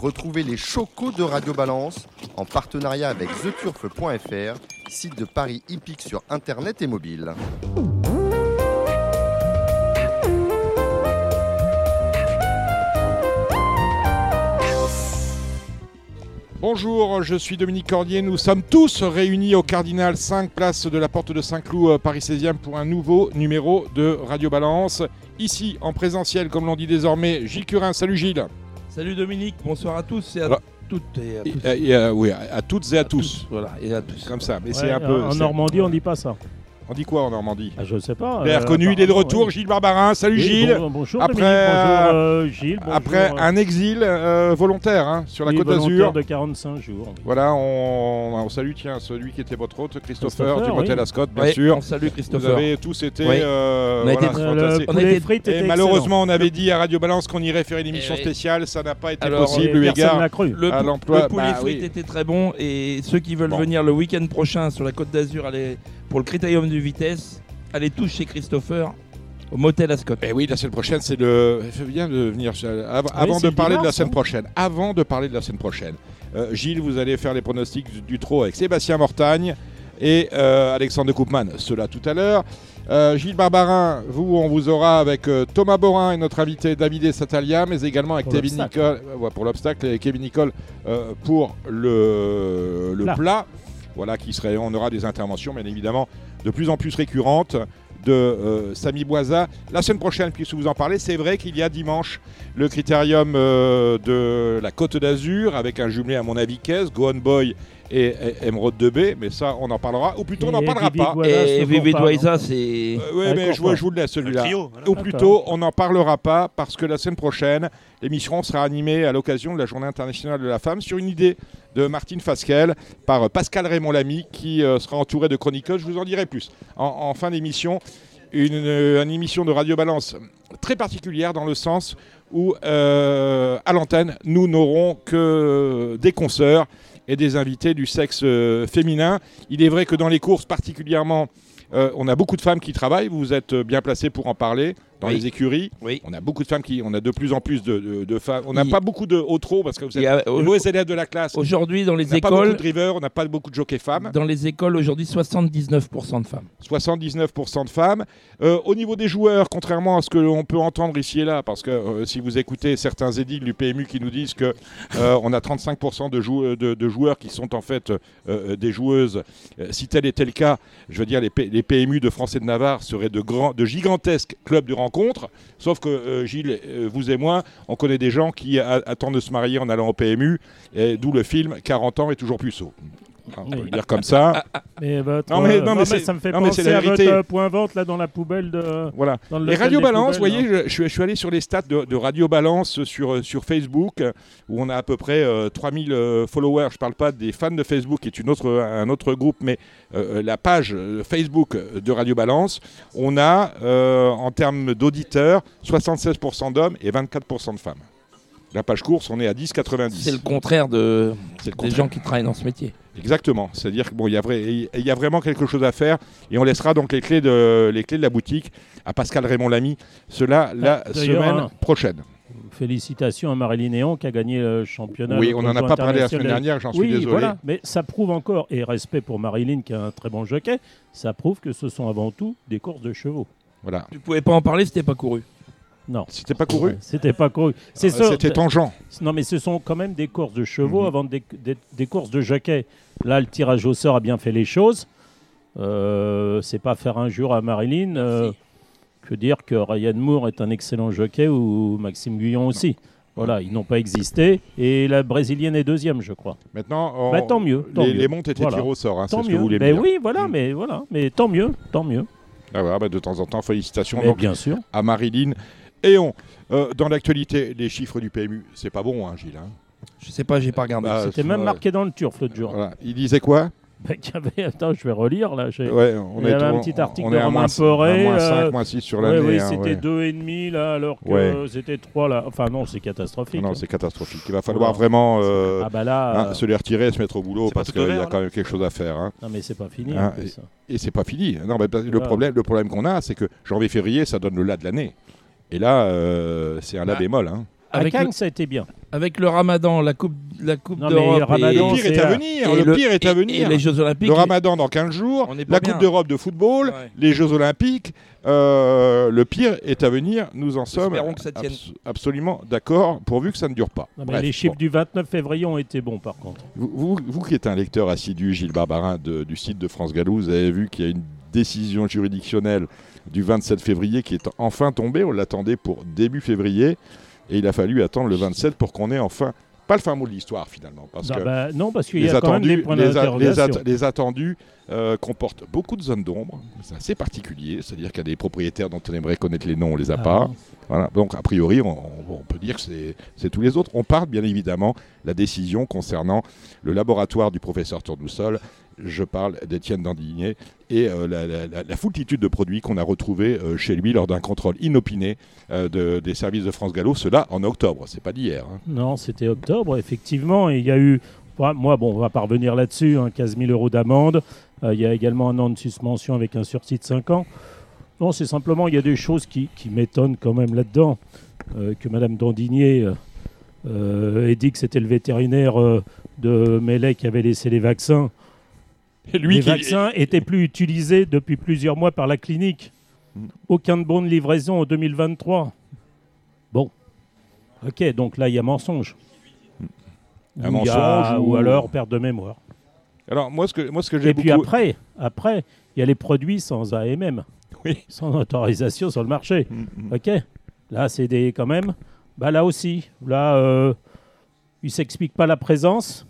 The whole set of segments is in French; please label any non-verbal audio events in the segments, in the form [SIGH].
Retrouvez les chocos de Radio Balance en partenariat avec theturf.fr, site de Paris hippique sur internet et mobile. Bonjour, je suis Dominique Cordier. Nous sommes tous réunis au Cardinal 5, place de la Porte de Saint-Cloud, euh, Paris 16e, pour un nouveau numéro de Radio Balance. Ici, en présentiel, comme l'on dit désormais, Gilles Curin. Salut Gilles. Salut Dominique, bonsoir à tous et à Alors- toutes et à Et- tous. et, euh, oui, à toutes et à tous. Voilà, et à tous. Comme ça, mais c'est un peu. En Normandie, on dit pas ça. On dit quoi en Normandie Ah, je sais pas. Bien euh, reconnu, il est de retour, ouais. Gilles Barbarin. Salut Oui, Gilles. bon- bonjour Après, Dominique, euh, bonjour euh, Gilles. bonjour, Après euh, un exil euh, volontaire hein, sur la oui, Côte volontaire d'Azur. de 45 jours. Voilà, on, on salue tiens, celui qui était votre hôte, Christopher, Christopher, du motel oui. Ascot, bien sûr. on salue Vous Christopher. avez tous été. Oui. euh, On a voilà, été- Euh, fantastique. le On a poulet été- frites Et malheureusement, on avait dit à Radio Balance qu'on irait faire une émission spéciale. Ça n'a pas été possible, eu égard l'a cru. Le, à l'emploi. le poulet Bah frites était très bon et ceux qui veulent venir le week-end prochain sur la Côte d'Azur aller pour le Critérium du Vitesse, allez tous chez Christopher au motel Ascot. Eh oui, la semaine prochaine, c'est le. C'est bien de venir. av- Avant de le parler de la semaine hein. prochaine. Avant de parler de la semaine prochaine. euh, Gilles, vous allez faire les pronostics du, du trot avec Sébastien Mortagne et euh, Alexandre de Koopman. Cela tout à l'heure. Euh, Gilles Barbarin, vous, on vous aura avec euh, Thomas Borin et notre invité David Satalia, mais également avec Pour Kevin. Nicole euh, ouais, pour l'obstacle et Kevin Nicole euh, pour le, le Plat. plat. Voilà, qui serait, on aura des interventions, bien évidemment, de plus en plus récurrentes de euh, Samy Boisa. La semaine prochaine, puisque vous en parlez, c'est vrai qu'il y a dimanche le critérium euh, de la Côte d'Azur avec un jumelé à mon avis Caisse, Gohan Boy et, et Emeraude 2B, mais ça on en parlera, ou plutôt on n'en parlera pas. Et Bourpard, Douaisa, c'est. Euh, Avec mais je, vous le laisse celui-là. voilà. Ou plutôt, on n'en parlera pas parce que la semaine prochaine, l'émission sera animée à l'occasion de la Journée internationale de la femme sur une idée de Martine Fasquelle par euh, Pascal Raymond Lamy qui euh, sera entouré de chroniqueurs. Je vous en dirai plus en, en fin d'émission. Une, une émission de Radio Balance très particulière dans le sens où, euh, à l'antenne, nous n'aurons que des consoeurs et des invités du sexe euh, féminin. Il est vrai que dans les courses particulièrement, euh, on a beaucoup de femmes qui travaillent. Vous êtes euh, bien placés pour en parler dans Oui. les écuries. Oui. On a beaucoup de femmes qui, on a de plus en plus de, de- de femmes. On n'a pas beaucoup de haut trop parce que vous êtes a- les mauvais élèves de la classe. On Aujourd'hui, dans les n'a pas beaucoup écoles, de drivers, on n'a pas beaucoup de jockeys femmes. dans les écoles aujourd'hui, 79% de femmes. 79% de femmes. Euh, au niveau des joueurs, contrairement à ce que l'on peut entendre ici et là, parce que euh, si vous écoutez certains édits du PMU qui nous disent que euh, on a 35% de, jou- de- de joueurs qui sont en fait euh, des joueuses, si tel était le cas, je veux dire les, P- les PMU de France et de Navarre seraient de, grands, de gigantesques clubs de Sauf que euh, Gilles, euh, vous et moi, on connaît des gens qui attendent de se marier en allant au PMU, d'où le film 40 ans et toujours puceau. On peut Oui. le dire comme ça. Mais votre, Non, mais- euh, non, mais ça me fait non, mais c'est penser la à votre vérité. euh, point vente là dans la poubelle de. Voilà. Dans le local Radio des Balance, vous voyez, hein. je, je suis- je suis allé sur les stats de, de Radio Balance sur, euh, sur Facebook, où on a à peu près euh, 3000 euh, followers. Je ne parle pas des fans de Facebook, qui est une autre, un autre groupe, mais euh, la page Facebook de Radio Balance. On a, euh, en termes d'auditeurs, 76% d'hommes et 24% de femmes. La page course, on est à 10,90. C'est le contraire de, le des contraire. gens qui travaillent dans ce métier. Exactement. C'est-à-dire qu'il bon, il y, a vrai- y a vraiment quelque chose à faire et on laissera donc les clés de, les clés de la boutique à Pascal Raymond Lamy. Cela la Ah, d'ailleurs, semaine hein. prochaine. Félicitations à Marilyn Néon qui a gagné le championnat. Oui, on n'en a pas parlé la semaine dernière, j'en suis Oui, désolé. voilà, mais ça prouve encore, et respect pour Marilyn qui est un très bon jockey, ça prouve que ce sont avant tout des courses de chevaux. Voilà. Tu pouvais pas en parler, c'était pas couru. Non. C'était pas couru C'était pas couru. C'est Euh, ça. C'était tangent. Non, mais ce sont quand même des courses de chevaux Mhm. avant des, des- des courses de jockey. Là, le tirage au sort a bien fait les choses. Euh, c'est pas faire un jour à Marilyn. euh, que dire que Ryan Moore est un excellent jockey ou Maxime Guyon aussi. Voilà, ils n'ont pas existé. Et la brésilienne est deuxième, je crois. Maintenant, on- Bah, tant mieux, tant les, mieux. les montes étaient Voilà. tirées au sort, hein, ce que voulez Ben dire. oui, voilà, mais voilà, mais tant mieux, tant mieux. Ah voilà, bah, de temps en temps, félicitations Mais donc, bien sûr. à Marilyn. Et on, euh, dans l'actualité, les chiffres du PMU, c'est pas bon, hein, Gilles. hein. Je sais pas, j'ai pas regardé. Bah, C'était même ouais. marqué dans le turf l'autre jour. Voilà. Il disait quoi? [LAUGHS] Qu'il y avait- Attends, je vais relire là. Ouais, on Il y avait un petit article on de Romain moins, Poré, à moins 5, euh, moins 6 sur Ouais, l'année. oui, hein, c'était ouais. deux et demi là, alors que Ouais. euh, c'était 3 là. Enfin non, c'est catastrophique. Non, hein. c'est catastrophique. Il va falloir vraiment euh, ah bah là, hein, euh, se les retirer et se mettre au boulot parce qu'il y a quand même quelque chose à faire. hein. non mais c'est pas fini. Hein, plus. Et c'est pas fini. Non, mais le Voilà. problème, le problème qu'on a, c'est que janvier-février, ça donne le la de l'année. Et là, euh, c'est un la Ah. bémol. hein. À avec, Cannes, le, ça a été bien. avec le Ramadan, la Coupe, la coupe d'Europe le Ramadan, et- Le pire est à venir. et Le pire est à venir. Et les Jeux Olympiques. Le Ramadan dans 15 jours, la bien. Coupe d'Europe de football, Ouais. les Jeux Olympiques. euh, le pire est à venir. Nous en sommes Espérons que ça tienne. abs- absolument d'accord, pourvu que ça ne dure pas. Non, mais Bref, les chiffres bon. du 29 février ont été bons, par contre. Vous, vous- vous qui êtes un lecteur assidu, Gilles Barbarin, de- du site de France Gallo, vous avez vu qu'il y a une décision juridictionnelle du 27 février qui est enfin tombée. On l'attendait pour début février. Et il a fallu attendre le 27 pour qu'on ait enfin, pas le fin mot de l'histoire finalement. Parce Non, que bah, non, parce qu'il y les a quand même des attendus, points les, at- attendus euh, comportent beaucoup de zones d'ombre. C'est assez particulier. C'est-à-dire qu'il y a des propriétaires dont on aimerait connaître les noms, on les a Ah, pas. Voilà. Donc, a priori, on, on peut dire que c'est- tous les autres. On parle bien évidemment la décision concernant le laboratoire du professeur Tournesol. Je parle d'Étienne Dandigné et euh, la, foultitude de produits qu'on a retrouvés euh, chez lui lors d'un contrôle inopiné euh, de- des services de France Gallo. Cela en octobre, c'est pas d'hier. hein. Non, c'était octobre, effectivement. Et il y a eu, moi, bon, on va pas revenir là-dessus, hein, 15 000 euros d'amende. Il y a également un an de suspension avec un sursis de 5 ans. Non, c'est simplement, il y a des choses qui, m'étonnent quand même là-dedans. Que Madame Dandigné euh, ait dit que c'était le vétérinaire de Mellet qui avait laissé les vaccins. Lui les qui- vaccins étaient plus utilisés depuis plusieurs mois par la clinique. Mm. Aucun de bon de livraison en 2023. Bon. Ok, donc là, il y a mensonge. Un Ou a- mensonge ou... ou- alors perte de mémoire. Alors, moi, ce que, moi, ce que j'ai Et puis après, après, il y a les produits sans AMM, Oui. sans autorisation sur le marché. Mm, mm. Ok. Là, c'est des quand même. Bah là aussi, là, euh, il s'explique pas la présence.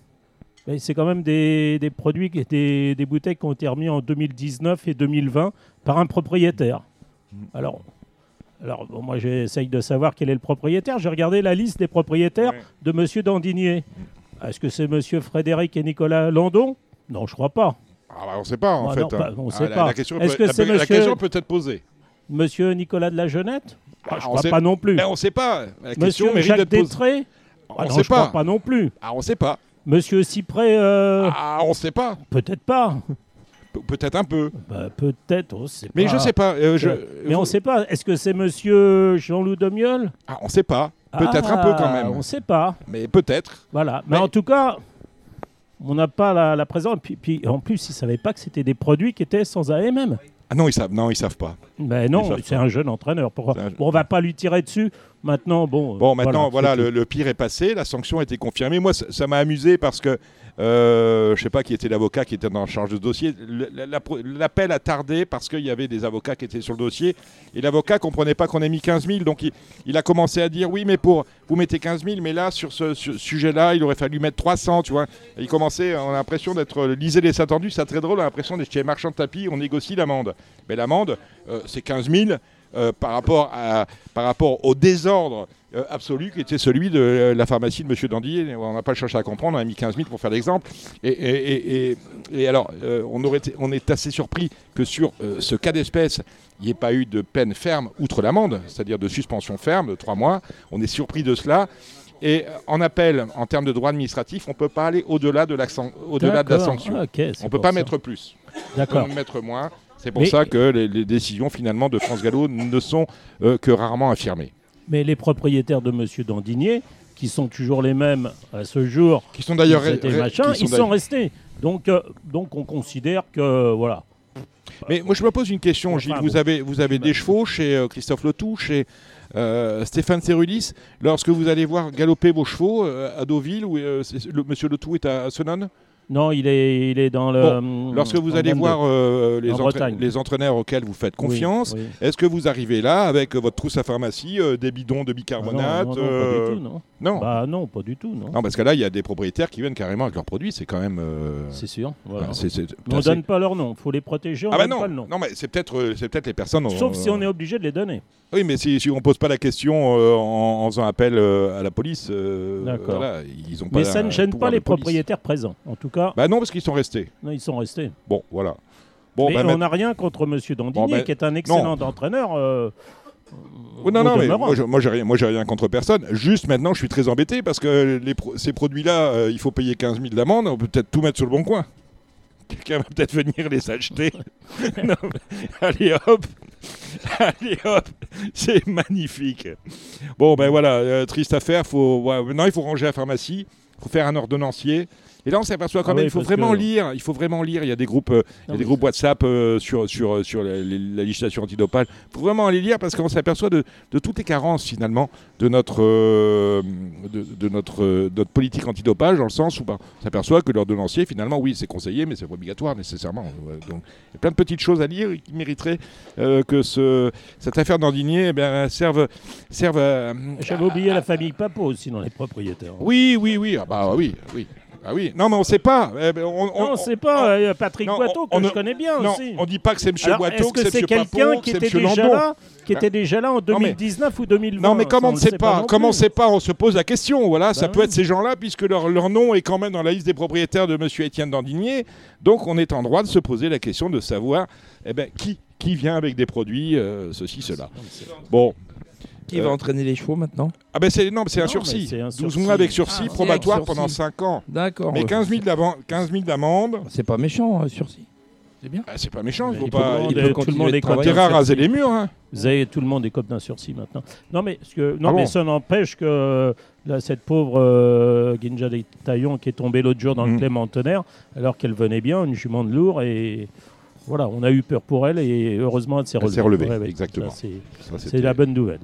Mais c'est quand même des, des produits, des, des bouteilles qui ont été remis en 2019 et 2020 par un propriétaire. Alors, alors bon, moi, j'essaye de savoir quel est le propriétaire. J'ai regardé la liste des propriétaires Ouais. de Monsieur Dandigné. Est-ce que c'est Monsieur Frédéric et Nicolas Landon? Non, je crois pas. Ah bah, on ne sait pas, en Ah fait. non, bah, on Ah, sait la, pas. La question, Est-ce peut, que la- la monsieur- question peut être posée. Monsieur Nicolas de la Jeunette? Bah, Je on crois sait- pas non plus. Ben, on ne sait pas. La question Monsieur mérite Jacques. Détré? On Ah ne non, sait crois pas. pas non plus. Ah, on ne sait pas. Monsieur Cyprès, euh, Ah, on ne sait pas. peut-être pas. Pe- Peut-être un peu. Bah, peut-être, on sait Mais pas. je sais pas. euh, je- Mais on sait pas. Est-ce que c'est Monsieur Jean-Loup Demiol Ah, on sait pas. Peut-être un peu quand Ah, même. On sait pas. Mais peut-être. Voilà. Mais, Mais- en tout cas, on n'a pas la, la présence. Puis, puis, en plus, ils ne savaient pas que c'était des produits qui étaient sans AMM. Ah non, ils savent. Non, ils savent pas. Mais Ils non, c'est un jeune entraîneur. Pourquoi un- Bon, on va pas lui tirer dessus. Maintenant, bon. Bon, maintenant, voilà, le, pire est passé, la sanction a été confirmée. Moi, ça m'a amusé parce que euh, je sais pas qui était l'avocat qui était en charge de dossier. L'appel a tardé parce qu'il y avait des avocats qui étaient sur le dossier et l'avocat comprenait pas qu'on ait mis 15 000. Donc, il, a commencé à dire oui, mais pour vous mettez 15 000, mais là, sur ce, sujet-là, il aurait fallu mettre 300, tu vois. Il commençait, on a l'impression d'être, lisez les attendus, c'est très drôle, on a l'impression d'être chez marchand de tapis, on négocie l'amende. Mais l'amende, euh, c'est 15 000 euh, par, rapport à, par rapport au désordre euh, absolu qui était celui de euh, la pharmacie de M. Dandy. On n'a pas cherché à comprendre, on a mis 15 000 pour faire l'exemple. Et, et- et- et- et alors, on, aurait été- on est assez surpris que sur ce cas d'espèce, il n'y ait pas eu de peine ferme outre l'amende, c'est-à-dire de suspension ferme de trois mois. On est surpris de cela. Et en appel, en termes de droit administratif, on ne peut pas aller au-delà de, la san- au-delà de la sanction. Ah, on ne peut pas ça. mettre plus. On peut mettre moins. C'est pour Mais- ça que les, les décisions finalement de France Gallo [LAUGHS] ne sont euh, que rarement affirmées. Mais les propriétaires de Monsieur Dandigné, qui sont toujours les mêmes à ce jour, Qui sont d'ailleurs machin, qui ils sont restés. Donc, euh, donc on considère que voilà. Mais moi, je me pose une question, Enfin, Gilles. bon. Vous avez, vous avez des chevaux chez euh, Christophe Letou, chez euh, Stéphane Cerulis. Lorsque vous allez voir galoper vos chevaux à Deauville, où le, Monsieur Letou est à Senon, Non, il est, il est dans le. lorsque vous allez 22. voir euh, les, En entra- Bretagne. les entraîneurs auxquels vous faites confiance, oui. est-ce que vous arrivez là avec euh, votre trousse à pharmacie, euh, des bidons de Ah non, bicarbonate non, non, euh, pas du tout, non. non. Bah non, pas du tout, non. Non, parce que là, il y a des propriétaires qui viennent carrément avec leurs produits. C'est quand même. C'est sûr. voilà. bah, Mais on c'est- donne pas leur nom, faut les protéger, on Ah bah donne non, pas le nom. non, mais c'est peut-être, c'est peut-être les personnes. Sauf si on est obligé de les donner. Oui, mais si, si on pose pas la question en, en faisant appel à la police, D'accord. voilà, ils ont pas. Mais ça ne gêne pas les propriétaires présents. En tout cas, Bah non, parce qu'ils sont restés. non, ils sont restés. Bon, voilà. Bon, Mais bah, on n'a rien contre Monsieur Dandigné, Bon, ben, qui est un excellent entraîneur. euh, Oui, non, non, mais moi, je- moi, j'ai rien, moi, j'ai rien contre personne. Juste maintenant, je suis très embêté parce que les pro- ces produits-là, euh, il faut payer 15 000 d'amende. On peut peut-être tout mettre sur le bon coin. Quelqu'un va peut-être venir les acheter. [LAUGHS] Non, allez hop. Allez hop, c'est magnifique. Bon ben voilà, euh, triste affaire. Faut, ouais, maintenant il faut ranger la pharmacie, il faut faire un ordonnancier. Et là on s'aperçoit quand Ah même, oui, il faut vraiment que- lire. Il faut vraiment lire. Il y a des groupes, euh, il y a Non, des groupes WhatsApp euh, sur sur euh, sur la, législation antidopage. Il faut vraiment aller lire parce qu'on s'aperçoit de, de toutes les carences finalement de notre euh, de, de notre notre politique antidopage dans le sens où ben, on s'aperçoit que l'ordonnancier finalement oui c'est conseillé mais c'est pas obligatoire nécessairement. Donc il y a plein de petites choses à lire qui mériteraient que ce, cette affaire d'Andinier eh bien, serve, serve à- J'avais oublié la famille Papo aussi dans les propriétaires. Oui, oui, oui. Ah bah oui, oui. Ah oui. Non, mais on sait pas. Eh ben, on, on- non, c'est pas euh, Patrick non, Boiteau que on je ne- connais bien non, aussi. on dit pas que c'est Alors, Boiteau, est-ce que c'est quelqu'un qui que était déjà Landon. là, qui était déjà là en mais- 2019 ou 2020 Non, mais comme on ne sait pas, comme on sait pas, on se pose la question. Voilà, ça Bah peut être ces gens-là, puisque leur, leur nom est quand même dans la liste des propriétaires de Monsieur Étienne Dandinier. Donc, on est en droit de se poser la question de savoir, eh ben, qui, qui vient avec des produits, euh, ceci, cela. Bon, Qui Euh, va entraîner les chevaux maintenant ah ben c'est non, c'est un sursis. un 12 sursis. mois avec sursis Ah, probatoire sursis. pendant 5 ans. D'accord. Mais ouais. 15 000 d'amende- 15 000 d'amende, C'est pas méchant, euh, sursis. C'est bien. ah, c'est pas méchant. Il faut il pas. il peut tout le monde est à raser les murs. Hein. Vous avez tout le monde est comme d'un sursis maintenant. Non mais, parce que, non, Ah mais bon ça n'empêche que là, cette pauvre euh, Ginja des Taillons qui est tombée l'autre jour dans Mm. le Clémentonnerre alors qu'elle venait bien, une jument de lourd et voilà, on a eu peur pour elle et heureusement elle s'est Elle relevée. s'est relevée, Ouais, ouais, exactement. C'est la bonne nouvelle.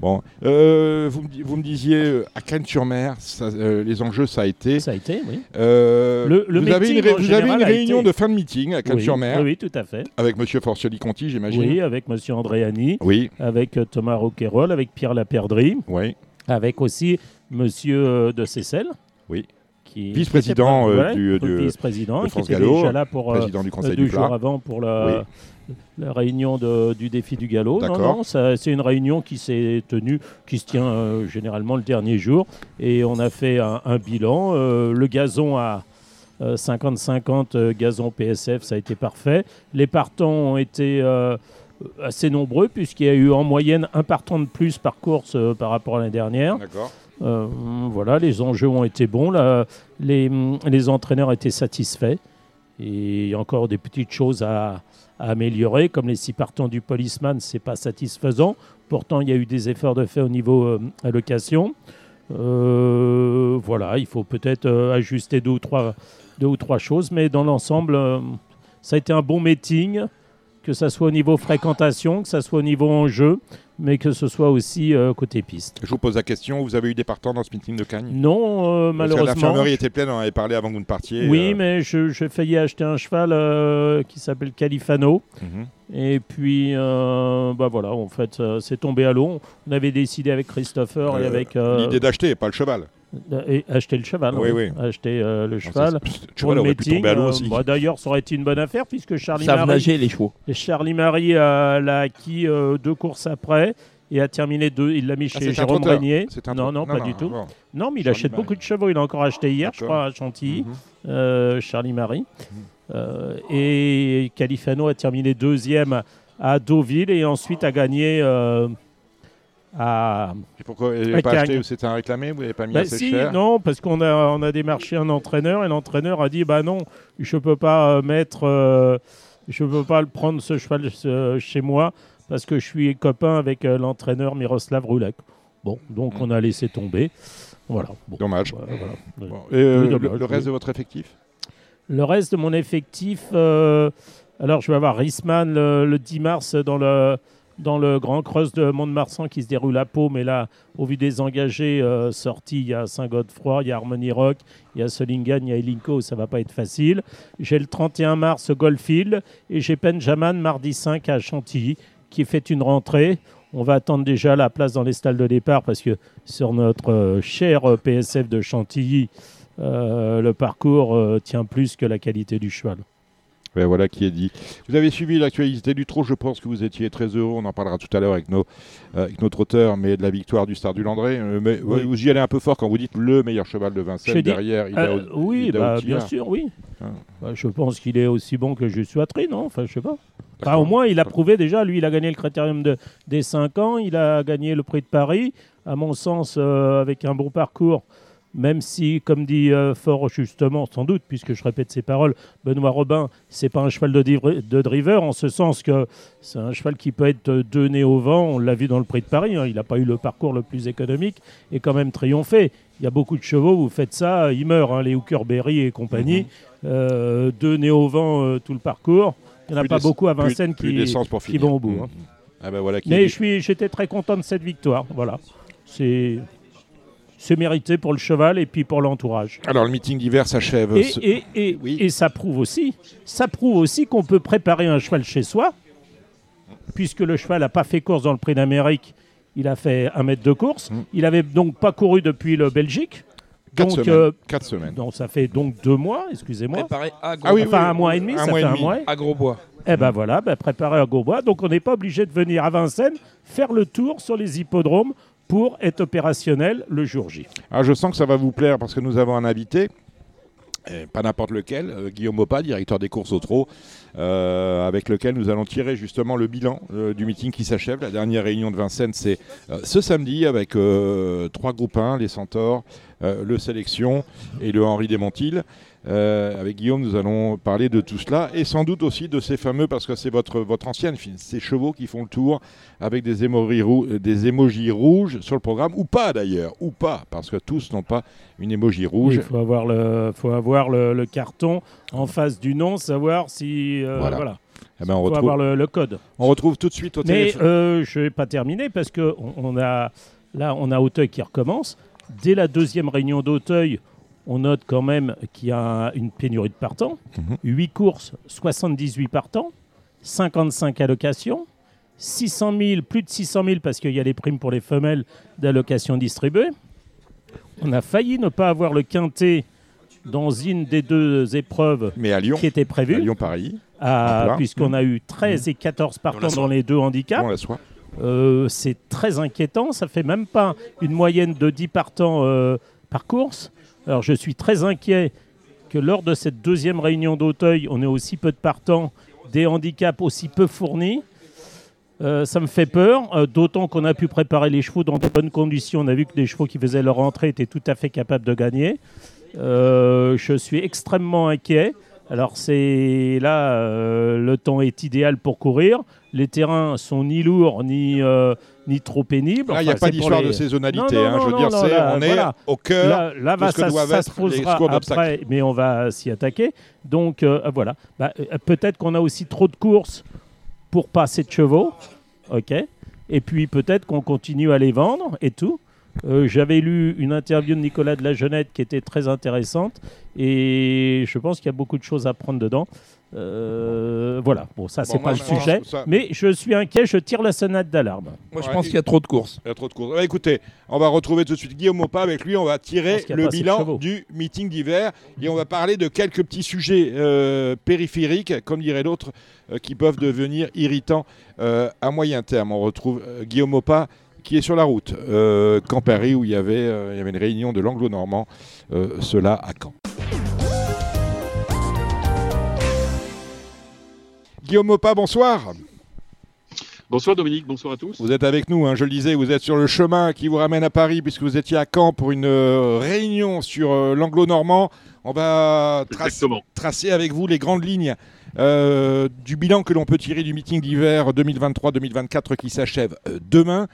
Bon, Euh, vous, vous me disiez euh, à Cannes-sur-Mer, euh, les enjeux, ça a été. Ça a été, oui. Euh, Le- le vous avez une, vous avez une réunion de fin de meeting à Cannes-sur-Mer Oui, oui, tout à fait. avec Monsieur Forcioli-Conti, j'imagine. Oui, avec Monsieur Andréani, Oui, avec euh, Thomas Roquerolles, avec Pierre Laperdrie, oui. avec aussi Monsieur euh, de Cessel. Oui. Vice-président, euh, voilà, du- du- vice-président, de qui était déjà là pour Président du Conseil du jours Plat. avant pour la, la réunion de- du défi du galop. Non, non, c'est une réunion qui s'est tenue, qui se tient euh, généralement le dernier jour. Et on a fait un, un bilan. Euh, le gazon à euh, 50-50, euh, gazon PSF, ça a été parfait. Les partants ont été euh, assez nombreux, puisqu'il y a eu en moyenne un partant de plus par course par rapport à l'année dernière. D'accord. Voilà, les enjeux ont été bons, là, les, les entraîneurs étaient satisfaits. Et il y a encore des petites choses à, améliorer, comme les six partants du policeman, c'est pas satisfaisant. Pourtant, il y a eu des efforts de fait au niveau euh, allocation. Euh, voilà, il faut peut-être euh, ajuster deux ou, trois, deux ou trois choses, mais dans l'ensemble, ça a été un bon meeting, que ce soit au niveau fréquentation, que ce soit au niveau enjeu, mais que ce soit aussi euh, côté piste. Je vous pose la question, vous avez eu des partants dans ce meeting de Cagnes Non, euh, malheureusement. L'infirmerie était pleine, on en avait parlé avant que vous ne partiez. Oui, euh, mais j'ai failli acheter un cheval euh, qui s'appelle Califano. mhm. Et puis, bah voilà, en fait, c'est tombé à l'eau. On avait décidé avec Christopher et avec. L'idée d'acheter, pas le cheval. Et acheter le cheval. Oui, oui. oui. Acheter euh, le ça, cheval. Pour cheval le aurait pu meeting, tomber à l'eau euh, aussi. bah, D'ailleurs, ça aurait été une bonne affaire puisque Charlie Savent Marie, nager les chevaux. Charlie Marie euh, l'a acquis euh, deux courses après et a terminé deux. Il l'a mis Ah, chez un Jérôme. Régnier. Non, non, pas du tout. bon. Non, mais il Charlie achète Marie. beaucoup de chevaux. Il a encore acheté hier, je crois, à Chantilly. Mhm. euh, Charlie Marie. Euh, et Califano a terminé deuxième à Deauville et ensuite a gagné euh, à. Et pourquoi vous n'avez pas acheté C'était un réclamé Vous n'avez pas mis Bah assez si, cher non, parce qu'on a, on a démarché un entraîneur et l'entraîneur a dit bah non, je peux pas euh, mettre, euh, je peux pas le prendre ce cheval euh, chez moi parce que je suis copain avec euh, l'entraîneur Miroslav Roulek. Bon, donc on a laissé tomber. Voilà. Bon, Dommage. voilà, voilà. Bon. Et euh, le, reste oui. de votre effectif Le reste de mon effectif, euh, alors je vais avoir Risman le, le 10 mars dans le, dans le Grand Cross de Mont-de-Marsan qui se déroule à Pau, mais là, au vu des engagés euh, sortis, il y a Saint-Godefroy, il y a Harmony Rock, il y a Solingen, il y a Elinco, ça va pas être facile. J'ai le 31 mars Goldfield et j'ai Benjamin mardi 5 à Chantilly qui fait une rentrée. On va attendre déjà la place dans les stalles de départ parce que sur notre euh, cher euh, PSF de Chantilly, le parcours tient plus que la qualité du cheval. Ouais, voilà qui est dit. Vous avez suivi l'actualité du trot, je pense que vous étiez très heureux, on en parlera tout à l'heure avec, nos, euh, avec notre auteur, mais de la victoire du Star du Landré. Euh, mais Oui. vous y allez un peu fort quand vous dites le meilleur cheval de Vincennes, Je derrière Ida, Euh, oui, Ida bah, bien sûr, oui. Ah. Bah, je pense qu'il est aussi bon que Juste Watry, non? Enfin, je sais pas. Au moins, il a prouvé déjà, lui, il a gagné le critérium de, des 5 ans, il a gagné le prix de Paris, à mon sens, avec un bon parcours. Même si, comme dit euh, fort justement, sans doute, puisque je répète ses paroles, Benoît Robin, c'est pas un cheval de, driver, en ce sens que c'est un cheval qui peut être donné au vent. On l'a vu dans le Prix de Paris, hein, il n'a pas eu le parcours le plus économique et quand même triomphé. Il y a beaucoup de chevaux, vous faites ça, ils meurent, hein, les Hookerberry et compagnie. Euh, deux nez au vent euh, tout le parcours. Il n'y en a Plus pas beaucoup à Vincennes qui, vont au bout. Hein. Ah ben voilà qui Mais j'étais très content de cette victoire. Voilà, c'est c'est mérité pour le cheval et puis pour l'entourage. Alors le meeting d'hiver s'achève. Et, ce- et, et, Oui. et ça prouve aussi, ça prouve aussi qu'on peut préparer un cheval chez soi, puisque le cheval n'a pas fait course dans le Prix d'Amérique. Il a fait un mètre de course. Mm. Il avait donc pas couru depuis le Belgique. Quatre Donc, semaines. euh, Quatre semaines. donc ça fait donc deux mois, excusez-moi. Préparé à gros, Ah oui, enfin oui, un mois et demi, un ça mois fait et un demi. mois. à gros bois. Eh ben voilà, ben préparer à Gourbois. Donc on n'est pas obligé de venir à Vincennes faire le tour sur les hippodromes pour être opérationnel le jour J. Ah, je sens que ça va vous plaire parce que nous avons un invité, pas n'importe lequel, euh, Guillaume Opa, directeur des courses au trot, euh, avec lequel nous allons tirer justement le bilan euh, du meeting qui s'achève. La dernière réunion de Vincennes, c'est ce samedi avec trois groupes 1, les Centaures, le Sélection et le Henri Desmontil. Euh, avec Guillaume, nous allons parler de tout cela et sans doute aussi de ces fameux, parce que c'est votre, votre ancienne film, ces chevaux qui font le tour avec des émojis, rou- des émojis rouges sur le programme, ou pas d'ailleurs, ou pas, parce que tous n'ont pas une émoji rouge. Il faut avoir le, faut avoir le, le carton en face du nom, savoir si euh, Voilà. voilà. Eh ben, on, faut retrouve, avoir le, le code. on retrouve tout de suite au Mais téléphone. euh, je vais pas terminer parce que on, on a là on a Auteuil qui recommence. Dès la deuxième réunion d'Auteuil, on note quand même qu'il y a une pénurie de partants. Mhm. 8 courses, 78 partants, 55 allocations, 600 000, plus de 600 000 parce qu'il y a les primes pour les femelles d'allocations distribuées. On a failli ne pas avoir le quintet dans une des deux épreuves Mais à Lyon, qui était à prévue, Lyon-Paris, à- plein. puisqu'on a eu 13 et 14 partants dans les deux handicaps. Euh, c'est très inquiétant. Ça fait même pas une moyenne de 10 partants euh, par course. Alors je suis très inquiet que lors de cette deuxième réunion d'Auteuil, on ait aussi peu de partants, des handicaps aussi peu fournis. Euh, ça me fait peur, euh, d'autant qu'on a pu préparer les chevaux dans de bonnes conditions. On a vu que les chevaux qui faisaient leur entrée étaient tout à fait capables de gagner. Euh, je suis extrêmement inquiet. Alors c'est là, le temps est idéal pour courir. Les terrains sont ni lourds ni, ni trop pénibles. Là, il n'y a pas d'histoire les- de saisonnalité. Non, non, hein, je veux dire, là, on est voilà. au cœur. Là, là, va- ce que ça, doivent ça être se posera après, mais on va s'y attaquer. Donc euh, voilà. Bah, euh, Peut-être qu'on a aussi trop de courses pour pas assez de chevaux. Ok. Et puis peut-être qu'on continue à les vendre et tout. Euh, J'avais lu une interview de Nicolas de la Jeunette qui était très intéressante et je pense qu'il y a beaucoup de choses à prendre dedans. Euh, voilà, bon, ça, c'est Bon, pas moi, le je pense sujet, que ça- mais je suis inquiet, je tire la sonnette d'alarme. Moi, je Ouais, pense et- qu'il y a trop de courses. Il y a trop de courses. Bah, écoutez, on va retrouver tout de suite Guillaume Opa. Avec lui, on va tirer pense qu'il y a le pas assez de bilan chevaux. du meeting d'hiver et on va parler de quelques petits sujets euh, périphériques, comme dirait l'autre, euh, qui peuvent devenir irritants euh, à moyen terme. On retrouve euh, Guillaume Opa qui est sur la route, euh, Camp Paris, où il y avait, euh, il y avait une réunion de l'anglo-normand, euh, cela à Caen. Guillaume Opa, bonsoir. Bonsoir Dominique, bonsoir à tous. Vous êtes avec nous, hein, je le disais, vous êtes sur le chemin qui vous ramène à Paris puisque vous étiez à Caen pour une euh, réunion sur euh, l'anglo-normand. On va tracer, avec vous les grandes lignes euh, du bilan que l'on peut tirer du meeting d'hiver 2023-2024 qui s'achève demain.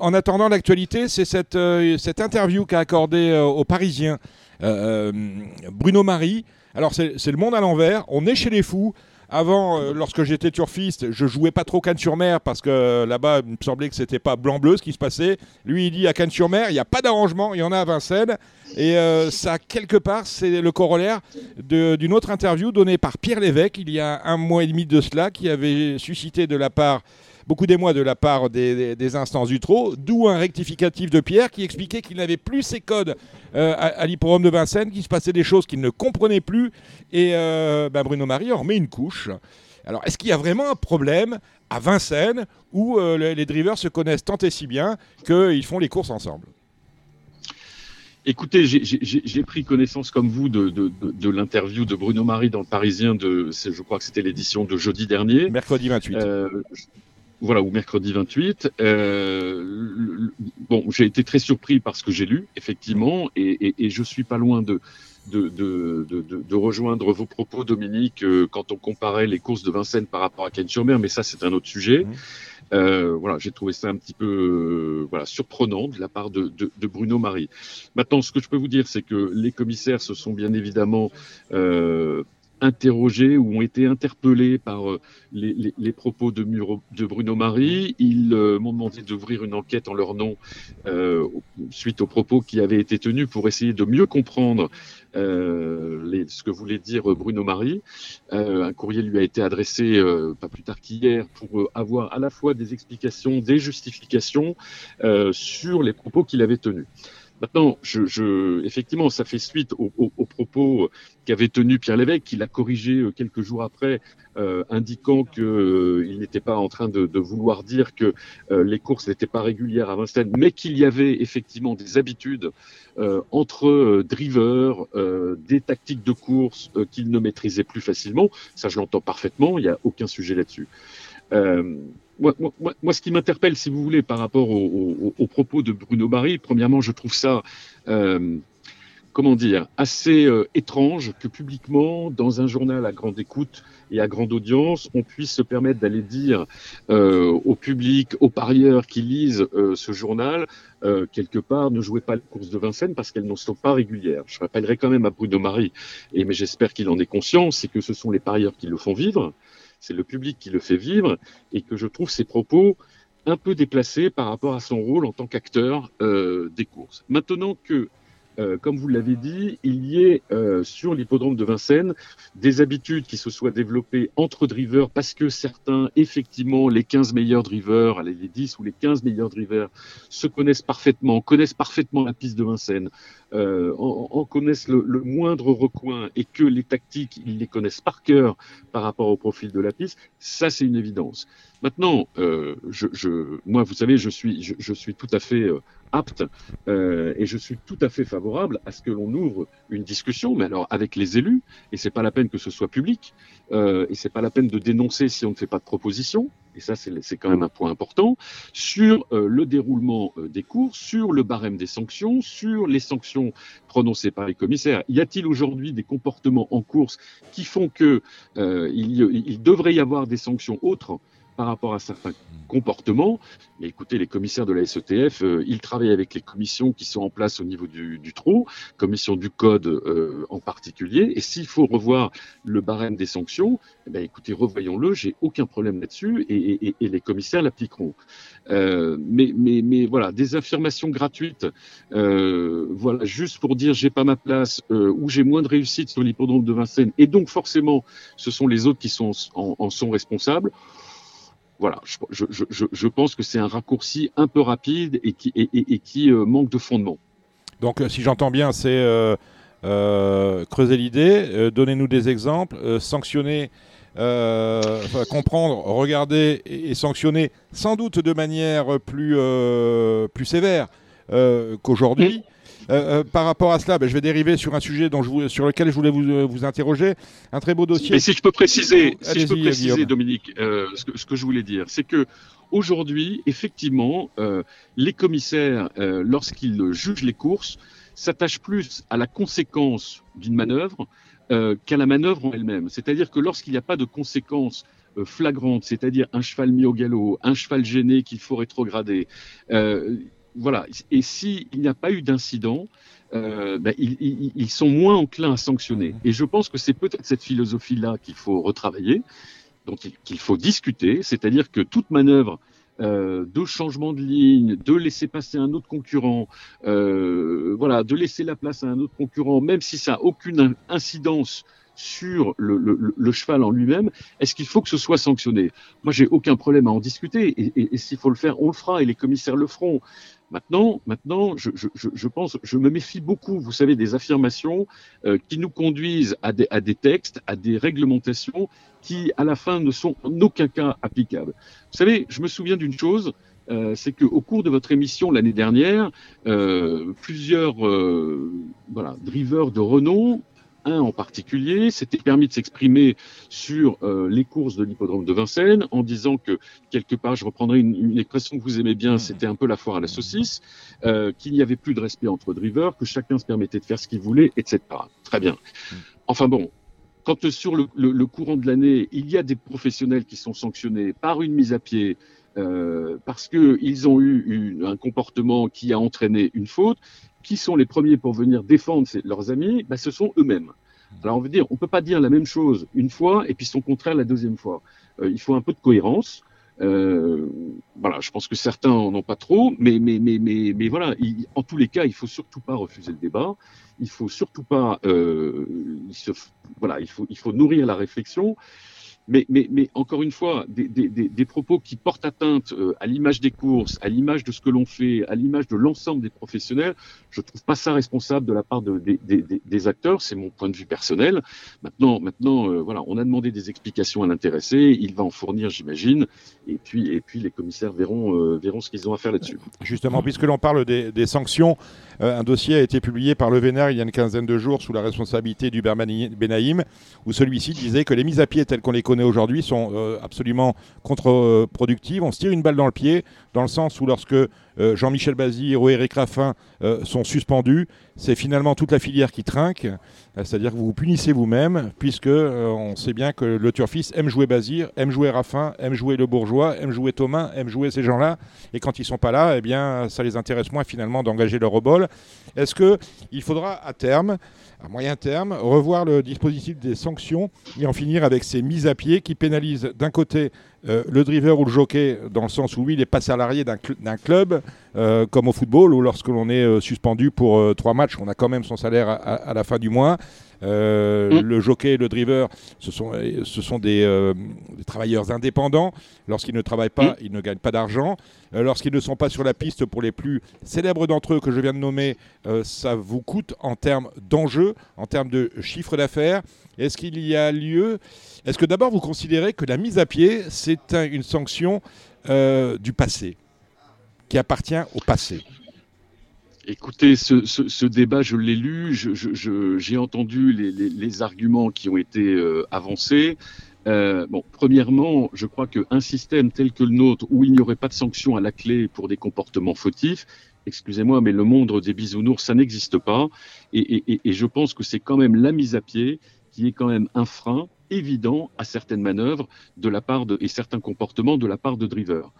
En attendant, l'actualité, c'est cette, cette interview qu'a accordée aux Parisiens Bruno Marie. Alors, c'est le monde à l'envers. On est chez les fous. Avant, euh, lorsque j'étais turfiste, je jouais pas trop Cannes-sur-Mer parce que euh, là-bas, il me semblait que c'était pas blanc-bleu ce qui se passait. Lui, il dit à Cannes-sur-Mer, il n'y a pas d'arrangement, il y en a à Vincennes. Et euh, ça, quelque part, c'est le corollaire d'une autre interview donnée par Pierre Lévesque il y a un mois et demi de cela, qui avait suscité de la part, beaucoup d'émoi de la part des, des- des instances du trot, d'où un rectificatif de Pierre qui expliquait qu'il n'avait plus ses codes euh, à, à de Vincennes, qu'il se passait des choses qu'il ne comprenait plus. Et euh, bah, Bruno Marie en remet une couche. Alors, est-ce qu'il y a vraiment un problème à Vincennes où euh, les, les drivers se connaissent tant et si bien qu'ils font les courses ensemble? Écoutez, j'ai- pris connaissance comme vous de, de, de, de l'interview de Bruno Marie dans le Parisien de, je crois que c'était l'édition de jeudi dernier. Mercredi 28. Euh, voilà, ou mercredi 28. Euh, bon, j'ai été très surpris par ce que j'ai lu, effectivement, et, et, et, je suis pas loin de, de, de, de, de rejoindre vos propos, Dominique, euh, quand on comparait les courses de Vincennes par rapport à Cannes-sur-Mer, mais ça, c'est un autre sujet. Mmh. Euh, voilà, j'ai trouvé ça un petit peu euh, voilà, surprenant de la part de, de, de, Bruno Marie. Maintenant, ce que je peux vous dire, c'est que les commissaires se sont bien évidemment euh, interrogés ou ont été interpellés par euh, les, les, les propos de, Muro, de, Bruno Marie. Ils euh, m'ont demandé d'ouvrir une enquête en leur nom euh, suite aux propos qui avaient été tenus pour essayer de mieux comprendre euh, les, ce que voulait dire Bruno Marie. un courrier lui a été adressé pas plus tard qu'hier pour avoir à la fois des explications, des justifications sur les propos qu'il avait tenus. Maintenant, je, je, effectivement, ça fait suite aux, propos qu'avait tenu Pierre Lévesque, qu'il a corrigé euh, quelques jours après, euh, indiquant qu'il euh, n'était pas en train de, de vouloir dire que euh, les courses n'étaient pas régulières à Vincennes, mais qu'il y avait effectivement des habitudes euh, entre drivers, des tactiques de course qu'il ne maîtrisait plus facilement. Ça, je l'entends parfaitement, il n'y a aucun sujet là-dessus. Moi, moi, moi, ce qui m'interpelle, si vous voulez, par rapport aux au, au propos de Bruno Barry, premièrement, je trouve ça, euh, comment dire, assez euh, étrange que publiquement, dans un journal à grande écoute et à grande audience, on puisse se permettre d'aller dire euh, au public, aux parieurs qui lisent euh, ce journal, euh, quelque part, ne jouez pas les courses de Vincennes parce qu'elles ne sont pas régulières. Je rappellerai quand même à Bruno Marie, mais j'espère qu'il en est conscient, c'est que ce sont les parieurs qui le font vivre c'est le public qui le fait vivre, et que je trouve ses propos un peu déplacés par rapport à son rôle en tant qu'acteur euh, des courses. Maintenant que, euh, comme vous l'avez dit, il y ait euh, sur l'hippodrome de Vincennes des habitudes qui se soient développées entre drivers parce que certains, effectivement, les 15 meilleurs drivers, les 10 ou les 15 meilleurs drivers se connaissent parfaitement, connaissent parfaitement la piste de Vincennes, euh, en, en, connaissent le, le, moindre recoin et que les tactiques, ils les connaissent par cœur par rapport au profil de la piste, ça c'est une évidence. Maintenant, euh, je, je, moi, vous savez, je suis, je, je suis tout à fait euh, apte euh, et je suis tout à fait favorable à ce que l'on ouvre une discussion, mais alors avec les élus, et c'est pas la peine que ce soit public, euh, et c'est pas la peine de dénoncer si on ne fait pas de proposition, et ça c'est quand même un point important, sur euh, le déroulement euh, des cours, sur le barème des sanctions, sur les sanctions prononcées par les commissaires. Y a-t-il aujourd'hui des comportements en course qui font que euh, il, il devrait y avoir des sanctions autres par rapport à certains comportements. Mais écoutez, les commissaires de la SETF, euh, ils travaillent avec les commissions qui sont en place au niveau du, trou, commission du code euh, en particulier. Et s'il faut revoir le barème des sanctions, eh bien, écoutez, revoyons-le, j'ai aucun problème là-dessus et, les commissaires l'appliqueront. Euh, mais, voilà, des affirmations gratuites, voilà, juste pour dire j'ai pas ma place ou j'ai moins de réussite sur l'hippodrome de Vincennes et donc forcément ce sont les autres qui sont en sont responsables voilà, je, je, je, je pense que c'est un raccourci un peu rapide et qui, et, et, et qui euh, manque de fondement. Donc, euh, si j'entends bien, c'est euh, euh, creuser l'idée, euh, donnez-nous des exemples, euh, sanctionner, enfin, comprendre, regarder et, et, sanctionner, sans doute de manière plus, plus sévère qu'aujourd'hui. Euh, euh, par rapport à cela, ben, je vais dériver sur un sujet dont je vous, sur lequel je voulais vous, euh, vous interroger. Un très beau dossier. Et si je peux préciser, si je peux préciser Dominique, ce que, ce, que, je voulais dire, c'est que aujourd'hui, effectivement, les commissaires, lorsqu'ils jugent les courses, s'attachent plus à la conséquence d'une manœuvre qu'à la manœuvre en elle-même. C'est-à-dire que lorsqu'il n'y a pas de conséquences flagrantes, c'est-à-dire un cheval mis au galop, un cheval gêné qu'il faut rétrograder, euh, voilà. Et s'il n'y a pas eu d'incident, euh, ben, ils, ils, ils, sont moins enclins à sanctionner. Et je pense que c'est peut-être cette philosophie-là qu'il faut retravailler, donc qu'il faut discuter, c'est-à-dire que toute manœuvre euh, de changement de ligne, de laisser passer un autre concurrent, euh, voilà, de laisser la place à un autre concurrent, même si ça n'a aucune incidence sur le, le, le cheval en lui-même, est-ce qu'il faut que ce soit sanctionné? Moi, j'ai aucun problème à en discuter, et, et, et s'il faut le faire, on le fera, et les commissaires le feront. Maintenant, maintenant, je, je, je, pense, je me méfie beaucoup, vous savez, des affirmations euh, qui nous conduisent à des, à des, textes, à des réglementations qui, à la fin, ne sont en aucun cas applicables. Vous savez, je me souviens d'une chose, euh, c'est qu'au cours de votre émission l'année dernière, euh, plusieurs voilà, drivers de Renault un en particulier s'était permis de s'exprimer sur euh, les courses de l'hippodrome de Vincennes en disant que quelque part, je reprendrai une, une expression que vous aimez bien, c'était un peu la foire à la saucisse, euh, qu'il n'y avait plus de respect entre drivers, que chacun se permettait de faire ce qu'il voulait, etc. Très bien. Enfin bon, quand sur le, le- le courant de l'année, il y a des professionnels qui sont sanctionnés par une mise à pied euh, parce qu'ils ont eu un comportement qui a entraîné une faute, qui sont les premiers pour venir défendre leurs amis? Ben, Ce sont eux-mêmes. Alors on veut dire, on peut pas dire la même chose une fois et puis son contraire la deuxième fois. Euh, il faut un peu de cohérence. Euh, voilà, je pense que certains en ont pas trop, mais mais mais mais mais voilà. il- en tous les cas, il faut surtout pas refuser le débat. Il faut surtout pas, euh, voilà, il faut il faut nourrir la réflexion. Mais, mais, mais encore une fois, des, des, des, propos qui portent atteinte euh, à l'image des courses, à l'image de ce que l'on fait, à l'image de l'ensemble des professionnels, je trouve pas ça responsable de la part de, des, des, des- acteurs. C'est mon point de vue personnel. Maintenant, maintenant, euh, voilà, on a demandé des explications à l'intéressé. Il va en fournir, j'imagine. Et puis, et puis, les commissaires verront, euh, verront ce qu'ils ont à faire là-dessus. Justement, puisque l'on parle des, des sanctions, euh, un dossier a été publié par le Vénère il y a une quinzaine de jours sous la responsabilité du Benaïm, où celui-ci disait que les mises à pied telles qu'on les connaît aujourd'hui sont euh, absolument contre-productives. On se tire une balle dans le pied, dans le sens où lorsque euh, Jean-Michel Bazir ou Eric Raffin euh, sont suspendus, c'est finalement toute la filière qui trinque. Euh, C'est-à-dire que vous vous punissez vous-même, puisque on sait bien que le turfiste aime jouer Bazir, aime jouer Raffin, aime jouer le Bourgeois, aime jouer Thomas, aime jouer ces gens-là. Et quand ils sont pas là, eh bien, ça les intéresse moins finalement d'engager leur rebol. Est-ce que il faudra à terme, à moyen terme, revoir le dispositif des sanctions et en finir avec ces mises à pied qui pénalisent d'un côté euh, le driver ou le jockey dans le sens où lui il n'est pas salarié d'un cl- d'un club euh, comme au football où lorsque l'on est euh, suspendu pour trois matchs on a quand même son salaire à, à- à la fin du mois. Euh, Mm. le jockey et le driver ce sont, ce sont des, euh, des travailleurs indépendants. Lorsqu'ils ne travaillent pas ils ne gagnent pas d'argent. Euh, lorsqu'ils ne sont pas sur la piste pour les plus célèbres d'entre eux que je viens de nommer ça vous coûte en termes d'enjeux en termes de chiffre d'affaires est-ce qu'il y a lieu est-ce que d'abord vous considérez que la mise à pied, c'est un- une sanction euh, du passé, qui appartient au passé? Écoutez, ce, débat, je l'ai lu, j'ai entendu les, arguments qui ont été euh, avancés. Euh, premièrement, je crois qu'un système tel que le nôtre, où il n'y aurait pas de sanction à la clé pour des comportements fautifs, excusez-moi, mais le monde des bisounours, ça n'existe pas. Et je pense que c'est quand même la mise à pied qui est quand même un frein évident à certaines manœuvres de la part de, et certains comportements de la part de drivers.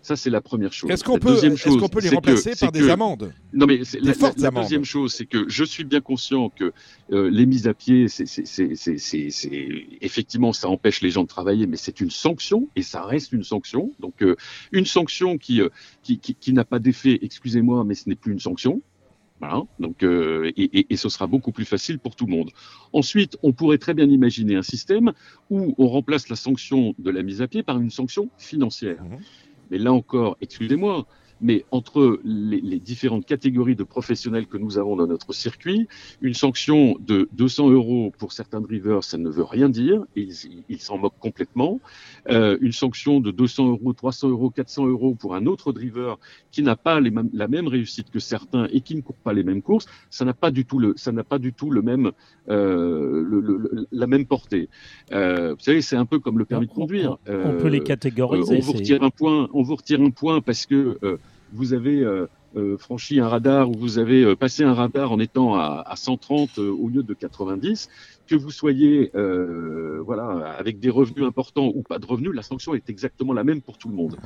Ça, c'est la première chose. Est-ce qu'on La peut, deuxième est-ce qu'on peut les que- remplacer par des que- amendes? Non, mais c'est- la, deuxième chose, c'est que je suis bien conscient que euh, les mises à pied, c'est, c'est- c'est- effectivement, ça empêche les gens de travailler, mais c'est une sanction et ça reste une sanction. Donc, euh, une sanction qui, euh, qui, qui, qui n'a pas d'effet, excusez-moi, mais ce n'est plus une sanction. Voilà. Donc, euh, et, et, et ce sera beaucoup plus facile pour tout le monde. Ensuite, on pourrait très bien imaginer un système où on remplace la sanction de la mise à pied par une sanction financière. Mhm. Mais là encore, excusez-moi, mais entre les, les différentes catégories de professionnels que nous avons dans notre circuit, une sanction de 200 euros pour certains drivers, ça ne veut rien dire, ils s'en moquent complètement. Euh, une sanction de 200 euros, 300 euros, 400 euros pour un autre driver qui n'a pas les mêmes- la même réussite que certains et qui ne court pas les mêmes courses, ça n'a pas du tout le, ça n'a pas du tout le même, euh, le- le- le- la même portée. Euh, vous savez, c'est un peu comme le permis de On- conduire. On peut les Euh, catégoriser. euh, on vous retire un point, on vous retire un point parce que euh, vous avez euh, euh, franchi un radar ou vous avez euh, passé un radar en étant à, à 130 euh, au lieu de 90, que vous soyez voilà avec des revenus importants ou pas de revenus, la sanction est exactement la même pour tout le monde.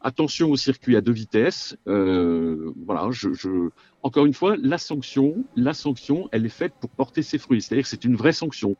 Attention au circuit à deux vitesses. voilà, je, je- encore une fois, la sanction, la sanction, elle est faite pour porter ses fruits. C'est-à-dire que c'est une vraie sanction.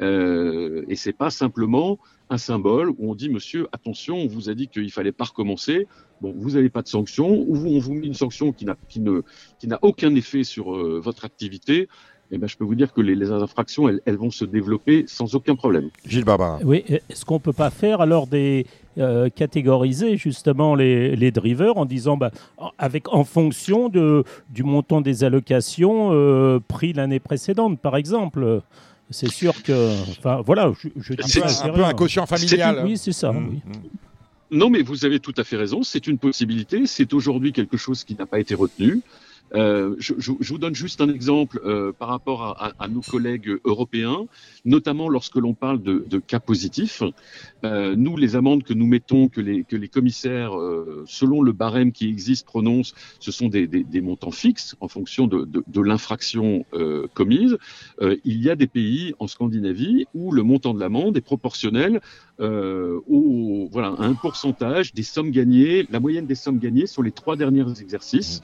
Euh, et c'est pas simplement un symbole où on dit monsieur attention on vous a dit qu'il fallait pas recommencer bon vous n'avez pas de sanction ou vous, on vous met une sanction qui n'a qui ne qui n'a aucun effet sur euh, votre activité et ben je peux vous dire que les, les infractions elles, elles vont se développer sans aucun problème Gilles Barbara. Oui, est-ce qu'on peut pas faire alors des euh, catégoriser justement les, les drivers en disant bah, en- avec en fonction de du montant des allocations euh, pris l'année précédente par exemple. C'est sûr que enfin voilà, je, je dis C'est- pas, un peu un quotient familial. Oui, c'est ça. Mmh, oui. mmh. Non, mais vous avez tout à fait raison. C'est une possibilité. C'est aujourd'hui quelque chose qui n'a pas été retenu. Euh, je, je, je, vous donne juste un exemple euh, par rapport à, à, à, nos collègues européens, notamment lorsque l'on parle de, de, cas positifs. Euh, nous, les amendes que nous mettons, que les, que les commissaires, euh, selon le barème qui existe, prononcent, ce sont des, des, des montants fixes en fonction de, de l'infraction euh, commise. il y a des pays en Scandinavie où le montant de l'amende est proportionnel au, voilà, à un pourcentage des sommes gagnées, la moyenne des sommes gagnées sur les trois derniers exercices.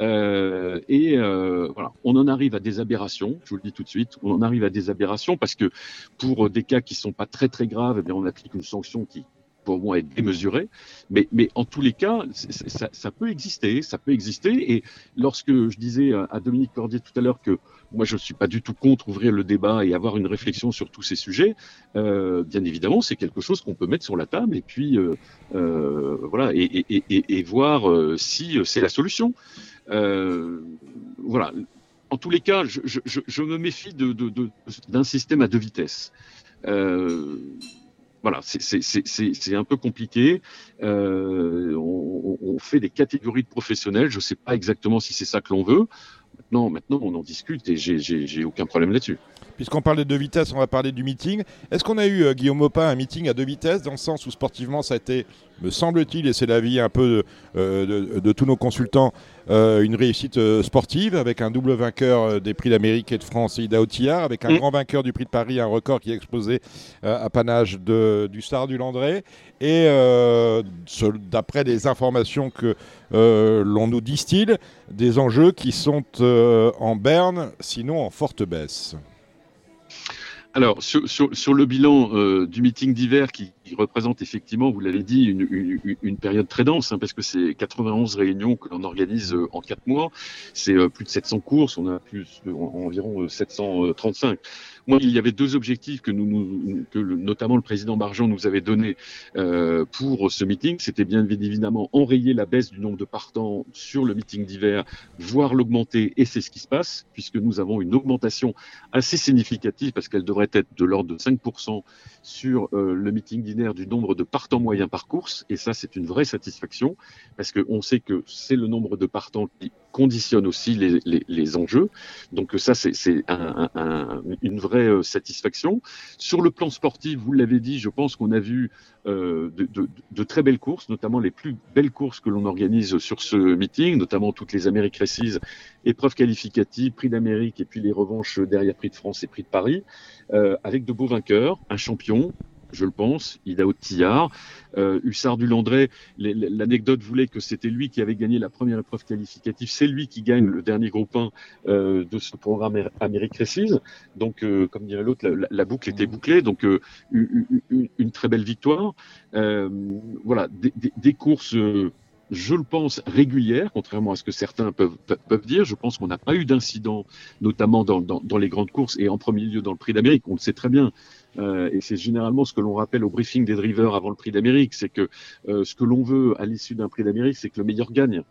Euh, et euh, voilà, on en arrive à des aberrations. Je vous le dis tout de suite, on en arrive à des aberrations parce que pour des cas qui sont pas très très graves, eh bien on applique une sanction qui pour moi être démesurée. Mais, mais en tous les cas, ça, ça, peut exister, ça peut exister. Et lorsque je disais à Dominique Cordier tout à l'heure que moi je ne suis pas du tout contre ouvrir le débat et avoir une réflexion sur tous ces sujets, euh, bien évidemment c'est quelque chose qu'on peut mettre sur la table et puis euh, euh, voilà et, et, et, et voir euh, si c'est la solution. Euh, voilà. En tous les cas, je, me méfie d'un système à deux vitesses. Euh, voilà, c'est un peu compliqué. Euh, on, on, fait des catégories de professionnels. Je ne sais pas exactement si c'est ça que l'on veut. Maintenant, maintenant, on en discute et j'ai aucun problème là-dessus. Puisqu'on parle de deux vitesses, on va parler du meeting. Est-ce qu'on a eu, Guillaume Maupin, un meeting à deux vitesses, dans le sens où sportivement, ça a été, me semble-t-il, et c'est l'avis un peu de, euh, de, de, tous nos consultants, euh, une réussite euh, sportive, avec un double vainqueur des prix d'Amérique et de France, Ida Otillard, avec un mmh. grand vainqueur du prix de Paris, un record qui est exposé à panage de, du Star du Landré. Et d'après les informations que l'on nous distille, des enjeux qui sont en berne, sinon en forte baisse. Alors, sur, sur, sur, le bilan euh, du meeting d'hiver qui, qui, représente effectivement, vous l'avez dit, une, période très dense, hein, parce que c'est 91 réunions que l'on organise euh, en quatre mois, c'est euh, plus de 700 courses, on a plus en, environ 735. Moi, il y avait deux objectifs que, notamment le président Bargeon nous avait donnés euh, pour ce meeting. C'était bien évidemment enrayer la baisse du nombre de partants sur le meeting d'hiver, voire l'augmenter, et c'est ce qui se passe, puisque nous avons une augmentation assez significative, parce qu'elle devrait être de l'ordre de 5% sur euh, le meeting d'hiver du nombre de partants moyens par course, et ça c'est une vraie satisfaction, parce qu'on sait que c'est le nombre de partants qui conditionne aussi les, les, enjeux. Donc ça, c'est un, un, une vraie euh, satisfaction. Sur le plan sportif, vous l'avez dit, je pense qu'on a vu euh, de, très belles courses, notamment les plus belles courses que l'on organise sur ce meeting, notamment toutes les Amériques Récises, épreuves qualificatives, prix d'Amérique et puis les revanches derrière prix de France et prix de Paris, euh, avec de beaux vainqueurs, un champion, je le pense, Idao Tillard. Euh, Hussard du Landré, l'anecdote voulait que c'était lui qui avait gagné la première épreuve qualificative. C'est lui qui gagne le dernier groupe 1 euh, de ce programme Amérique Récise. Donc, euh, comme dirait l'autre, la, boucle était bouclée. Donc, euh, une, une, une, très belle victoire. Euh, voilà, des, des, des courses je le pense, régulière, contrairement à ce que certains peuvent, peuvent dire. Je pense qu'on n'a pas eu d'incident, notamment dans, dans, dans, les grandes courses et en premier lieu dans le prix d'Amérique. On le sait très bien. Euh, et c'est généralement ce que l'on rappelle au briefing des drivers avant le prix d'Amérique, c'est que euh, ce que l'on veut à l'issue d'un prix d'Amérique, c'est que le meilleur gagne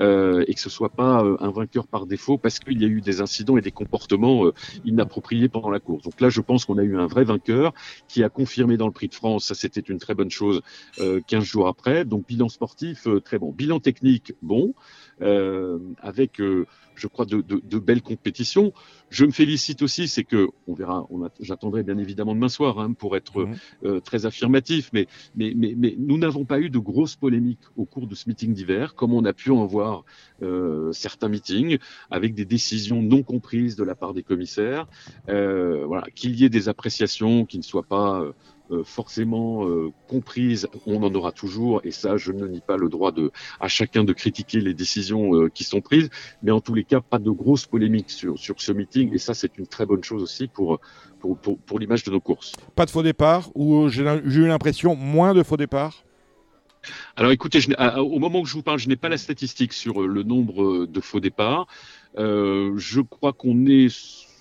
euh, et que ce soit pas un vainqueur par défaut parce qu'il y a eu des incidents et des comportements inappropriés pendant la course. Donc là, je pense qu'on a eu un vrai vainqueur qui a confirmé dans le prix de France, ça c'était une très bonne chose 15 jours après. Donc bilan sportif très bon, bilan technique bon. Avec, je crois, de, belles compétitions. Je me félicite aussi, c'est que, on verra, j'attendrai bien évidemment demain soir hein, pour être mmh. euh, très affirmatif, mais, mais, mais, mais nous n'avons pas eu de grosses polémiques au cours de ce meeting d'hiver, comme on a pu en voir euh, certains meetings, avec des décisions non comprises de la part des commissaires. voilà, qu'il y ait des appréciations qui ne soient pas euh, forcément euh, comprise, on en aura toujours, et ça, je ne nie pas le droit de, à chacun de critiquer les décisions euh, qui sont prises, mais en tous les cas, pas de grosses polémiques sur, sur ce meeting, et ça, c'est une très bonne chose aussi pour, pour, pour, pour l'image de nos courses. Pas de faux départ, ou j'ai eu l'impression moins de faux départs? Alors écoutez, je, au moment où je vous parle, je n'ai pas la statistique sur le nombre de faux départs. Euh, je crois qu'on est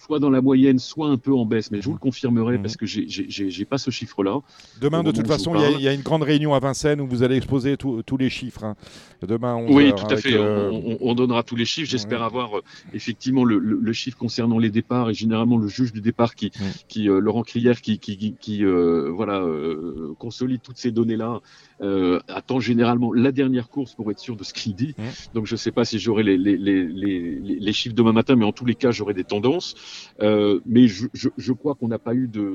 soit dans la moyenne, soit un peu en baisse, mais je vous le confirmerai Mhm. parce que j'ai- pas ce chiffre-là. Demain, de toute façon, il y, a- y une grande réunion à Vincennes où vous allez exposer tous les chiffres. hein. Demain, 11 Oui, tout à fait. euh, On, on- on donnera tous les chiffres. J'espère avoir euh, effectivement le, le- le chiffre concernant les départs et généralement le juge du départ qui, euh, Laurent Crière, qui, qui, qui, qui, voilà consolide toutes ces données-là. Euh, attend généralement la dernière course pour être sûr de ce qu'il dit. Donc je ne sais pas si j'aurai les, les, les, les, les chiffres demain matin, mais en tous les cas j'aurai des tendances. Euh, mais je, je, je crois qu'on n'a pas eu de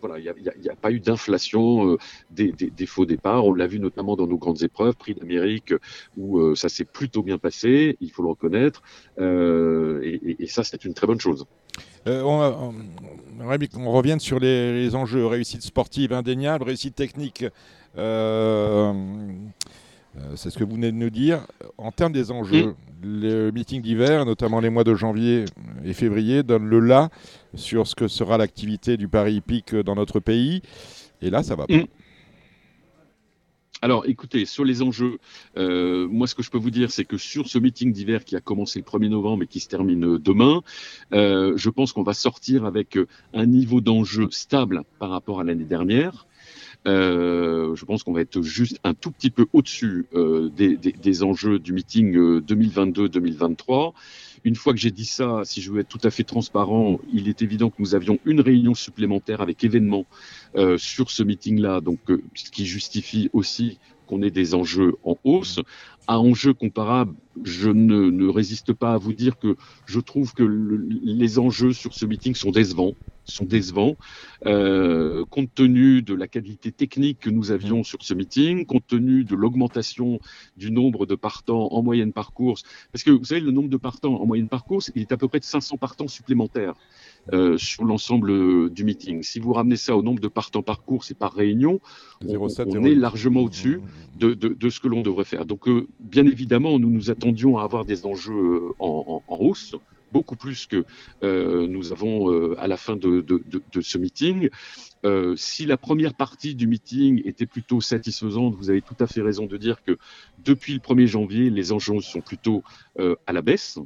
voilà, il n'y a, il y a- il y a pas eu d'inflation euh, des, des, des faux départs. On l'a vu notamment dans nos grandes épreuves, Prix d'Amérique, où ça s'est plutôt bien passé, il faut le reconnaître. Et, et- et ça, c'est une très bonne chose. Euh, on, on- revienne sur les, les enjeux. Réussite sportive indéniable, réussite technique. Euh, euh, c'est ce que vous venez de nous dire. En termes des enjeux, le meeting d'hiver, notamment les mois de janvier et février, donne le là sur ce que sera l'activité du Paris hippique dans notre pays. Et là, ça va pas. Mm. Alors, écoutez, sur les enjeux, euh, moi, ce que je peux vous dire, c'est que sur ce meeting d'hiver qui a commencé le 1er novembre et qui se termine demain, euh, je pense qu'on va sortir avec un niveau d'enjeu stable par rapport à l'année dernière. Euh, je pense qu'on va être juste un tout petit peu au-dessus euh, des, enjeux du meeting euh, 2022-2023. Une fois que j'ai dit ça, si je veux être tout à fait transparent, il est évident que nous avions une réunion supplémentaire avec événements euh, sur ce meeting-là, donc euh, ce qui justifie aussi qu'on ait des enjeux en hausse. À enjeux comparables, je ne, résiste pas à vous dire que je trouve que le- les enjeux sur ce meeting sont décevants, sont décevants, euh, compte tenu de la qualité technique que nous avions sur ce meeting, compte tenu de l'augmentation du nombre de partants en moyenne par course, parce que vous savez, le nombre de partants en moyenne par course, il est à peu près de 500 partants supplémentaires euh, sur l'ensemble euh, du meeting. Si vous ramenez ça au nombre de partants par course et par réunion, on, 0,7, on 0,8. est largement au-dessus de, de, de ce que l'on devrait faire. Donc, euh, bien évidemment, nous nous attendions à avoir des enjeux en, en, en hausse, beaucoup plus que euh, nous avons euh, à la fin de, de, de, de ce meeting. Euh, si la première partie du meeting était plutôt satisfaisante, vous avez tout à fait raison de dire que depuis le 1er janvier, les enjeux sont plutôt à la baisse.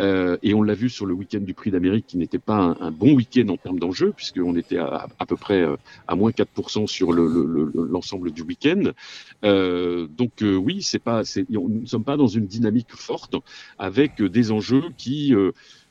Euh, et on l'a vu sur le week-end du Prix d'Amérique qui n'était pas un, bon week-end en termes d'enjeux, puisqu'on était à, à peu près euh, à moins 4% sur l'ensemble le, le, l'ensemble du week-end. Euh, donc euh, oui, c'est pas, nous ne sommes pas dans une dynamique forte avec des enjeux qui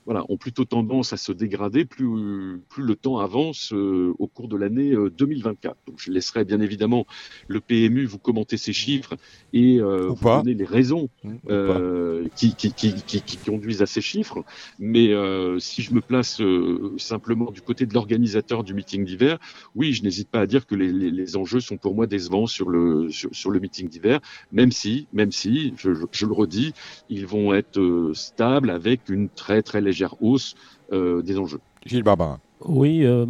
voilà, ont plutôt tendance à se dégrader plus, plus le temps avance euh, au cours de l'année euh, 2024. Donc je laisserai bien évidemment le PMU vous commenter ces chiffres et euh, Ou vous pas. donner les raisons euh, qui, qui, qui, qui, conduisent à ces chiffres. Mais euh, si je me place euh, simplement du côté de l'organisateur du meeting d'hiver, oui, je n'hésite pas à dire que les, les, les enjeux sont pour moi décevants sur le, sur, sur le meeting d'hiver, même si, même si, je, je, je le redis, ils vont être euh, stables avec une très très légère hausse euh, des enjeux. Gilles Barbarin. Oui, euh,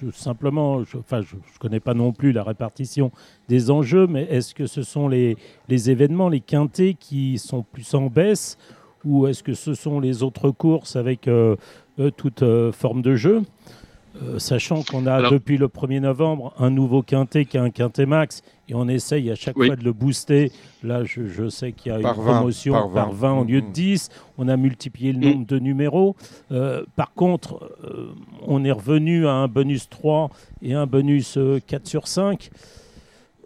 je- simplement, je ne je, je connais pas non plus la répartition des enjeux, mais est-ce que ce sont les, les événements, les quintés qui sont plus en baisse ou est-ce que ce sont les autres courses avec euh, euh, toute euh, forme de jeu? Euh, Sachant qu'on a Alors- depuis le 1er novembre un nouveau quintet qui est un quintet max et on essaye à chaque Oui. fois de le booster. Là, je, je sais qu'il y a Par une 20, promotion par par 20. 20, au lieu de Mhm. 10. On a multiplié le Mm. nombre de numéros. Euh, par contre, euh, on est revenu à un bonus 3 et un bonus euh, 4 sur 5.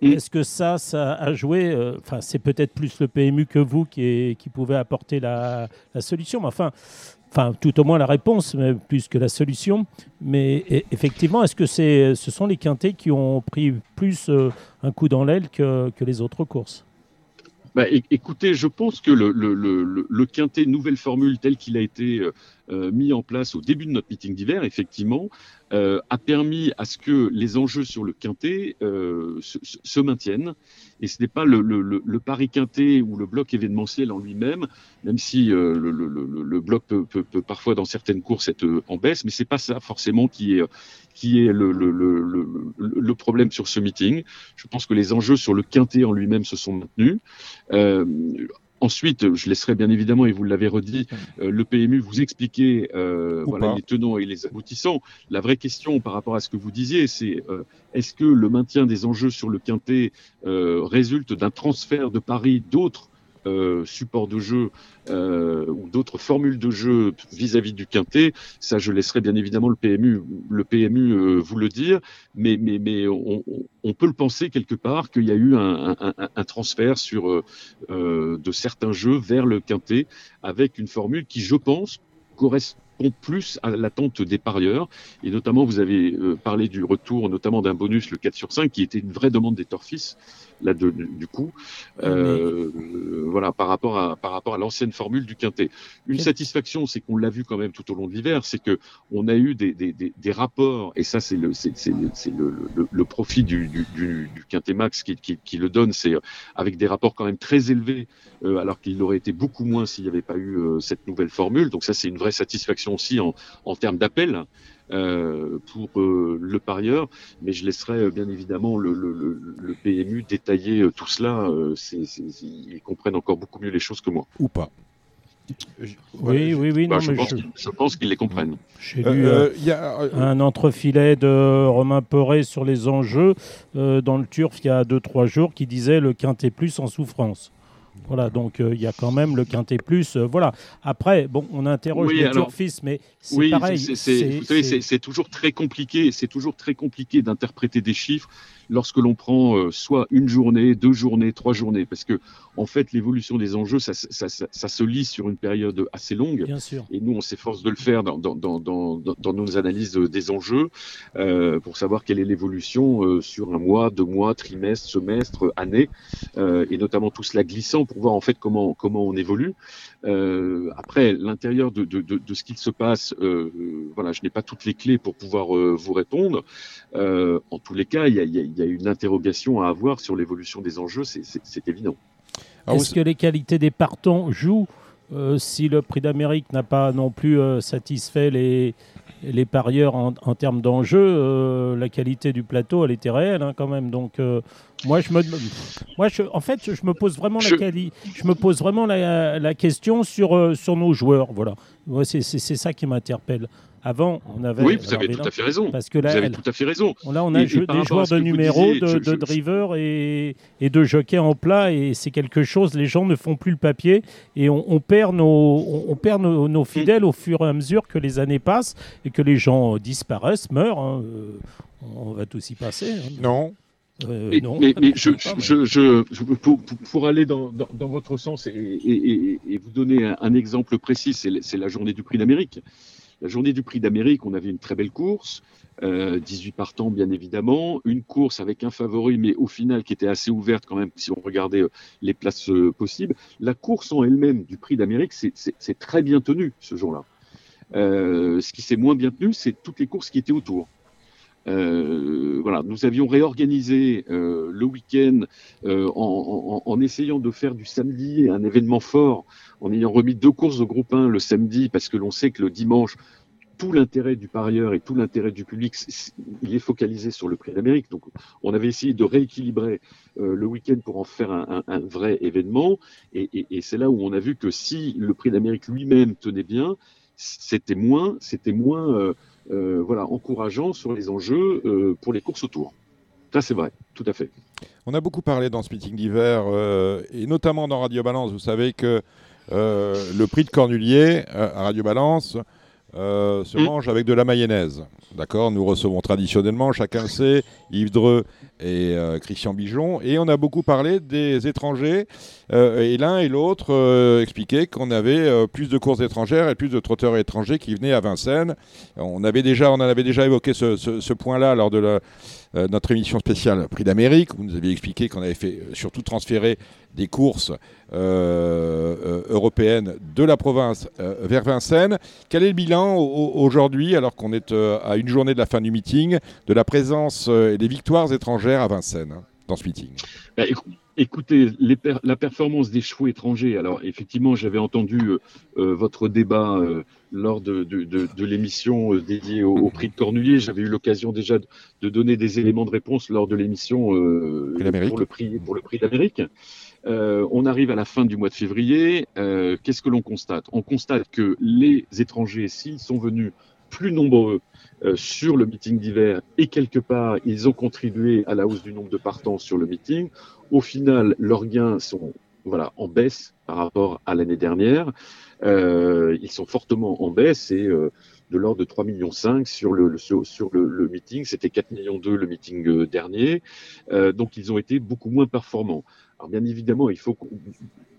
Mm. Est-ce que ça, ça a joué euh, Enfin, c'est peut-être plus le PMU que vous qui, est- qui pouvait apporter la, la solution. Mais enfin, enfin, tout au moins la réponse, mais plus que la solution. Mais e- effectivement, est-ce que c'est, ce sont les quintés qui ont pris plus euh, un coup dans l'aile que, que les autres courses? Bah, écoutez, je pense que le, le, le, le- quintet nouvelle formule tel qu'il a été euh, mis en place au début de notre meeting d'hiver, effectivement, euh, a permis à ce que les enjeux sur le quintet euh, se, se- maintiennent. Et ce n'est pas le, le, le, le pari quintet ou le bloc événementiel en lui-même, même si euh, le, bloc peut, peut, peut parfois dans certaines courses être euh, en baisse, mais c'est pas ça forcément qui est qui est le, le, le, le, problème sur ce meeting. Je pense que les enjeux sur le quintet en lui-même se sont maintenus. Euh, Ensuite, je laisserai bien évidemment, et vous l'avez redit, euh, le PMU vous expliquer euh, voilà, les tenants et les aboutissants. La vraie question par rapport à ce que vous disiez, c'est euh, est-ce que le maintien des enjeux sur le quintet euh, résulte d'un transfert de paris d'autres euh, supports de jeu euh, ou d'autres formules de jeu vis-à-vis du quintet, ça je laisserai bien évidemment le PMU, le PMU euh, vous le dire, mais, mais, mais on, on, peut le penser quelque part qu'il y a eu un, un, un transfert sur euh, de certains jeux vers le quintet avec une formule qui, je pense, correspond plus à l'attente des parieurs. Et notamment, vous avez parlé du retour, notamment d'un bonus, le 4 sur 5, qui était une vraie demande des Torfis là de, du coup, euh, voilà, par rapport à par rapport à l'ancienne formule du quintet. Une satisfaction, c'est qu'on l'a vu quand même tout au long de l'hiver, c'est que on a eu des, des, des, des rapports, et ça c'est le c'est le, le, le, profit du, du, du, du quintet max qui, qui, qui le donne, c'est avec des rapports quand même très élevés, euh, alors qu'il aurait été beaucoup moins s'il n'y avait pas eu euh, cette nouvelle formule. Donc ça c'est une vraie satisfaction aussi en, en termes d'appel. Euh, pour euh, le parieur, mais je laisserai euh, bien évidemment le, le, le PMU détailler tout cela. ils comprennent encore beaucoup mieux les choses que moi. Ou pas. Oui, oui, oui. Bah, non, je, mais pense je... je, pense qu'ils les comprennent. J'ai lu euh, y a, un entrefilet de Romain Poré sur les enjeux euh, dans le Turf il y a 2-3 jours qui disait le quintet plus en souffrance. Voilà, donc il euh, y a quand même le quintet plus. Euh, voilà. Après, bon, on interroge oui, les alors, turfistes, mais c'est oui, pareil. C'est, c'est, vous savez, c'est toujours très compliqué. C'est toujours très compliqué d'interpréter des chiffres lorsque l'on prend euh, soit une journée, deux journées, trois journées, parce que en fait, l'évolution des enjeux, ça, ça, ça, ça, se lit sur une période assez longue. Bien sûr. Et nous, on s'efforce de le faire dans, dans, dans, dans, dans nos analyses des enjeux euh, pour savoir quelle est l'évolution euh, sur un mois, deux mois, trimestre, semestre, année, euh, et notamment tout cela glissant pour voir en fait comment comment on évolue. Euh, après, l'intérieur de, de, de, de, ce qu'il se passe, euh, voilà, je n'ai pas toutes les clés pour pouvoir euh, vous répondre. Euh, en tous les cas, il y a, il y a une interrogation à avoir sur l'évolution des enjeux, c'est évident. Est-ce que les qualités des partants jouent euh, si le prix d'Amérique n'a pas non plus euh, satisfait les, les parieurs en, en termes d'enjeux, euh, la qualité du plateau, elle était réelle hein, quand même. Donc, euh, moi, je me, moi, je, en fait, je me pose vraiment Je- la quali- je me pose vraiment la, la question sur euh, sur nos joueurs. Voilà, c'est ça qui m'interpelle. Avant, on avait. Oui, vous avez tout à fait raison. Parce que Vous là, avez elle- tout à fait raison. Là, on a Et- jeu- des joueurs de disiez, de, je- de drivers et, et de jockeys en plat, et c'est quelque chose. Les gens ne font plus le papier et on, on perd nos, on, on perd nos, nos fidèles au fur et à mesure que les années passent et que les gens disparaissent, meurent. hein, euh, on va tous y passer. hein. Non. Euh, Mais, non, mais- mais [LAUGHS] je, je je, je, je- pour, pour- pour aller dans, dans, dans votre sens et, et- et- et vous donner un, un exemple précis, c'est la journée du prix d'Amérique. La journée du prix d'Amérique, on avait une très belle course, euh, 18 partants bien évidemment, une course avec un favori, mais au final qui était assez ouverte quand même si on regardait euh, les places euh, possibles. La course en elle-même du prix d'Amérique, c'est- très bien tenu ce jour-là. Euh, ce qui s'est moins bien tenu, c'est toutes les courses qui étaient autour. Euh, voilà, nous avions réorganisé euh, le week-end euh, en, en- en essayant de faire du samedi un événement fort, en ayant remis deux courses de groupe 1 le samedi, parce que l'on sait que le dimanche, tout l'intérêt du parieur et tout l'intérêt du public, il est focalisé sur le prix d'Amérique. Donc, on avait essayé de rééquilibrer euh, le week-end pour en faire un, vrai événement. Et, c'est là où on a vu que si le prix d'Amérique lui-même tenait bien, c'était moins, c'était moins, euh, euh, voilà, encourageant sur les enjeux pour les courses autour. Ça, c'est vrai, tout à fait. On a beaucoup parlé dans ce meeting d'hiver, et notamment dans Radio Balance. Vous savez que le prix de Cornulier euh, à Radio Balance euh, se Mm. mange avec de la mayonnaise. D'accord Nous recevons traditionnellement, chacun le sait, Yves Dreux et euh, Christian Bijon. Et on a beaucoup parlé des étrangers. euh, et l'un et l'autre euh, expliquaient qu'on avait euh, plus de courses étrangères et plus de trotteurs étrangers qui venaient à Vincennes. On, avait déjà, on en avait déjà évoqué ce, ce- ce point-là lors de la, euh, notre émission spéciale Prix d'Amérique. Vous nous aviez expliqué qu'on avait fait euh, surtout transférer des courses euh, européennes de la province vers Vincennes. Quel est le bilan au- au- aujourd'hui, alors qu'on est à une journée de la fin du meeting, de la présence et des victoires étrangères à Vincennes hein, dans ce meeting? Bah, Écoutez, les per- la performance des chevaux étrangers. Alors, effectivement, j'avais entendu euh, euh, votre débat euh, lors de, de, de, de l'émission euh, dédiée au, au prix de Cornulier. J'avais eu l'occasion déjà de, donner des éléments de réponse lors de l'émission pour le prix pour le prix d'Amérique. On arrive à la fin du mois de février. Qu'est-ce que l'on constate? On constate que les étrangers, s'ils sont venus plus nombreux euh, sur le meeting d'hiver et quelque part ils ont contribué à la hausse du nombre de partants sur le meeting, au final leurs gains sont voilà, en baisse par rapport à l'année dernière. Euh, ils sont fortement en baisse et euh, de l'ordre de 3,5 millions sur le, sur, le, le meeting. C'était 4,2 millions le meeting euh, dernier. Euh, donc ils ont été beaucoup moins performants. Alors bien évidemment, il faut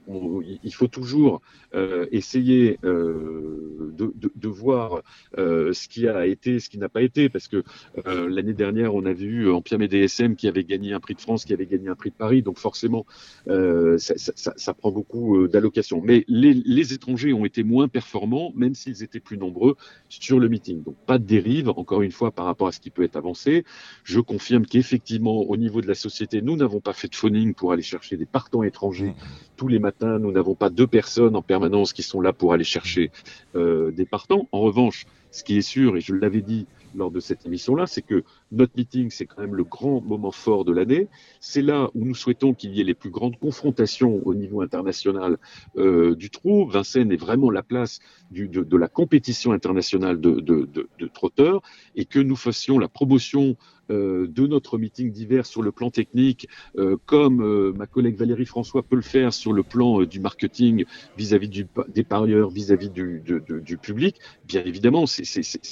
il faut toujours euh, essayer euh, de, de, de, voir euh, ce qui a été, ce qui n'a pas été, parce que l'année dernière, on a vu Ampiam et DSM qui avait gagné un prix de France, qui avait gagné un prix de Paris, donc forcément, ça, ça, ça, prend beaucoup d'allocations. Mais les, les, étrangers ont été moins performants, même s'ils étaient plus nombreux sur le meeting. Donc pas de dérive, encore une fois, par rapport à ce qui peut être avancé. Je confirme qu'effectivement, au niveau de la société, nous n'avons pas fait de phoning pour aller chercher des partants étrangers mmh. tous les matins nous n'avons pas deux personnes en permanence qui sont là pour aller chercher euh, des partants. En revanche, ce qui est sûr, et je l'avais dit lors de cette émission-là, c'est que notre meeting, c'est quand même le grand moment fort de l'année. C'est là où nous souhaitons qu'il y ait les plus grandes confrontations au niveau international euh, du trou. Vincennes est vraiment la place de, la compétition internationale de, trotteurs et que nous fassions la promotion euh, de notre meeting d'hiver sur le plan technique, euh, comme ma collègue Valérie François peut le faire sur le plan du marketing vis-à-vis -vis des parieurs, vis-à-vis -vis du, du, public. Bien évidemment, c'est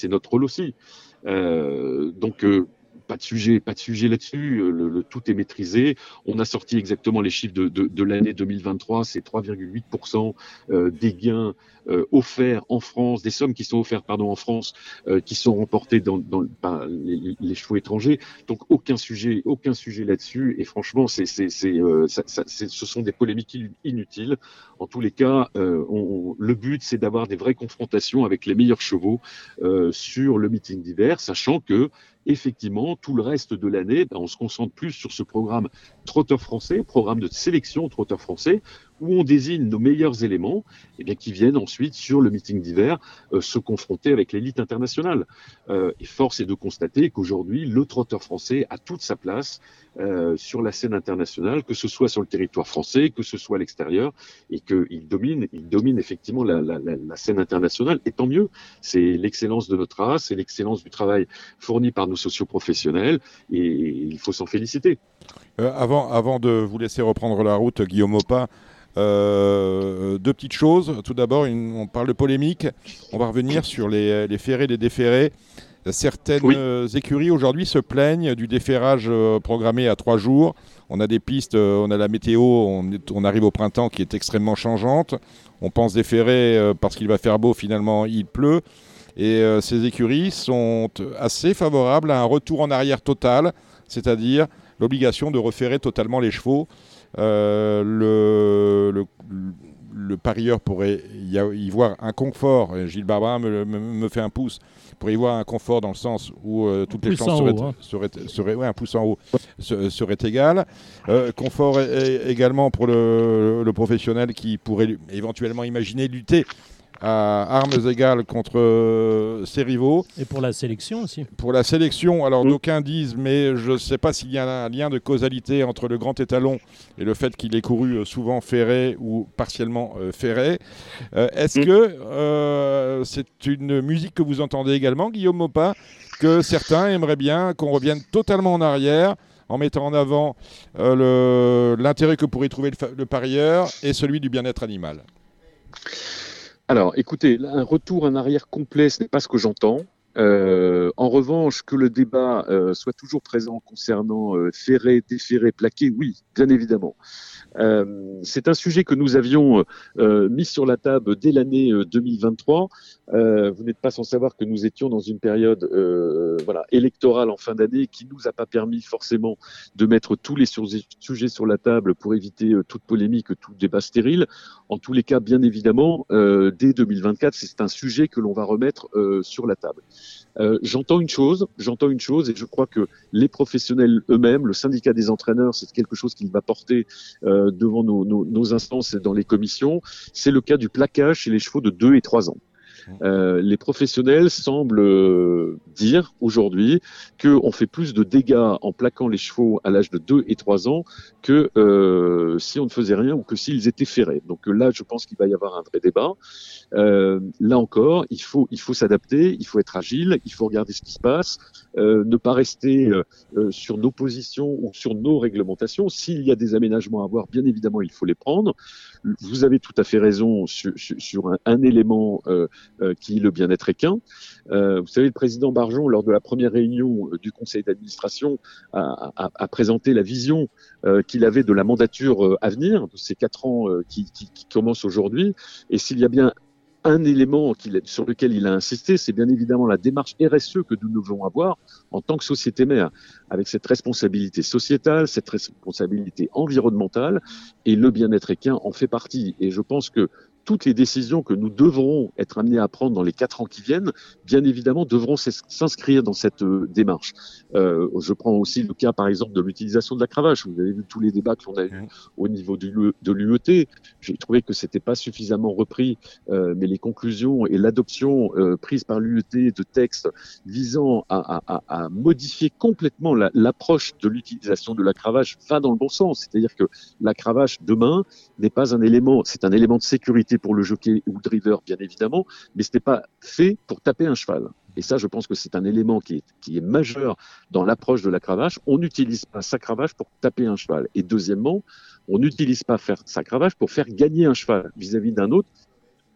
notre rôle aussi. Euh, donc euh, pas de sujet, pas de sujet là-dessus. Euh, le, tout est maîtrisé. On a sorti exactement les chiffres de, l'année 2023. C'est 3,8% des gains offerts en France, des sommes qui sont offertes pardon en France, euh, qui sont remportées dans, dans par les, les, chevaux étrangers. Donc aucun sujet, aucun sujet là-dessus. Et franchement, c'est, c'est, c'est, euh, ça, ça, ce sont des polémiques inutiles. En tous les cas, on, le but c'est d'avoir des vraies confrontations avec les meilleurs chevaux sur le meeting d'hiver, sachant que effectivement, tout le reste de l'année, ben, on se concentre plus sur ce programme trotteur français, programme de sélection trotteur français, où on désigne nos meilleurs éléments, et eh bien, qui viennent ensuite sur le meeting d'hiver euh, se confronter avec l'élite internationale. Euh, et force est de constater qu'aujourd'hui, le trotteur français a toute sa place euh, sur la scène internationale, que ce soit sur le territoire français, que ce soit à l'extérieur, et qu'il domine, il domine effectivement la, la, la, scène internationale. Et tant mieux, c'est l'excellence de notre race, c'est l'excellence du travail fourni par nos socioprofessionnels, et il faut s'en féliciter. Euh, avant, avant de vous laisser reprendre la route, Guillaume Opa, euh, deux petites choses. Tout d'abord, on parle de polémique. On va revenir sur les, les ferrés, les déférés. Certaines oui. Écuries aujourd'hui se plaignent du déferrage euh, programmé à trois jours. On a des pistes, euh, on a la météo, on, est, on, arrive au printemps qui est extrêmement changeante. On pense déférer parce qu'il va faire beau, finalement il pleut. Et ces écuries sont assez favorables à un retour en arrière total, c'est-à-dire l'obligation de referrer totalement les chevaux. Euh, le, le, le, parieur pourrait y, voir un confort. Gilles Barbara me, me, me, fait un pouce. Pourrait y voir un confort dans le sens où euh, toutes les chances seraient, hein. seraient, seraient, ouais, un pouce en haut serait égal. Euh, confort également pour le, le, professionnel qui pourrait éventuellement imaginer lutter à armes égales contre euh, ses rivaux. Et pour la sélection aussi. Pour la sélection, alors mmh. d'aucuns disent, mais je ne sais pas s'il y a un lien de causalité entre le grand étalon et le fait qu'il ait couru euh, souvent ferré ou partiellement euh, ferré. Euh, Est-ce mmh. que euh, c'est une musique que vous entendez également, Guillaume Mopa, que certains aimeraient bien qu'on revienne totalement en arrière en mettant en avant euh, l'intérêt que pourrait trouver le, le parieur et celui du bien-être animal? Alors, écoutez, un retour en arrière complet, ce n'est pas ce que j'entends. Euh, en revanche, que le débat euh, soit toujours présent concernant euh, ferré, déferré, plaqué, oui, bien évidemment. Euh, c'est un sujet que nous avions euh, mis sur la table dès l'année 2023. Euh, vous n'êtes pas sans savoir que nous étions dans une période voilà, électorale en fin d'année qui nous a pas permis forcément de mettre tous les sujets sur la table pour éviter toute polémique, tout débat stérile. En tous les cas, bien évidemment, dès 2024, c'est un sujet que l'on va remettre sur la table. Euh, j'entends une chose, j'entends une chose, et je crois que les professionnels eux-mêmes, le syndicat des entraîneurs, c'est quelque chose qu'il va porter euh, devant nos, nos, nos, instances et dans les commissions. C'est le cas du plaquage chez les chevaux de 2 et 3 ans. Euh, les professionnels semblent euh, dire aujourd'hui qu'on fait plus de dégâts en plaquant les chevaux à l'âge de 2 et 3 ans que euh, si on ne faisait rien ou que s'ils étaient ferrés. Donc là, je pense qu'il va y avoir un vrai débat. Euh, là encore, il faut, il faut s'adapter, il faut être agile, il faut regarder ce qui se passe, euh, ne pas rester euh, euh, sur nos positions ou sur nos réglementations. S'il y a des aménagements à avoir, bien évidemment, il faut les prendre. Vous avez tout à fait raison sur, un, élément euh, qui est le bien-être équin. vous savez, le président Barjon, lors de la première réunion du conseil d'administration, a, présenté la vision qu'il avait de la mandature à venir, de ces quatre ans qui, qui, qui commencent aujourd'hui. Et s'il y a bien un élément sur lequel il a insisté, c'est bien évidemment la démarche RSE que nous devons avoir en tant que société mère, avec cette responsabilité sociétale, cette responsabilité environnementale, et le bien-être équin en fait partie. Et je pense que toutes les décisions que nous devrons être amenés à prendre dans les quatre ans qui viennent, bien évidemment, devront s'inscrire dans cette euh, démarche. Euh, je prends aussi le cas, par exemple, de l'utilisation de la cravache. Vous avez vu tous les débats que l'on a eu au niveau de l'UET. J'ai trouvé que c'était pas suffisamment repris, euh, mais les conclusions et l'adoption prise par l'UET de textes visant à modifier complètement l'approche de l'utilisation de la cravache va dans le bon sens. C'est-à-dire que la cravache demain n'est pas un élément, c'est un élément de sécurité pour le jockey ou le driver, bien évidemment, mais ce n'est pas fait pour taper un cheval. Et ça, je pense que c'est un élément qui est, qui est majeur dans l'approche de la cravache. On n'utilise pas sa cravache pour taper un cheval. Et deuxièmement, on n'utilise pas faire sa cravache pour faire gagner un cheval vis-à-vis d'un autre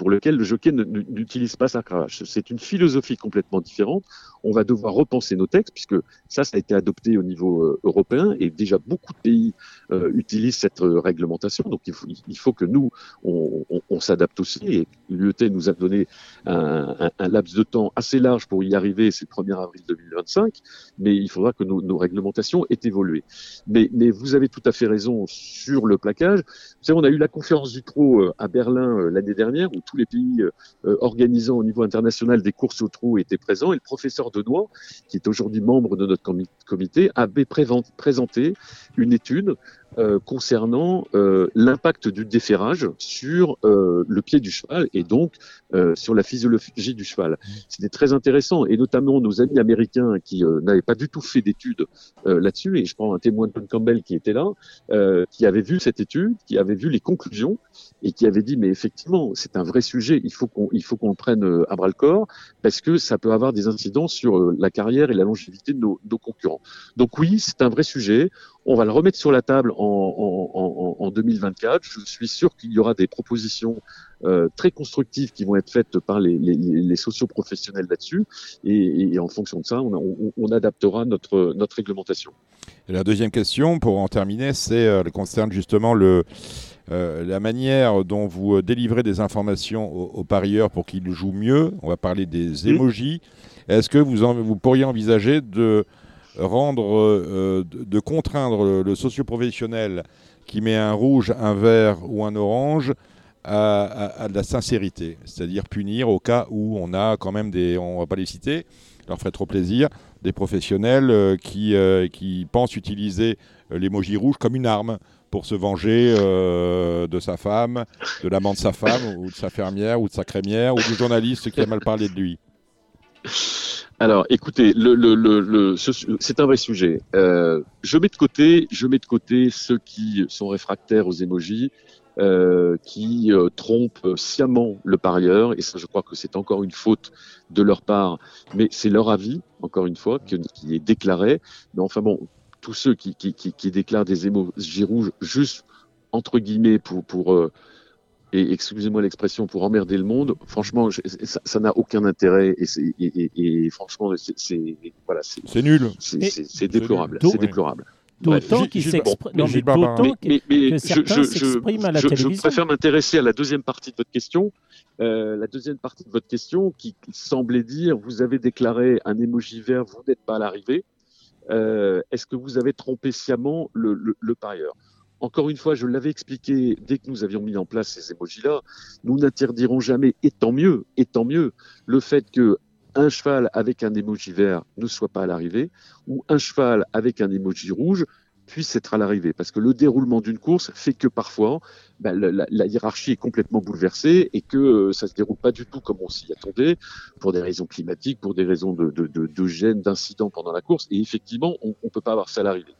pour lequel le jockey n'utilise pas sa cravache. C'est une philosophie complètement différente. On va devoir repenser nos textes puisque ça, ça a été adopté au niveau euh, européen et déjà beaucoup de pays euh, utilisent cette euh, réglementation. Donc il faut, il que nous, on, s'adapte aussi. Et l'UET nous a donné un, laps de temps assez large pour y arriver. C'est le 1er avril 2025, mais il faudra que nos, réglementations aient évolué. Mais, mais, vous avez tout à fait raison sur le plaquage. Vous savez, on a eu la conférence du trot à Berlin l'année dernière où tous les pays euh, organisant au niveau international des courses au trot étaient présents. Et le professeur Denois, qui est aujourd'hui membre de notre comité, avait présenté une étude euh, concernant euh, l'impact du déferrage sur euh, le pied du cheval et donc euh, sur la physiologie du cheval. C'était très intéressant et notamment nos amis américains qui euh, n'avaient pas du tout fait d'études là-dessus et je prends un témoin de Tom Campbell qui était là, qui avait vu cette étude, qui avait vu les conclusions et qui avait dit mais effectivement c'est un vrai sujet, il faut qu'on il faut qu'on le prenne à bras le corps parce que ça peut avoir des incidences sur la carrière et la longévité de nos, nos concurrents. Donc oui, c'est un vrai sujet. On va le remettre sur la table en, en, en, en 2024. Je suis sûr qu'il y aura des propositions euh, très constructives qui vont être faites par les, les, les socioprofessionnels là-dessus. Et, et, en fonction de ça, on, on, on, adaptera notre, notre réglementation. Et la deuxième question, pour en terminer, c'est euh, concerne justement le, euh, la manière dont vous délivrez des informations aux, aux parieurs pour qu'ils jouent mieux. On va parler des emojis. Est-ce que vous, en, vous pourriez envisager de rendre, euh, de, de, contraindre le, socioprofessionnel qui met un rouge, un vert ou un orange à, de la sincérité, c'est-à-dire punir au cas où on a quand même des, on va pas les citer, leur ferait trop plaisir, des professionnels euh, qui, euh, pensent utiliser l'emoji rouge comme une arme pour se venger euh, de sa femme, de l'amant de sa femme, ou de sa fermière, ou de sa crémière, ou du journaliste qui a mal parlé de lui. Alors, écoutez, c'est un vrai sujet. Euh, je mets de côté, je mets de côté ceux qui sont réfractaires aux émojis, euh, qui euh, trompent sciemment le parieur, et ça, je crois que c'est encore une faute de leur part, mais c'est leur avis, encore une fois, qui, est déclaré. Mais enfin bon, tous ceux qui, déclarent des émojis rouges juste entre guillemets pour, et excusez-moi l'expression, pour emmerder le monde, franchement, je, ça n'a aucun intérêt et, et, et, et franchement, c'est voilà, c'est nul, c'est déplorable, c'est déplorable. D'autant qu'il s'exprime mais, mais, mais, que certains s'expriment à la je, télévision. Je préfère m'intéresser à la deuxième partie de votre question. Euh, la deuxième partie de votre question qui semblait dire vous avez déclaré un émoji vert, vous n'êtes pas à l'arrivée. Euh, Est-ce que vous avez trompé sciemment le, le, le parieur? Encore une fois, je l'avais expliqué dès que nous avions mis en place ces émojis-là, nous n'interdirons jamais, et tant mieux, et tant mieux, le fait que un cheval avec un émoji vert ne soit pas à l'arrivée, ou un cheval avec un émoji rouge puisse être à l'arrivée. Parce que le déroulement d'une course fait que parfois, ben, la, hiérarchie est complètement bouleversée et que euh, ça se déroule pas du tout comme on s'y attendait, pour des raisons climatiques, pour des raisons de, de, d'incidents pendant la course. Et effectivement, on ne peut pas avoir ça à l'arrivée.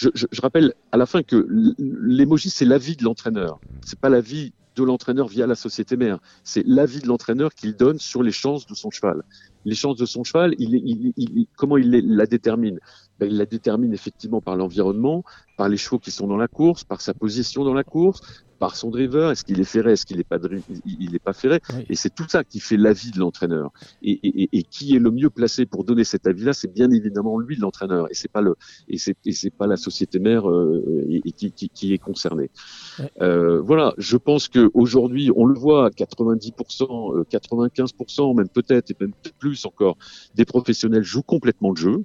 Je, rappelle à la fin que l'émoji, c'est l'avis de l'entraîneur. C'est pas l'avis de l'entraîneur via la société mère. C'est l'avis de l'entraîneur qu'il donne sur les chances de son cheval. Les chances de son cheval, il, il, il, comment il la détermine? Ben, Il la détermine effectivement par l'environnement, par les chevaux qui sont dans la course, par sa position dans la course, par son driver, est-ce qu'il est ferré, est-ce qu'il n'est pas, il est pas ferré, oui. et c'est tout ça qui fait l'avis de l'entraîneur. Et, et, et, qui est le mieux placé pour donner cet avis-là, c'est bien évidemment lui l'entraîneur, et c'est pas le, et c'est, et c'est pas la société mère euh, et, qui, qui, qui, est concernée. Euh, voilà, je pense que aujourd'hui, on le voit, 90%, 95%, euh, même peut-être et même plus encore, des professionnels jouent complètement le jeu.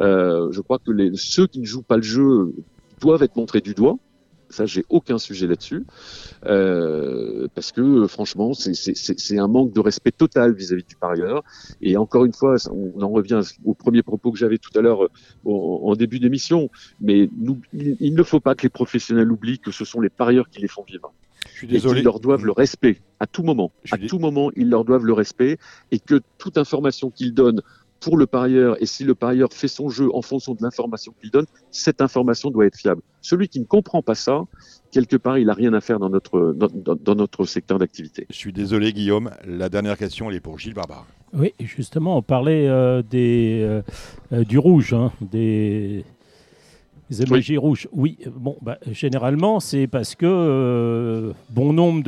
Euh, je crois que ceux qui ne jouent pas le jeu doivent être montrés du doigt. Ça, j'ai aucun sujet là-dessus, euh, parce que franchement, c'est un manque de respect total vis-à-vis -vis du parieur. Et encore une fois, on en revient au premier propos que j'avais tout à l'heure en, en, début d'émission. Mais il, ne faut pas que les professionnels oublient que ce sont les parieurs qui les font vivre. Je suis désolé. Et leur doivent le respect à tout moment. À tout moment, ils leur doivent le respect et que toute information qu'ils donnent pour le parieur et si le parieur fait son jeu en fonction de l'information qu'il donne, cette information doit être fiable. Celui qui ne comprend pas ça, quelque part, il n'a rien à faire dans notre, dans, dans notre secteur d'activité. Je suis désolé, Guillaume. La dernière question, elle est pour Gilles Barbare. Oui, justement, on parlait euh, des, euh, du rouge, hein, des, les oui. rouges. Oui, bon, bah, généralement, c'est parce que euh, bon nombre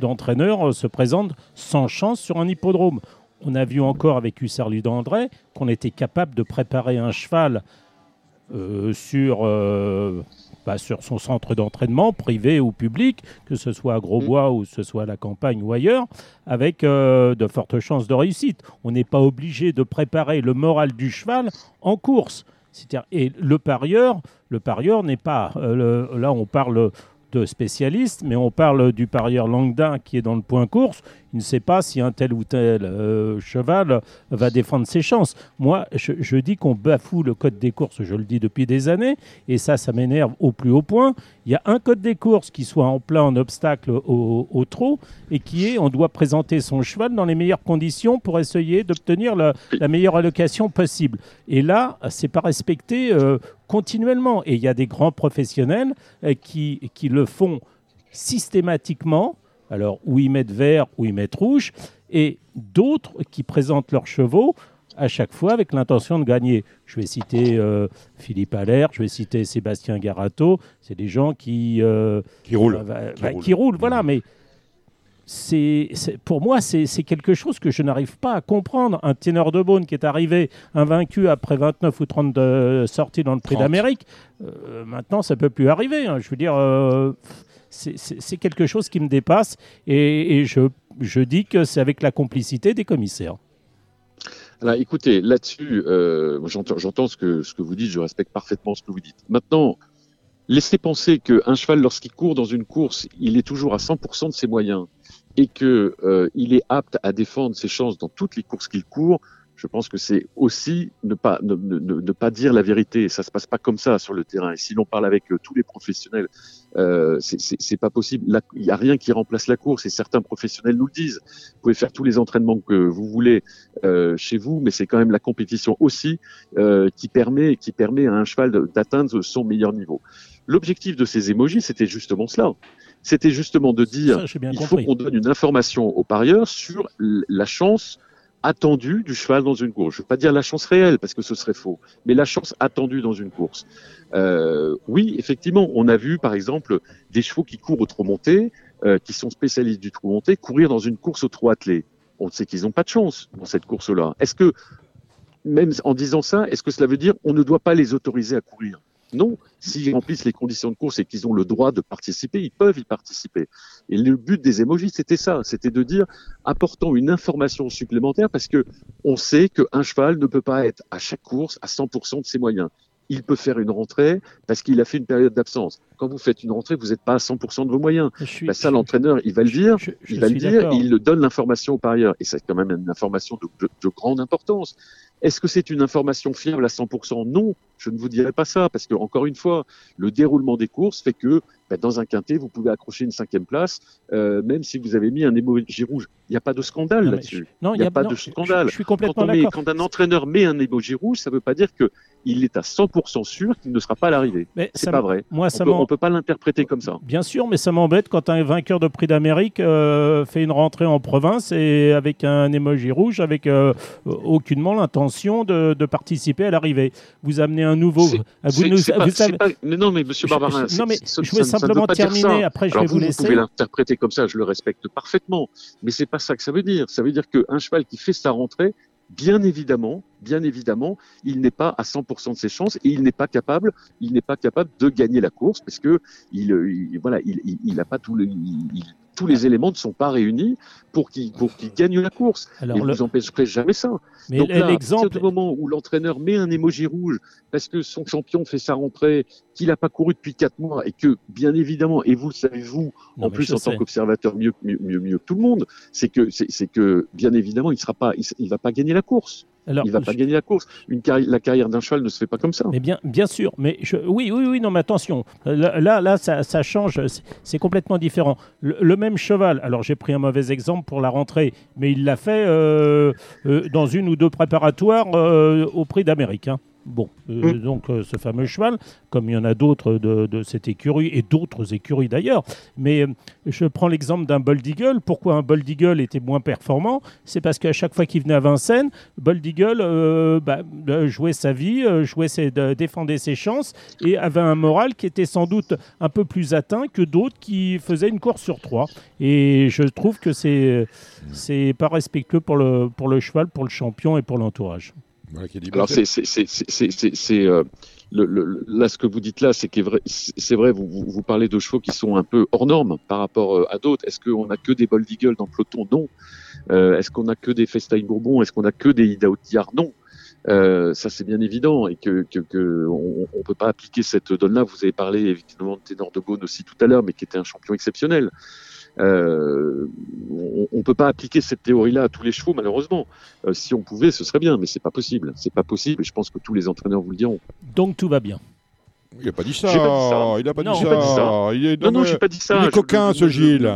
d'entraîneurs se présentent sans chance sur un hippodrome on a vu encore avec Hussarlu d'André qu'on était capable de préparer un cheval euh, sur, euh, bah, sur son centre d'entraînement, privé ou public, que ce soit à Grosbois mmh. ou ce soit à la campagne ou ailleurs, avec euh, de fortes chances de réussite. On n'est pas obligé de préparer le moral du cheval en course. Et le parieur, le parieur n'est pas. Le, là, on parle de spécialistes, mais on parle du parieur Langdin qui est dans le point course. Il ne sait pas si un tel ou tel euh, cheval va défendre ses chances. Moi, je, je dis qu'on bafoue le code des courses, je le dis depuis des années, et ça, ça m'énerve au plus haut point. Il y a un code des courses qui soit en plein obstacle au, au trot, et qui est on doit présenter son cheval dans les meilleures conditions pour essayer d'obtenir la, meilleure allocation possible. Et là, c'est pas respecté euh, continuellement. Et il y a des grands professionnels euh, qui, qui le font systématiquement alors, où ils mettent vert, ou ils mettent rouge, et d'autres qui présentent leurs chevaux à chaque fois avec l'intention de gagner. Je vais citer euh, Philippe Allaire, je vais citer Sébastien Garato. C'est des gens qui euh, qui roulent, bah, qui, bah, roulent. qui, roulent. Voilà, mais c'est pour moi c'est quelque chose que je n'arrive pas à comprendre. Un ténor de Beaune qui est arrivé invaincu après 29 ou 30 de sorties dans le Prix d'Amérique, euh, maintenant ça peut plus arriver. Hein. Je veux dire euh, c'est quelque chose qui me dépasse et, et je, je, dis que c'est avec la complicité des commissaires. Alors écoutez, là-dessus, euh, j'entends ce que, ce que vous dites, je respecte parfaitement ce que vous dites. Maintenant, laissez penser qu'un cheval, lorsqu'il court dans une course, il est toujours à 100% de ses moyens et qu'il euh, est apte à défendre ses chances dans toutes les courses qu'il court, je pense que c'est aussi ne pas, ne, ne, ne, pas dire la vérité. Ça se passe pas comme ça sur le terrain. Et si l'on parle avec euh, tous les professionnels, euh, c'est pas possible. Il n'y a rien qui remplace la course. Et certains professionnels nous le disent. Vous pouvez faire tous les entraînements que vous voulez euh, chez vous, mais c'est quand même la compétition aussi euh, qui permet, qui permet à un cheval d'atteindre son meilleur niveau. L'objectif de ces émojis, c'était justement cela. C'était justement de dire, Ça, il faut qu'on donne une information aux parieurs sur la chance attendue du cheval dans une course. Je ne veux pas dire la chance réelle parce que ce serait faux, mais la chance attendue dans une course. Euh, oui, effectivement, on a vu par exemple des chevaux qui courent au trot monté, euh, qui sont spécialistes du trot monté, courir dans une course au trot attelé. On sait qu'ils n'ont pas de chance dans cette course-là. Est-ce que, même en disant ça, est-ce que cela veut dire on ne doit pas les autoriser à courir? Non, s'ils remplissent les conditions de course et qu'ils ont le droit de participer, ils peuvent y participer. Et le but des émojis, c'était ça, c'était de dire apportons une information supplémentaire parce que on sait qu'un cheval ne peut pas être à chaque course à 100% de ses moyens. Il peut faire une rentrée parce qu'il a fait une période d'absence. Quand vous faites une rentrée, vous n'êtes pas à 100% de vos moyens. Suis, ben ça, l'entraîneur, il va le dire, je, je il va le dire, et il le donne l'information par ailleurs. Et c'est quand même une information de, de, de grande importance. Est-ce que c'est une information fiable à 100% Non, Je ne vous dirai pas ça parce que encore une fois, le déroulement des courses fait que bah, dans un quintet, vous pouvez accrocher une cinquième place, euh, même si vous avez mis un emoji rouge. Il n'y a pas de scandale là-dessus. Non, Il n'y a, pas non, de scandale. Je, suis Quand, complètement met- d'accord. quand un entraîneur met un emoji rouge, ça ne veut pas dire que il est à 100% sûr qu'il ne sera pas à l'arrivée. Mais C'est pas vrai. Moi, On ça peut, pas l'interpréter comme ça. Bien sûr, mais ça m'embête quand un vainqueur de prix d'Amérique euh, fait une rentrée en province et avec un émoji rouge, avec euh, aucunement l'intention de, de participer à l'arrivée. Vous amenez un nouveau. Vous nous- pas- vous savez- pas- non, mais Monsieur Barbarin, je- non, mais ça- je voulais ça- ça simplement dire terminer, ça. après je Alors vais vous vous, laisser. pouvez l'interpréter comme ça, je le respecte parfaitement, mais c'est pas ça que ça veut dire. Ça veut dire qu'un cheval qui fait sa rentrée, bien évidemment, bien évidemment, il n'est pas à 100% de ses chances et il n'est pas capable, il n'est pas capable de gagner la course parce que il, euh, il- voilà, il, il, il a pas tous les, il- il- tous les éléments ne sont pas réunis pour qu'il pour gagne la course. Alors, et le- vous empêcherez jamais ça. mais Donc là, à partir du moment où l'entraîneur met un émoji rouge parce que son champion fait sa rentrée, qu'il n'a pas couru depuis quatre mois et que, bien évidemment, et vous le savez vous, Non, en plus en sais. tant qu'observateur mieux, mieux, mieux, mieux que tout le monde, c'est que, c'est que, bien évidemment, il sera pas, il, il va pas gagner la course. Alors, Il va pas gagner la course. Une carri- la carrière d'un cheval ne se fait pas comme ça. Mais bien, bien sûr, mais je- oui, oui, oui, non, mais attention, là, là, là, ça, ça change, c'est- c'est complètement différent. Le, le même cheval, alors j'ai pris un mauvais exemple pour la rentrée, mais il l'a fait euh, euh, dans une ou deux préparatoires euh, au prix d'Amérique. hein. Bon, euh, Mm. donc euh, ce fameux cheval, comme il y en a d'autres de, de cette écurie et d'autres écuries d'ailleurs, mais euh, je prends l'exemple d'un Bold Eagle. Pourquoi un Bold Eagle était moins performant? C'est parce qu'à chaque fois qu'il venait à Vincennes, Bold Eagle bah, jouait sa vie, jouait ses, défendait ses chances et avait un moral qui était sans doute un peu plus atteint que d'autres qui faisaient une course sur trois. Et je trouve que c'est c'est pas respectueux pour le, pour le cheval, pour le champion et pour l'entourage. Voilà qui est. Alors c'est c'est euh, le, le- là ce que vous dites là, c'est vrai, c'est vrai. Vous, vous vous parlez de chevaux qui sont un peu hors normes par rapport euh, à d'autres. Est-ce qu'on a que des Bold Eagle dans le peloton? Non. Euh, Est-ce qu'on a que des Festail Bourbon? Est-ce qu'on a que des Ida Outillard Non. Euh, ça c'est bien évident et que, que, que on, on peut pas appliquer cette donne-là. Vous avez parlé évidemment de Ténor de Beaune aussi tout à l'heure, mais qui était un champion exceptionnel. Euh, on, on peut pas appliquer cette théorie-là à tous les chevaux malheureusement. Euh, si on pouvait, ce serait bien, mais c'est pas possible. C'est pas possible et je pense que tous les entraîneurs vous le diront. Donc tout va bien. Il n'a pas dit ça. J'ai pas dit ça. Il n'a pas, dit ça. pas dit ça. Il est, Non, non, mais- j'ai pas dit ça. il est Je- coquin, ne- ce ne- Gilles.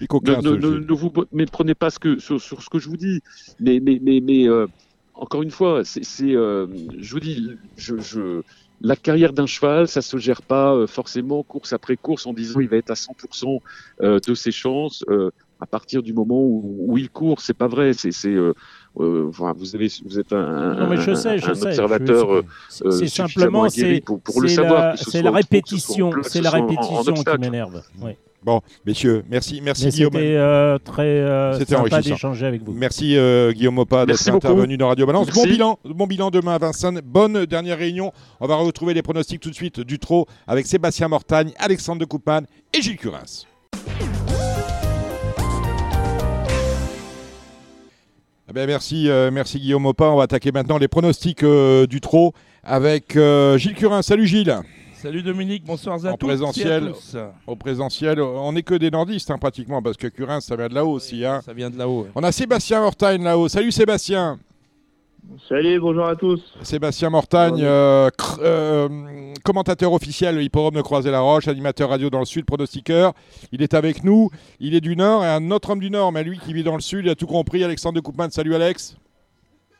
Il est coquin, Ne, ce ne, ne, Gilles. ne vous méprenez pas ce que, sur, sur ce que je vous dis. Mais, mais, mais, mais euh, encore une fois, c'est, euh, je vous dis, je, je, la carrière d'un cheval, ça se gère pas euh, forcément course après course en disant il va être à 100% euh, de ses chances euh, à partir du moment où, où il court. C'est pas vrai. C'est, c'est, euh, euh, vous avez, vous êtes un, Non, mais je un- sais, je un sais. observateur. C'est euh, simplement pour, pour le savoir. c'est la répétition, c'est ce la soit en- en répétition qui m'énerve. Oui. Bon, messieurs, merci, merci Mais Guillaume. c'était euh, très euh, sympa enrichissant. d'échanger avec vous. Merci euh, Guillaume Opa d'être intervenu dans Radio Balance. Bon bilan, bon bilan demain à Vincennes. Bonne dernière réunion. On va retrouver les pronostics tout de suite du trot avec Sébastien Mortagne, Alexandre de Coupane et Gilles Curins. Eh ben, merci, euh, merci Guillaume Opa. On va attaquer maintenant les pronostics euh, du trot avec euh, Gilles Curins. Salut Gilles. Salut Dominique, bonsoir à En tous. présentiel. et à tous. Au présentiel, on n'est que des nordistes hein, pratiquement parce que Curins ça vient de là-haut aussi. hein. Ça vient de là-haut. ouais. On a Sébastien Mortagne là-haut. Salut Sébastien. Salut, bonjour à tous. Sébastien Mortagne, euh, euh, commentateur officiel, hippodrome de Croisé-la-Roche, animateur radio dans le Sud, pronostiqueur. Il est avec nous. Il est du Nord et un autre homme du Nord, mais lui qui vit dans le Sud, il a tout compris. Alexandre de Coupman. Salut Alex.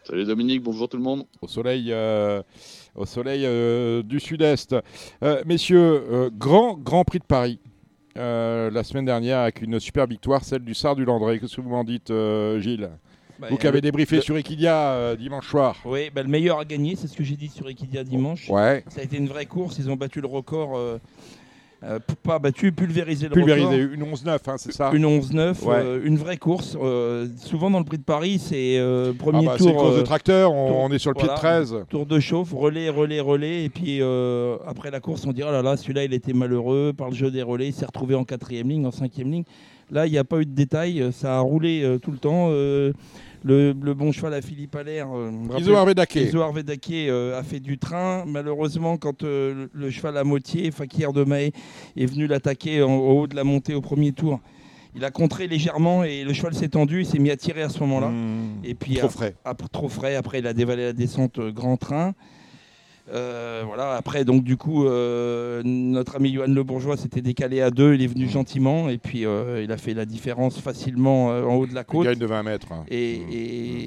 Salut Dominique, bonjour tout le monde. Au soleil, euh, au soleil euh, du Sud-Est. Euh, messieurs, euh, grand, grand prix de Paris. euh, la semaine dernière avec une super victoire, celle du Sard du Landré. Qu'est-ce que vous m'en dites, euh, Gilles Bah, Vous qui avez débriefé le- sur Equidia euh, dimanche soir. Oui, bah, le meilleur a gagné, c'est ce que j'ai dit sur Equidia dimanche. Ouais, Ça a été une vraie course, ils ont battu le record. euh, euh, pas battu, pulvérisé le pulvérisé. record. Une 11-9, hein, c'est ça Une 11-9, Ouais. euh, une vraie course. euh, souvent dans le prix de Paris, c'est euh, Ah premier bah, C'est tour, course de tracteur, on, tour- on est sur le pied de 13. tour de chauffe, relais, relais, relais. Et puis après la course, on dira, oh là là, celui-là, il était malheureux par le jeu des relais, il s'est retrouvé en quatrième ligne, en cinquième ligne. Là, il n'y a pas eu de détails, ça a roulé tout le temps. Le, le bon cheval à Philippe Allaire, euh, Iso euh, a fait du train. Malheureusement, quand euh, le, le cheval à moitié, Fakir de Maé, est venu l'attaquer en- au haut de la montée au premier tour, il a contré légèrement et le cheval s'est tendu, il s'est mis à tirer à ce moment-là. Mmh, Et puis trop ap- frais. après, trop frais, après il a dévalé la descente euh, grand train. Euh, voilà. Après, donc du coup, euh, notre ami Johan Le Bourgeois s'était décalé à deux. Il est venu gentiment et puis euh, il a fait la différence facilement en haut de la Il côte. gagne de 20 mètres. hein. Et,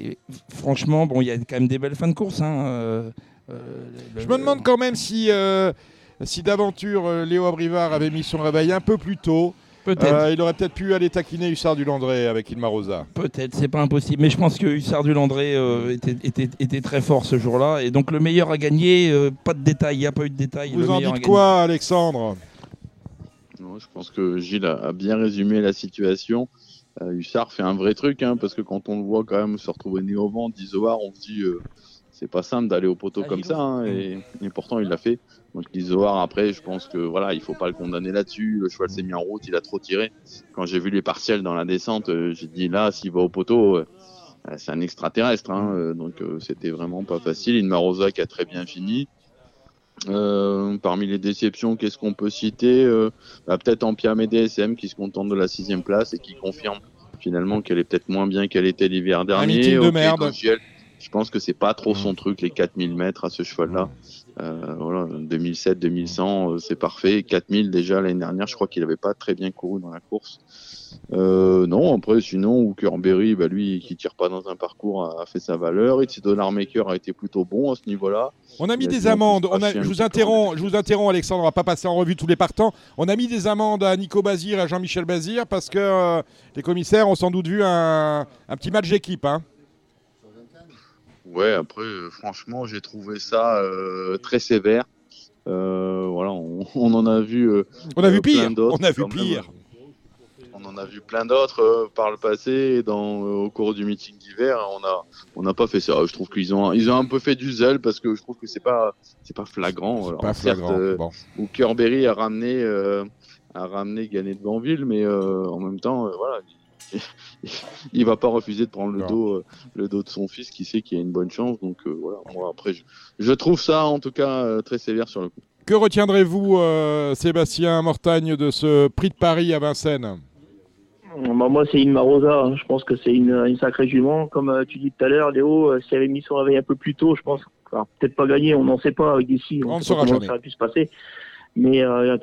et franchement, bon, il y a quand même des belles fins de course. hein, Je me demande quand même si, si d'aventure Léo Abrivard avait mis son réveil un peu plus tôt. Peut-être. euh, il aurait peut-être pu aller taquiner Hussard du Landré avec Ilma Rosa. Peut-être, c'est pas impossible. Mais je pense que Hussard du Landré euh, était, était- était très fort ce jour-là. Et donc le meilleur a gagné. euh, pas de détails, il n'y a pas eu de détails. Vous le en dites quoi, Alexandre? Non, je pense que Gilles a, a bien résumé la situation. Euh, Hussard fait un vrai truc, hein, parce que quand on le voit quand même se retrouver né au vent, 10 on se dit euh, c'est pas simple d'aller au poteau Ah, comme ça, hein, et, et pourtant il l'a fait. Donc 10 après, je pense que voilà, il faut pas le condamner là-dessus. Le cheval s'est mis en route, il a trop tiré. Quand j'ai vu les partiels dans la descente, euh, j'ai dit là, s'il va au poteau, euh, euh, c'est un extraterrestre, hein, donc c'était vraiment pas facile. Une Marosa qui a très bien fini. Euh, parmi les déceptions, qu'est-ce qu'on peut citer Euh, bah, Peut-être Ampia DSM qui se contente de la sixième place et qui confirme finalement qu'elle est peut-être moins bien qu'elle était l'hiver dernier. meeting de merde. Je pense que c'est pas trop son truc, les 4000 mètres à ce cheval-là. Euh, voilà, 2007, 2100, euh, c'est parfait. 4000 déjà l'année dernière, je crois qu'il avait pas très bien couru dans la course. Euh, non, après, sinon, Hookerberry, bah, lui, qui tire pas dans un parcours, a, a fait sa valeur. It's Dollar Maker a été plutôt bon à ce niveau-là. On a mis a des amendes. On a- je, vous interromps, je vous interromps, Alexandre. On va pas passer en revue tous les partants. On a mis des amendes à Nico Bazir et à Jean-Michel Bazir parce que euh, les commissaires ont sans doute vu un, un petit match d'équipe. hein. Ouais, après, euh, franchement, j'ai trouvé ça euh, très sévère. Euh, voilà, on, [LAUGHS] on en a vu. euh, On a vu pire. On a vu même. pire. On en a vu plein d'autres euh, par le passé et dans, euh, au cours du meeting d'hiver. On a, on n'a pas fait ça. Je trouve qu'ils ont, ils ont un peu fait du zèle parce que je trouve que c'est pas, c'est pas flagrant. Alors, Pas certes, flagrant. euh, Bon. Hookerberry a ramené, euh, a ramené Gagné de Banville, mais euh, en même temps, voilà, il, va pas refuser de prendre le Non. dos, euh, le dos de son fils, qui sait qu'il y a une bonne chance. Donc euh, voilà, moi après, je, je trouve ça en tout cas euh, très sévère sur le coup. Que retiendrez-vous, euh, Sébastien Mortagne, de ce prix de Paris à Vincennes? Bah, moi, c'est une Marosa. hein. Je pense que c'est une, une sacrée jument. Comme euh, tu dis tout à l'heure, Léo, euh, s'il avait mis son réveil un peu plus tôt, je pense. Peut-être pas gagné, on n'en sait pas avec d'ici. On ne saura jamais. ça aurait pu se passer. Mais a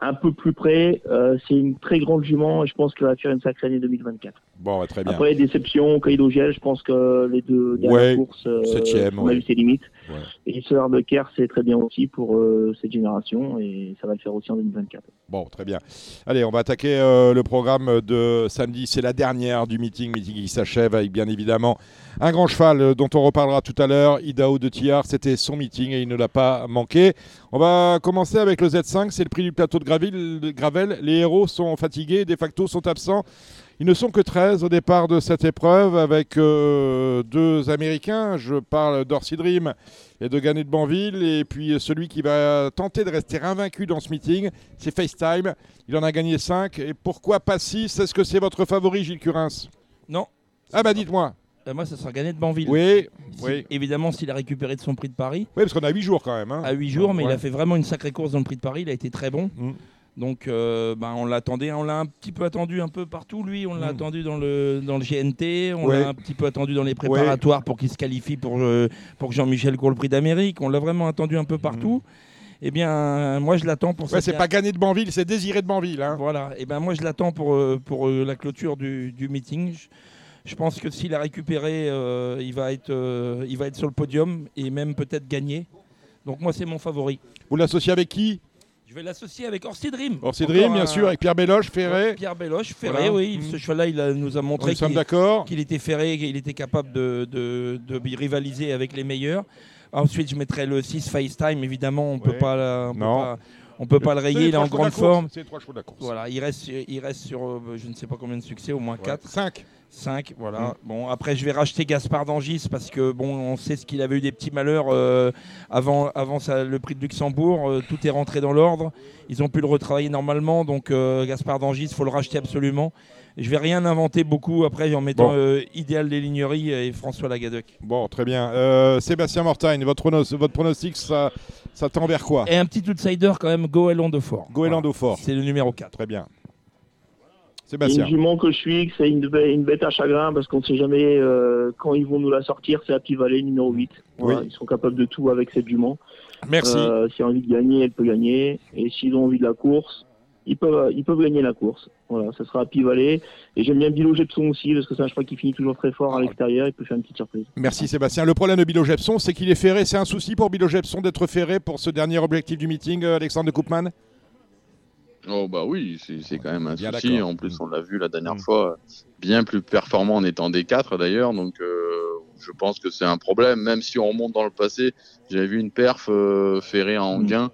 un peu plus près. Euh, c'est une très grande jument et je pense qu'elle va faire une sacrée année 2024. Bon, ouais, très bien. Après, déception, Kaido Gel, je pense que les deux Ouais, dernières courses, euh, septième, on a ouais. vu ses limites. Ouais. Et Solar de Kerr, c'est très bien aussi pour euh, cette génération et ça va le faire aussi en 2024. Bon, très bien. Allez, on va attaquer euh, le programme de samedi. C'est la dernière du meeting, meeting qui s'achève avec bien évidemment un grand cheval euh, dont on reparlera tout à l'heure, Idaho de Tillard. C'était son meeting et il ne l'a pas manqué. On va commencer avec le Z5, c'est le prix du plateau de Gravel. Les héros sont fatigués, de facto sont absents. Ils ne sont que 13 au départ de cette épreuve avec euh, deux Américains. Je parle d'Orsi Dream et de Gagné de Banville. Et puis celui qui va tenter de rester invaincu dans ce meeting, c'est FaceTime. Il en a gagné 5. Et pourquoi pas 6 Est-ce que c'est votre favori, Gilles Curins? Non. Ah bah dites-moi. Euh, moi, ça sera gagné de Banville. Oui, Si- oui. Évidemment, s'il a récupéré de son prix de Paris. Oui, parce qu'on a 8 jours quand même. hein. à 8 jours, mais il a fait vraiment une sacrée course dans le prix de Paris. Il a été très bon. Mm. Donc, euh, ben, on l'attendait, on l'a un petit peu attendu un peu partout. Lui, on l'a Mm. attendu dans le dans le GNT, on Ouais. l'a un petit peu attendu dans les préparatoires pour qu'il se qualifie pour euh, pour que Jean-Michel court le prix d'Amérique. On l'a vraiment attendu un peu partout. Eh bien, euh, moi, je l'attends pour. Ouais, c'est pas Gagné de Banville, c'est Désiré de Banville. hein. voilà. Et ben moi je l'attends pour, euh, pour la clôture du, du meeting. Je, je pense que s'il a récupéré, il, va être, il va être sur le podium et même peut-être gagner. Donc moi c'est mon favori. Vous l'associez avec qui? Je vais l'associer avec Orsi Dream. Orsi Dream, bien un- sûr, avec Pierre Belloche, Ferré. Pierre Belloche, Ferré, Voilà. oui. Mm. Ce cheval-là, il a- nous a montré qu'il était ferré, qu'il était capable de, de- de rivaliser avec les meilleurs. Ensuite, je mettrai le 6 FaceTime, évidemment, on Ouais. peut pas, la- on peut Non. pas, on peut pas le rayer, il est en grande forme. C'est les trois chevaux de la course. Voilà, il reste, il reste sur euh, je ne sais pas combien de succès, au moins 4. 5. 5, voilà. Mm. Bon, après, je vais racheter Gaspard d'Angis parce que, bon, on sait ce qu'il avait eu des petits malheurs euh, avant, avant ça- le prix de Luxembourg. Euh, tout est rentré dans l'ordre. Ils ont pu le retravailler normalement. Donc, euh, Gaspard d'Angis, il faut le racheter absolument. Je vais rien inventer beaucoup après en mettant Bon. Idéal des Ligneries et François Lagadec. Bon, très bien. Sébastien Mortagne, votre, pronos- votre pronostic, ça, ça tend vers quoi? Et un petit outsider quand même, Goéland de Fort. Goéland au fort. C'est le numéro 4. Très bien. Une Sébastien. jument que je suis, c'est une, bê- une bête à chagrin parce qu'on ne sait jamais euh, quand ils vont nous la sortir. C'est la petite vallée numéro 8. Voilà, Oui. Ils sont capables de tout avec cette jument. Merci. Euh, si elle a envie de gagner, elle peut gagner. Et s'ils ont envie de la course, ils peuvent, ils peuvent gagner la course. Voilà, ça sera à Pi-Vallée. Et j'aime bien Bilo Jepson aussi, parce que c'est un cheval qui finit toujours très fort à l'extérieur. Il peut faire une petite surprise. Merci Sébastien. Le problème de Bilo Jepson, c'est qu'il est ferré. C'est un souci pour Bilo Jepson d'être ferré pour ce dernier objectif du meeting, euh, Alexandre de Koopman? Oh bah oui, c'est quand même un Bien souci. En plus, on l'a vu la dernière Mm. fois, bien plus performant en étant D4 d'ailleurs. Donc, euh, je pense que c'est un problème. Même si on remonte dans le passé, j'avais vu une perf euh, ferrée en. Mm. gain.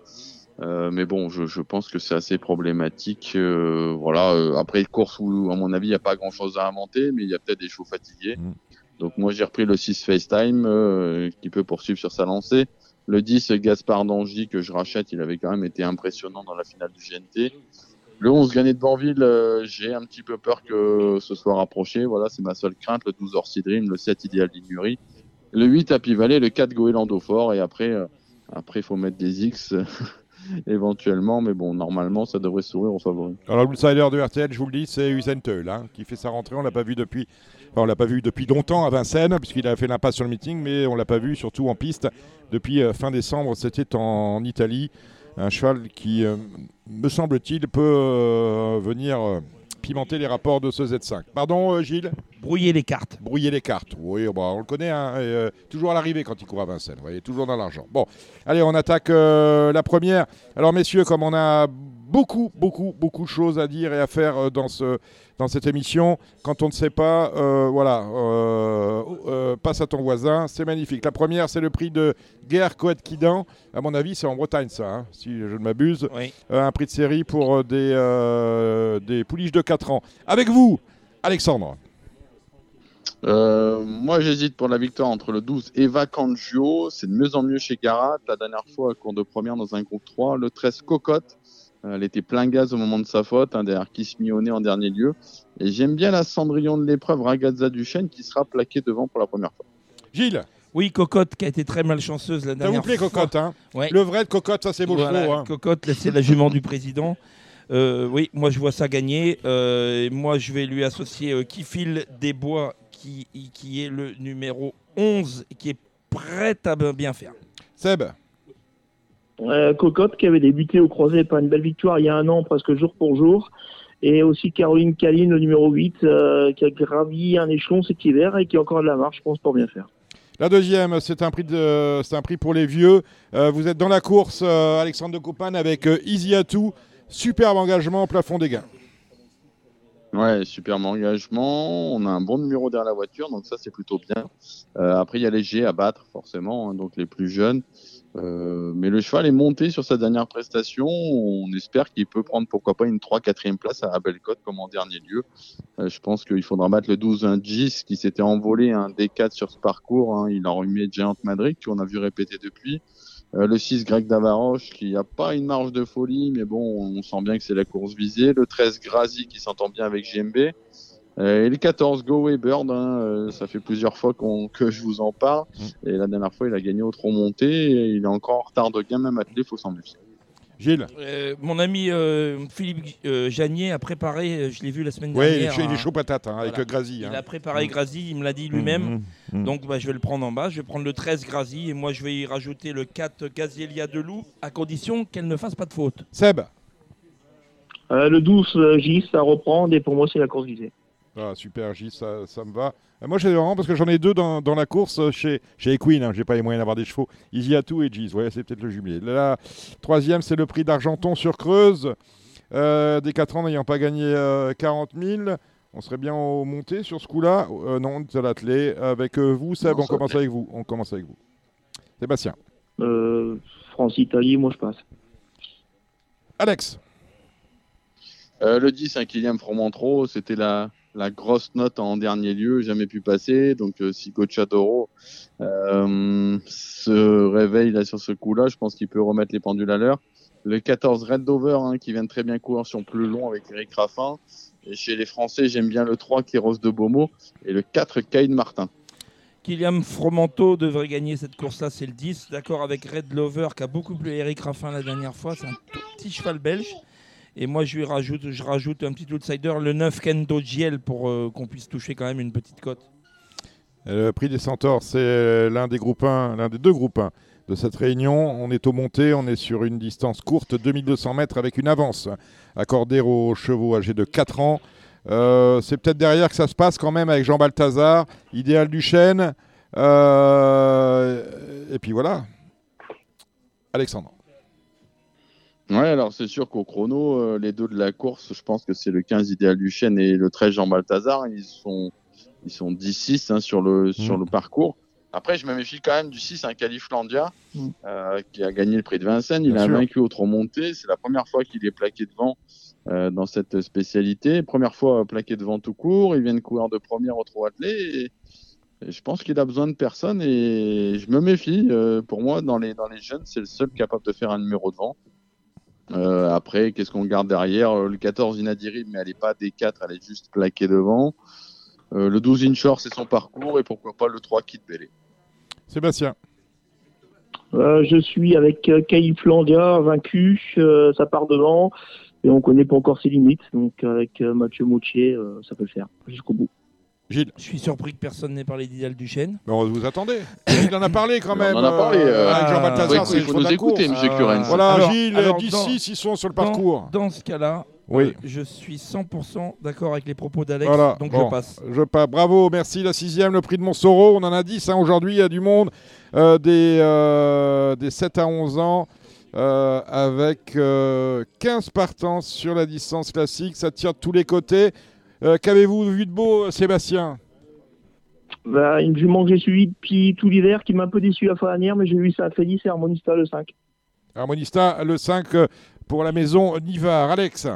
Euh, mais bon, je, je pense que c'est assez problématique. Voilà. après une course où, à mon avis, il n'y a pas grand-chose à inventer, mais il y a peut-être des chevaux fatigués. Mm. Donc moi, j'ai repris le 6 FaceTime qui peut poursuivre sur sa lancée. Le 10 Gaspard Dangy que je rachète, il avait quand même été impressionnant dans la finale du GNT. Le 11 gagné de Banville, euh, j'ai un petit peu peur que ce soit rapproché. Voilà, c'est ma seule crainte. Le 12 Orsi le 7 Idéal Lignurie, le 8 Happy le 4 Goéland Fort. Et après, euh, après, faut mettre des X [LAUGHS] éventuellement. Mais bon, normalement, ça devrait sourire aux favoris. Alors l'outsider de RTL, je vous le dis, c'est Usain Teul, hein, qui fait sa rentrée. On l'a pas vu depuis, enfin, on l'a pas vu depuis longtemps à Vincennes, puisqu'il a fait l'impasse sur le meeting, mais on l'a pas vu surtout en piste depuis euh, fin décembre. C'était en, Italie, un cheval qui, euh, me semble-t-il, peut euh, venir pimenter les rapports de ce Z5. Pardon, euh, Gilles? Brouiller les cartes. Brouiller les cartes. Oui, bah, on le connaît, hein, et, euh, toujours à l'arrivée quand il court à Vincennes. Vous voyez, toujours dans l'argent. Bon, allez, on attaque euh, la première. Alors, messieurs, comme on a beaucoup, beaucoup, beaucoup de choses à dire et à faire euh, dans, ce, dans cette émission, quand on ne sait pas, euh, voilà, euh, euh, passe à ton voisin, c'est magnifique. La première, c'est le prix de Guerre Coët Quidan. À mon avis, c'est en Bretagne, ça, hein, si je ne m'abuse. Oui. Euh, un prix de série pour euh, des, euh, des pouliches de 4 ans. Avec vous, Alexandre. Euh, moi, j'hésite pour la victoire entre le 12 Eva Cangio. C'est de mieux en mieux chez Garat. La dernière fois, cours de première dans un groupe 3. Le 13 Cocotte. Euh, Elle était plein gaz au moment de sa faute, hein, derrière Kiss Mionnet en dernier lieu. Et j'aime bien la Cendrillon de l'épreuve, Ragazza Duchesne, qui sera plaquée devant pour la première fois. Gilles, Oui, Cocotte qui a été très malchanceuse la ça dernière vous plaît, fois. Cocotte hein Ouais. Le vrai de Cocotte, ça c'est beau Voilà, hein. Cocotte, c'est la jument du président. Euh, oui, moi je vois ça gagner. Euh, et moi je vais lui associer euh, Kifil Desbois, qui, qui est le numéro 11, et qui est prêt à bien faire. Seb, Euh, Cocotte qui avait débuté au croisé par une belle victoire il y a un an, presque jour pour jour. Et aussi Caroline Caline, le numéro 8, euh, qui a gravi un échelon cet hiver et qui a encore de la marche, je pense, pour bien faire. la deuxième, c'est un prix de, c'est un prix pour les vieux. Euh, vous êtes dans la course, euh, Alexandre de Coupane, avec euh, Easy Atou. Superbe engagement, plafond des gains. Ouais, superbe engagement. On a un bon numéro derrière la voiture, donc ça c'est plutôt bien. Euh, après, il y a les G à battre, forcément, hein, donc les plus jeunes. Euh, mais le cheval est monté sur sa dernière prestation. On espère qu'il peut prendre pourquoi pas une 3-4e place à Bellecote comme en dernier lieu. Euh, je pense qu'il faudra battre le 12 un Gis qui s'était envolé un D4 sur ce parcours. hein. Il a remis Giant Madrid qu'on a vu répéter depuis. Euh, le 6 Greg Davaroche qui a pas une marge de folie, mais bon, on sent bien que c'est la course visée. Le 13 Grazi qui s'entend bien avec GMB. Euh, et le 14 Go Away Bird, hein, euh, ça fait plusieurs fois qu'on- que je vous en parle. Et la dernière fois, il a gagné au trop monté. Et il est encore en retard de gain, même attelé, faut s'en méfier. Gilles, Euh, mon ami euh, Philippe euh, Janier a préparé, je l'ai vu la semaine oui, il est dernière. chaud- il est chaud patate, hein, avec Voilà. Grazi. Il hein. a préparé Mm. Grazi, il me l'a dit lui-même. Mm, mm, mm. Donc bah, je vais le prendre en bas. Je vais prendre le 13 Grazi et moi je vais y rajouter le 4 Gazielia de Loup à condition qu'elle ne fasse pas de faute. Seb, Euh, le 12 euh, Gis à reprendre et pour moi c'est la course visée. Ah, super, Gilles, ça, ça me va. Euh, moi, j'ai vraiment parce que j'en ai deux dans, dans la course euh, chez, chez Equine. Hein, j'ai pas les moyens d'avoir des chevaux. Easy Atou et Giz. Ouais, c'est peut-être le jumelé. La troisième, c'est le prix d'Argenton sur Creuse. Euh, des 4 ans n'ayant pas gagné euh, 40 000. On serait bien au monté sur ce coup-là. Euh, non, c'est l'attelé. Avec euh, vous, Seb, Non, on ça commence avec vous. On commence avec vous. Sébastien. Euh, France-Italie, moi je passe. Alex. Euh, le 10, un Kylian Fromentro, c'était la, la grosse note en dernier lieu, jamais pu passer. Donc, euh, si Gocciadoro euh, se réveille là sur ce coup-là, je pense qu'il peut remettre les pendules à l'heure. Le 14, Red Dover, hein, qui vient de très bien courir sur plus long avec Eric Raffin. Et chez les Français, j'aime bien le 3, Kéros de Beaumont. Et le 4, Caïd Martin. Kylian Fromanto devrait gagner cette course-là, c'est le 10. D'accord avec Red Lover qui a beaucoup plu Eric Raffin la dernière fois. C'est un petit cheval belge. Et moi, je, lui rajoute, je rajoute un petit outsider, le 9 Kendo Giel, pour euh, qu'on puisse toucher quand même une petite cote. Le prix des Centaures, c'est l'un des groupes 1, l'un des deux groupes 1 de cette réunion. On est au monté, on est sur une distance courte, 2200 mètres, avec une avance accordée aux chevaux âgés de 4 ans. Euh, c'est peut-être derrière que ça se passe quand même avec Jean Balthazar, Idéal du Chêne. Euh, et puis voilà. Alexandre. Ouais, alors c'est sûr qu'au chrono, euh, les deux de la course, je pense que c'est le 15 Idéal du Chêne et le 13 Jean Balthazar. Ils sont, ils sont 10-6 hein, sur, le, sur le parcours. Après, je me méfie quand même du 6, un Califlandia, Mm. euh, qui a gagné le prix de Vincennes. Il Bien a sûr. vaincu au trop monté. C'est la première fois qu'il est plaqué devant euh, dans cette spécialité. Première fois euh, plaqué devant tout court. Il vient de courir de première au attelé. Et, et je pense qu'il a besoin de personne et je me méfie. Euh, pour moi, dans les, dans les jeunes, c'est le seul capable de faire un numéro devant. Euh, après, qu'est-ce qu'on garde derrière? Euh, Le 14 Inadirib, mais elle n'est pas D4, elle est juste plaquée devant. Euh, le 12 Inshore, c'est son parcours et pourquoi pas le 3 Kid Bellé. Sébastien. Euh, je suis avec euh, Caïflandia, vaincu, euh, ça part devant, et on connaît pas encore ses limites, donc avec euh, Mathieu Moutier, euh, ça peut le faire jusqu'au bout. Gilles. Je suis surpris que personne n'ait parlé d'Idéal du Chêne. Mais on vous attendait. Il en a parlé quand même. on en a parlé, euh, avec Jean ah, Balthazar. oui, c'est il faut nous écouter, course. monsieur Curens. Voilà, Alors- Gilles, alors, 10-6, ils sont sur le dans- parcours. Dans ce cas-là, Oui. euh, je suis 100% d'accord avec les propos d'Alex, Voilà, donc bon. je passe. Je pas. Bravo, merci. La sixième, le prix de Montsoro. On en a 10 hein, aujourd'hui. Il y a du monde euh, des, euh, des 7 à 11 ans euh, avec euh, 15 partants sur la distance classique. Ça tire de tous les côtés. Euh, Qu'avez-vous vu de beau, Sébastien? Bah, une jument que j'ai suivie depuis tout l'hiver, qui m'a un peu déçu la fois dernière, mais j'ai eu ça à crédit, c'est Harmonista le 5. Harmonista, le 5 euh, pour la maison Nivard. Alex?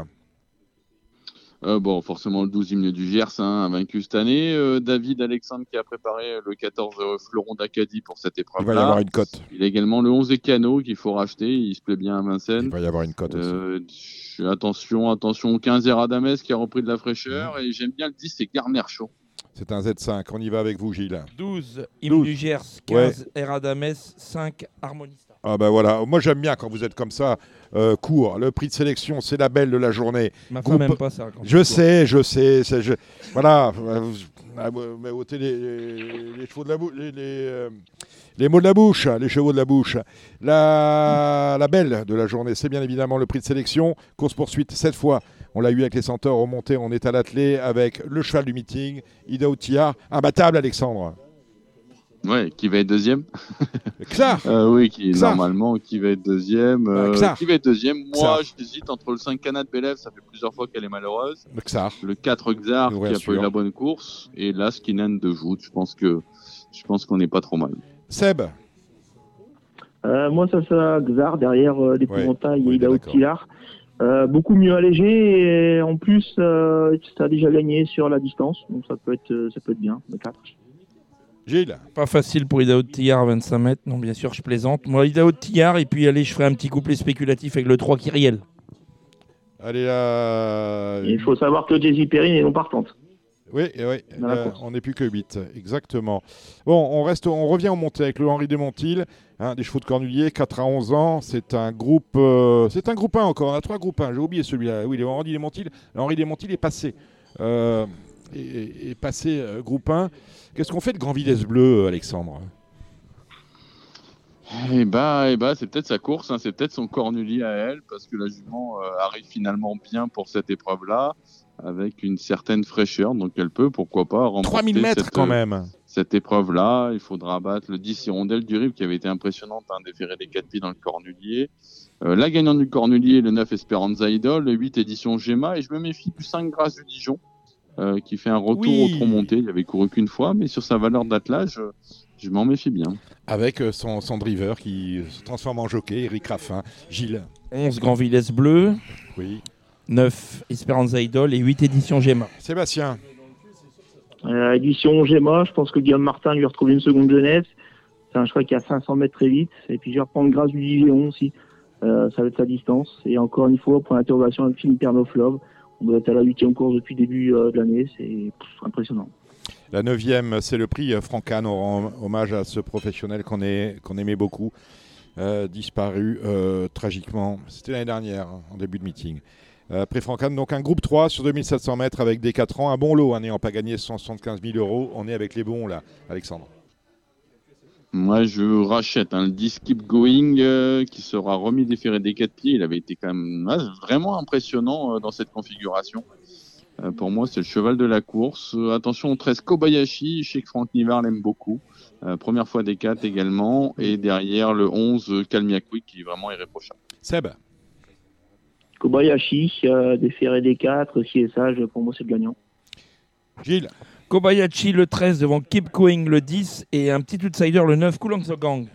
Euh, bon, forcément le 12 hymne du Gers, hein, a vaincu cette année. Euh, David Alexandre qui a préparé le 14 euh, Fleuron d'Acadie pour cette Il va y avoir une cote. Il a également le 11 Ecano qu'il faut racheter. Il se plaît bien à Il Vincennes. va y avoir une cote aussi. Euh, attention, attention au 15 Eradames qui a repris de la fraîcheur. Et j'aime bien le 10, c'est Garner Chaud. C'est un Z5. On y va avec vous, Gilles. 12, Hymne 12. du Gers, 15, Eradames, 5, Harmonista. Ah ben voilà, moi j'aime bien quand vous êtes comme ça, euh, court. Le prix de sélection, c'est la belle de la journée. Ma femme pas ça. quand Je sais, je sais. je- Voilà, euh, vous- ah, vous me ôtez les, les- les chevaux de la bouche, les, les, euh, les mots de la bouche, les chevaux de la bouche. La, la belle de la journée, c'est bien évidemment le prix de sélection. Course poursuite, cette fois, on l'a eu avec les centaures au monté, on est à l'attelé avec le cheval du meeting, Ida Outillard, imbattable Alexandre. Ouais, qui va être deuxième? Xar, Euh, oui, qui Xar. normalement qui va être deuxième. Euh, Xar. qui va être deuxième? Moi, j'hésite entre le 5 Canad Bélève, ça fait plusieurs fois qu'elle est malheureuse. Xar. Le 4 Xar qui a pas eu la bonne course. Et là, Skinan de Joute. Je pense que je pense qu'on n'est pas trop mal. Seb, Euh, moi, ça sera Xar derrière euh, l'épouvantail oui, et. Tillard. Euh, beaucoup mieux allégé et en plus, euh, ça a déjà gagné sur la distance, donc ça peut être, ça peut être bien. Le 4. Gilles, Pas facile pour Idaho de Tillard à 25 mètres. Non, bien sûr, je plaisante. Moi, Idaho de Tillard, et puis allez, je ferai un petit couplet spéculatif avec le 3 Kyriel. allez là. Il faut savoir que Jay Perrine est non partante. Oui, euh, on n'est plus que 8, exactement. Bon, on, reste, on revient au monté avec le Henri Desmontil, hein, des chevaux de Cornulier, 4 à 11 ans. C'est un groupe euh, c'est un groupe 1 encore, on a trois groupes 1, j'ai oublié celui-là. Oui, le Henri Desmontil, le Henri Desmontil est passé. Euh, est, passé euh, groupe 1. Qu'est-ce qu'on fait de Grand Villesse Bleu, Alexandre? Et bah, et bah c'est peut-être sa course, hein, c'est peut-être son cornulier à elle, parce que la jument euh, arrive finalement bien pour cette épreuve-là, avec une certaine fraîcheur, donc elle peut, pourquoi pas, remporter 3000 mètres cette, quand même. cette épreuve-là. Il faudra battre le 10 Hirondelle du Rive, qui avait été impressionnante, hein, déférer des 4 pieds dans le cornulier. Euh, la gagnante du cornulier, le 9 Esperanza Idol, le 8 édition Gemma, et je me méfie du 5 Grâce du Dijon, euh, qui fait un retour Oui. au tronc monté. Il avait couru qu'une fois, mais sur sa valeur d'attelage, je m'en méfie bien. Avec euh, son, son driver qui se transforme en jockey, Eric Raffin. Gilles, 11 Grand Villesse Bleu, oui. 9 Esperanza Idol et 8 éditions Gemma. Sébastien, Euh, édition Gemma, je pense que Guillaume Martin lui retrouve une seconde jeunesse. C'est un cheval qui a 500 mètres très vite. Et puis je vais reprendre grâce du Dijon aussi. Euh, ça va être sa distance. Et encore une fois, pour l'interrogation avec Philippe Pernoflov, on doit être à la huitième course depuis le début euh, de l'année. C'est impressionnant. La neuvième, c'est le prix euh, Francan. On rend hommage à ce professionnel qu'on aimait beaucoup, euh, disparu euh, tragiquement. C'était l'année dernière, hein, en début de meeting. Euh, Prix Francan, donc un groupe 3 sur 2700 mètres avec des 4 ans. Un bon lot, hein, n'ayant pas gagné 175 000 euros. On est avec les bons là, Alexandre. Moi, je rachète un le 10 Keep Going euh, qui sera remis des ferrets des 4 pieds. Il avait été quand même vraiment impressionnant euh, dans cette configuration. Euh, pour moi, c'est le cheval de la course. Euh, attention au 13 Kobayashi. Je sais que Franck Nivard l'aime beaucoup. Euh, première fois des 4 également. Et derrière le 11 euh, Kalmiakwi qui est vraiment irréprochable. Seb, Kobayashi, euh, des ferrés des 4, si est sage, pour moi c'est le gagnant. Gilles, Kobayashi le 13 devant Keep Going le 10 et un petit outsider le 9 Gang.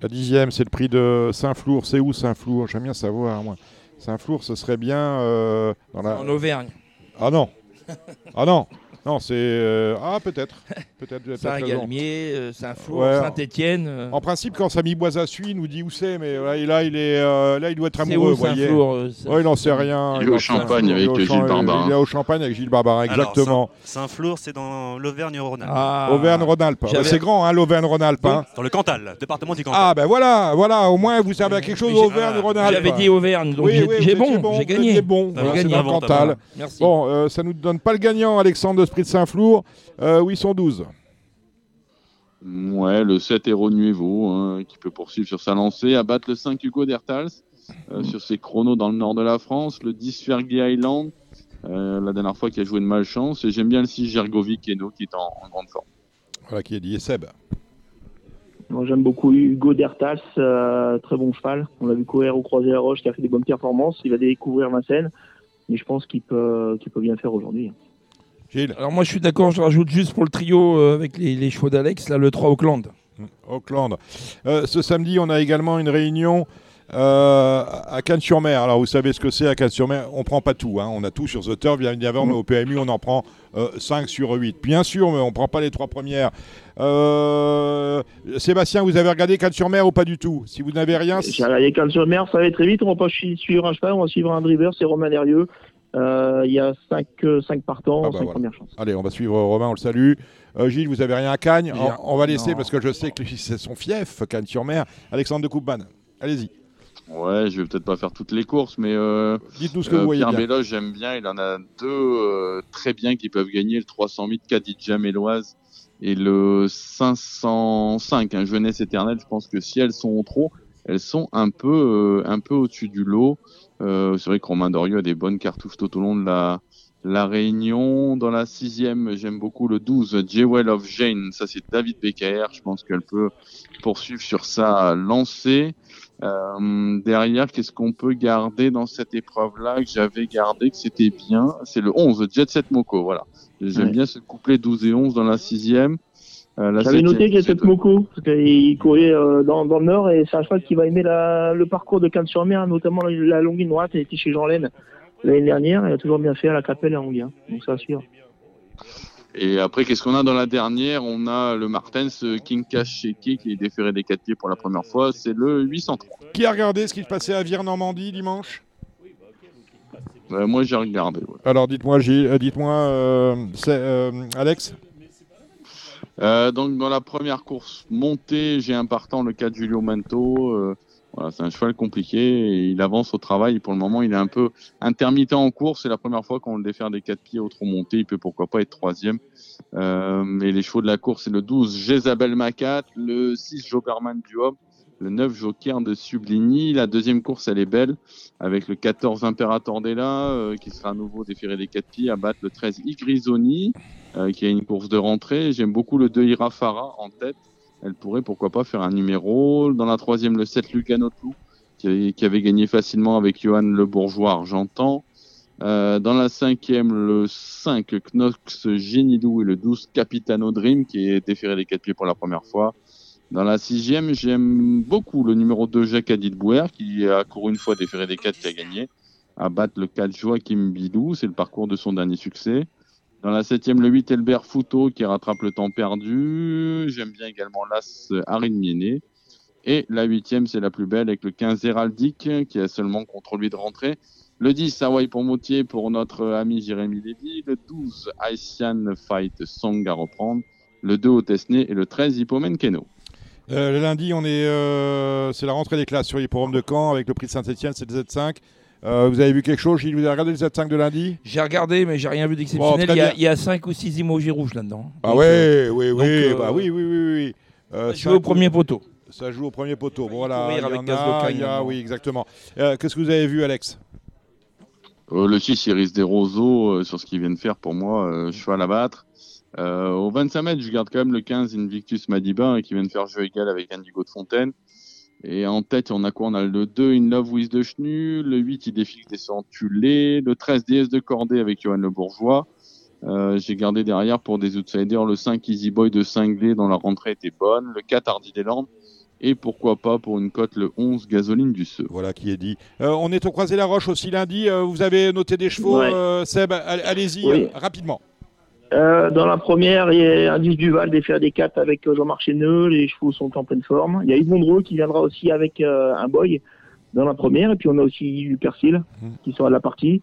la dixième, c'est le prix de Saint-Flour. C'est où Saint-Flour? J'aime bien savoir, moi. Saint-Flour, ce serait bien euh, dans la... En Auvergne. Ah non Ah non Non, c'est... euh, Ah, peut-être. [LAUGHS] Peut-être, raison. Saint-Galmier, euh, Saint-Flour, Ouais. Saint-Étienne. euh, En principe, quand Samy Boisassuit nous dit où c'est, mais là, il- là, il est, euh, là, il doit être amoureux, où vous voyez. Saint-Flour euh, ça- Ouais, il n'en sait rien. Il est au Champagne il est avec Gilles Barbarin. Il est au Champagne avec Gilles Barbarin, exactement. Saint- Saint-Flour, c'est dans l'Auvergne-Rhône-Alpes. Ah. Auvergne-Rhône-Alpes. J'avais- C'est grand, hein, l'Auvergne-Rhône-Alpes. hein. Dans le Cantal, département du Cantal. Ah, ben voilà, voilà, au moins vous servez à quelque chose, Auvergne-Rhône-Alpes. J'avais dit Auvergne, donc Oui, j'ai bon, j'ai gagné. bon, c'est t'as Cantal. Bon, ça nous donne pas le gagnant, Alexandre Sprit de Saint-Flour. Euh, où ils sont 12 Ouais, le 7 Hero Nuevo hein, qui peut poursuivre sur sa lancée, abattre le 5 Hugo Dertals euh, sur ses chronos dans le nord de la France, le 10 Fergie Island, euh, la dernière fois qui a joué de malchance, et j'aime bien le 6 Gergovic Eno qui est en, en grande forme. Voilà qui est dit. Et Seb. Moi j'aime beaucoup Hugo Dertals, euh, très bon cheval. On l'a vu courir au Croisé la Roche qui a fait des bonnes performances. Il va découvrir Vincennes, mais je pense qu'il peut, qu'il peut bien faire aujourd'hui. Gilles. Alors moi je suis d'accord, je rajoute juste pour le trio euh, avec les, les chevaux d'Alex, là le 3 Auckland. Auckland. Euh, ce samedi, on a également une réunion euh, à Cannes-sur-Mer. Alors, vous savez ce que c'est à Cannes-sur-Mer? On prend pas tout. hein. On a tout sur The Turf, bien évidemment, mais au PMU, on en prend 5 sur 8. Bien sûr, mais on prend pas les trois premières. Euh, Sébastien, vous avez regardé Cannes-sur-Mer ou pas du tout? Si vous n'avez rien, J'ai regardé Cannes sur mer, ça va très vite. On va pas suivre un cheval, on va suivre un driver, c'est Romain Herrieux. Euh, Il y a 5 cinq partants, Ah bah 5 voilà. premières chances. allez, on va suivre Romain, on le salue. Euh, Gilles, vous avez rien à Cagnes on, on va laisser non. parce que je sais que c'est son fief, Cannes-sur-Mer. Alexandre de Coupman, allez-y. Ouais, je vais peut-être pas faire toutes les courses, mais euh, Dites-nous ce que euh, vous voyez Pierre. Belloche, j'aime bien. Il en a deux euh, très bien qui peuvent gagner le 308 Khadija Méloise et le 505 un Jeunesse éternelle. Je pense que si elles sont trop, elles sont un peu euh, un peu au-dessus du lot. Euh, c'est vrai que Romain Dorieux a des bonnes cartouches tout au long de la la Réunion. Dans la sixième, j'aime beaucoup le 12 Jewel of Jane. Ça c'est David Becker. Je pense qu'elle peut poursuivre sur sa lancée. Euh, derrière, qu'est-ce qu'on peut garder dans cette épreuve-là que j'avais gardé, que c'était bien? C'est le 11, Jet Set Moko, voilà. J'aime Ouais. bien ce couplet 12 et 11 dans la sixième. Euh, J'avais noté qu'il y a cette Moko, parce qu'il courait euh, dans, dans le nord et c'est un cheval qui va aimer la, le parcours de Cannes-sur-Mer, notamment la, la longue ligne droite. Il était chez Jean Laine l'année dernière, il a toujours bien fait à la Capelle et à Anguien. Donc ça va suivre. Et après, qu'est-ce qu'on a dans la dernière? On a le Martens euh, King Cash qui est déféré des 4 pieds pour la première fois. C'est le 803. Qui a regardé ce qui se passait à Vire-Normandie dimanche? Euh, moi, j'ai regardé. ouais. Alors dites-moi, Gilles, dites-moi, euh, c'est, euh, Alex? Euh, donc dans la première course montée, j'ai un partant, le 4 Julio Manto. Euh, voilà, c'est un cheval compliqué il avance au travail. Pour le moment, il est un peu intermittent en course. C'est la première fois qu'on le défère des quatre pieds au trop monté. Il peut pourquoi pas être troisième. Euh, mais les chevaux de la course, c'est le 12 Jezabel Macat, le 6 Joberman du Homme, le 9 Joker de Subligny. La deuxième course, elle est belle avec le 14 Imperator Della euh, qui sera à nouveau déféré des quatre pieds à battre le 13 Igrisoni euh, qui a une course de rentrée. J'aime beaucoup le 2 Irafara en tête. Elle pourrait pourquoi pas faire un numéro. Dans la troisième, le 7 Luganotlou qui, avait- gagné facilement avec Johan Le Bourgeois argentan. Euh, dans la cinquième, le 5 Knox Genilou et le 12 Capitano Dream qui est déféré des quatre pieds pour la première fois. Dans la sixième, j'aime beaucoup le numéro 2 Jacques Adit Bouer qui a couru une fois déféré des quatre qui a gagné. À battre le 4 Joachim Bidou, c'est le parcours de son dernier succès. Dans la septième, le 8, Elbert Fouto qui rattrape le temps perdu. J'aime bien également l'As Harin. Et la huitième, c'est la plus belle avec le 15 Héraldique qui a seulement contre lui de rentrée. Le 10, Hawaii pour pour notre ami Jérémy Lévy. Le 12, Haitian Fight Song à reprendre. Le 2, Otesné. Et le 13, Hippomen Keno. Euh, le lundi, on est, euh, c'est la rentrée des classes sur l'hippodrome de Caen avec le prix de Saint-Etienne, c'est le Z5. Euh, vous avez vu quelque chose Gilles? Vous avez regardé le Z5 de lundi? J'ai regardé, mais j'ai rien vu d'exceptionnel. Bon, il, y a- bien. il y a 5 ou 6 emojis rouges là-dedans. Ah Donc, ouais, euh, oui, oui, euh, bah oui, oui, oui, oui. Euh, ça joue au premier poteau. Ça joue au premier poteau. Bon, voilà, courir il y avec en Gaz a, il y a- oui, exactement. Euh, Qu'est-ce que vous avez vu, Alex? Euh, le 6, Iris des Roseaux, euh, sur ce qu'il vient de faire, pour moi, euh, cheval à battre. Euh, au 25 mètres, je garde quand même le 15, Invictus Madiba, hein, qui vient de faire jeu égal avec Indigo de Fontaine. Et en tête, on a quoi? On a le 2, In Love with de Chenu. Le 8, il défile des Centulés. Le 13, DS de Cordée avec Johan Le Bourgeois. Euh, J'ai gardé derrière pour des outsiders le 5, Easy Boy de Cinglé, dont la rentrée était bonne. Le 4, Hardy des Landes. Et pourquoi pas pour une cote le 11, Gasoline du Seu. Voilà qui est dit. Euh, on est au Croisé la Roche aussi lundi. Euh, vous avez noté des chevaux, Ouais. euh, Seb all- Allez-y, Oui. euh, rapidement. Euh, dans la première, il y a Indice Duval des des 4 avec euh, Jean-Marc Chéneux. Les chevaux sont en pleine forme. Il y a Yves Mondreau qui viendra aussi avec euh, un boy dans la première. Et puis on a aussi du Persil Mhm. qui sera de la partie.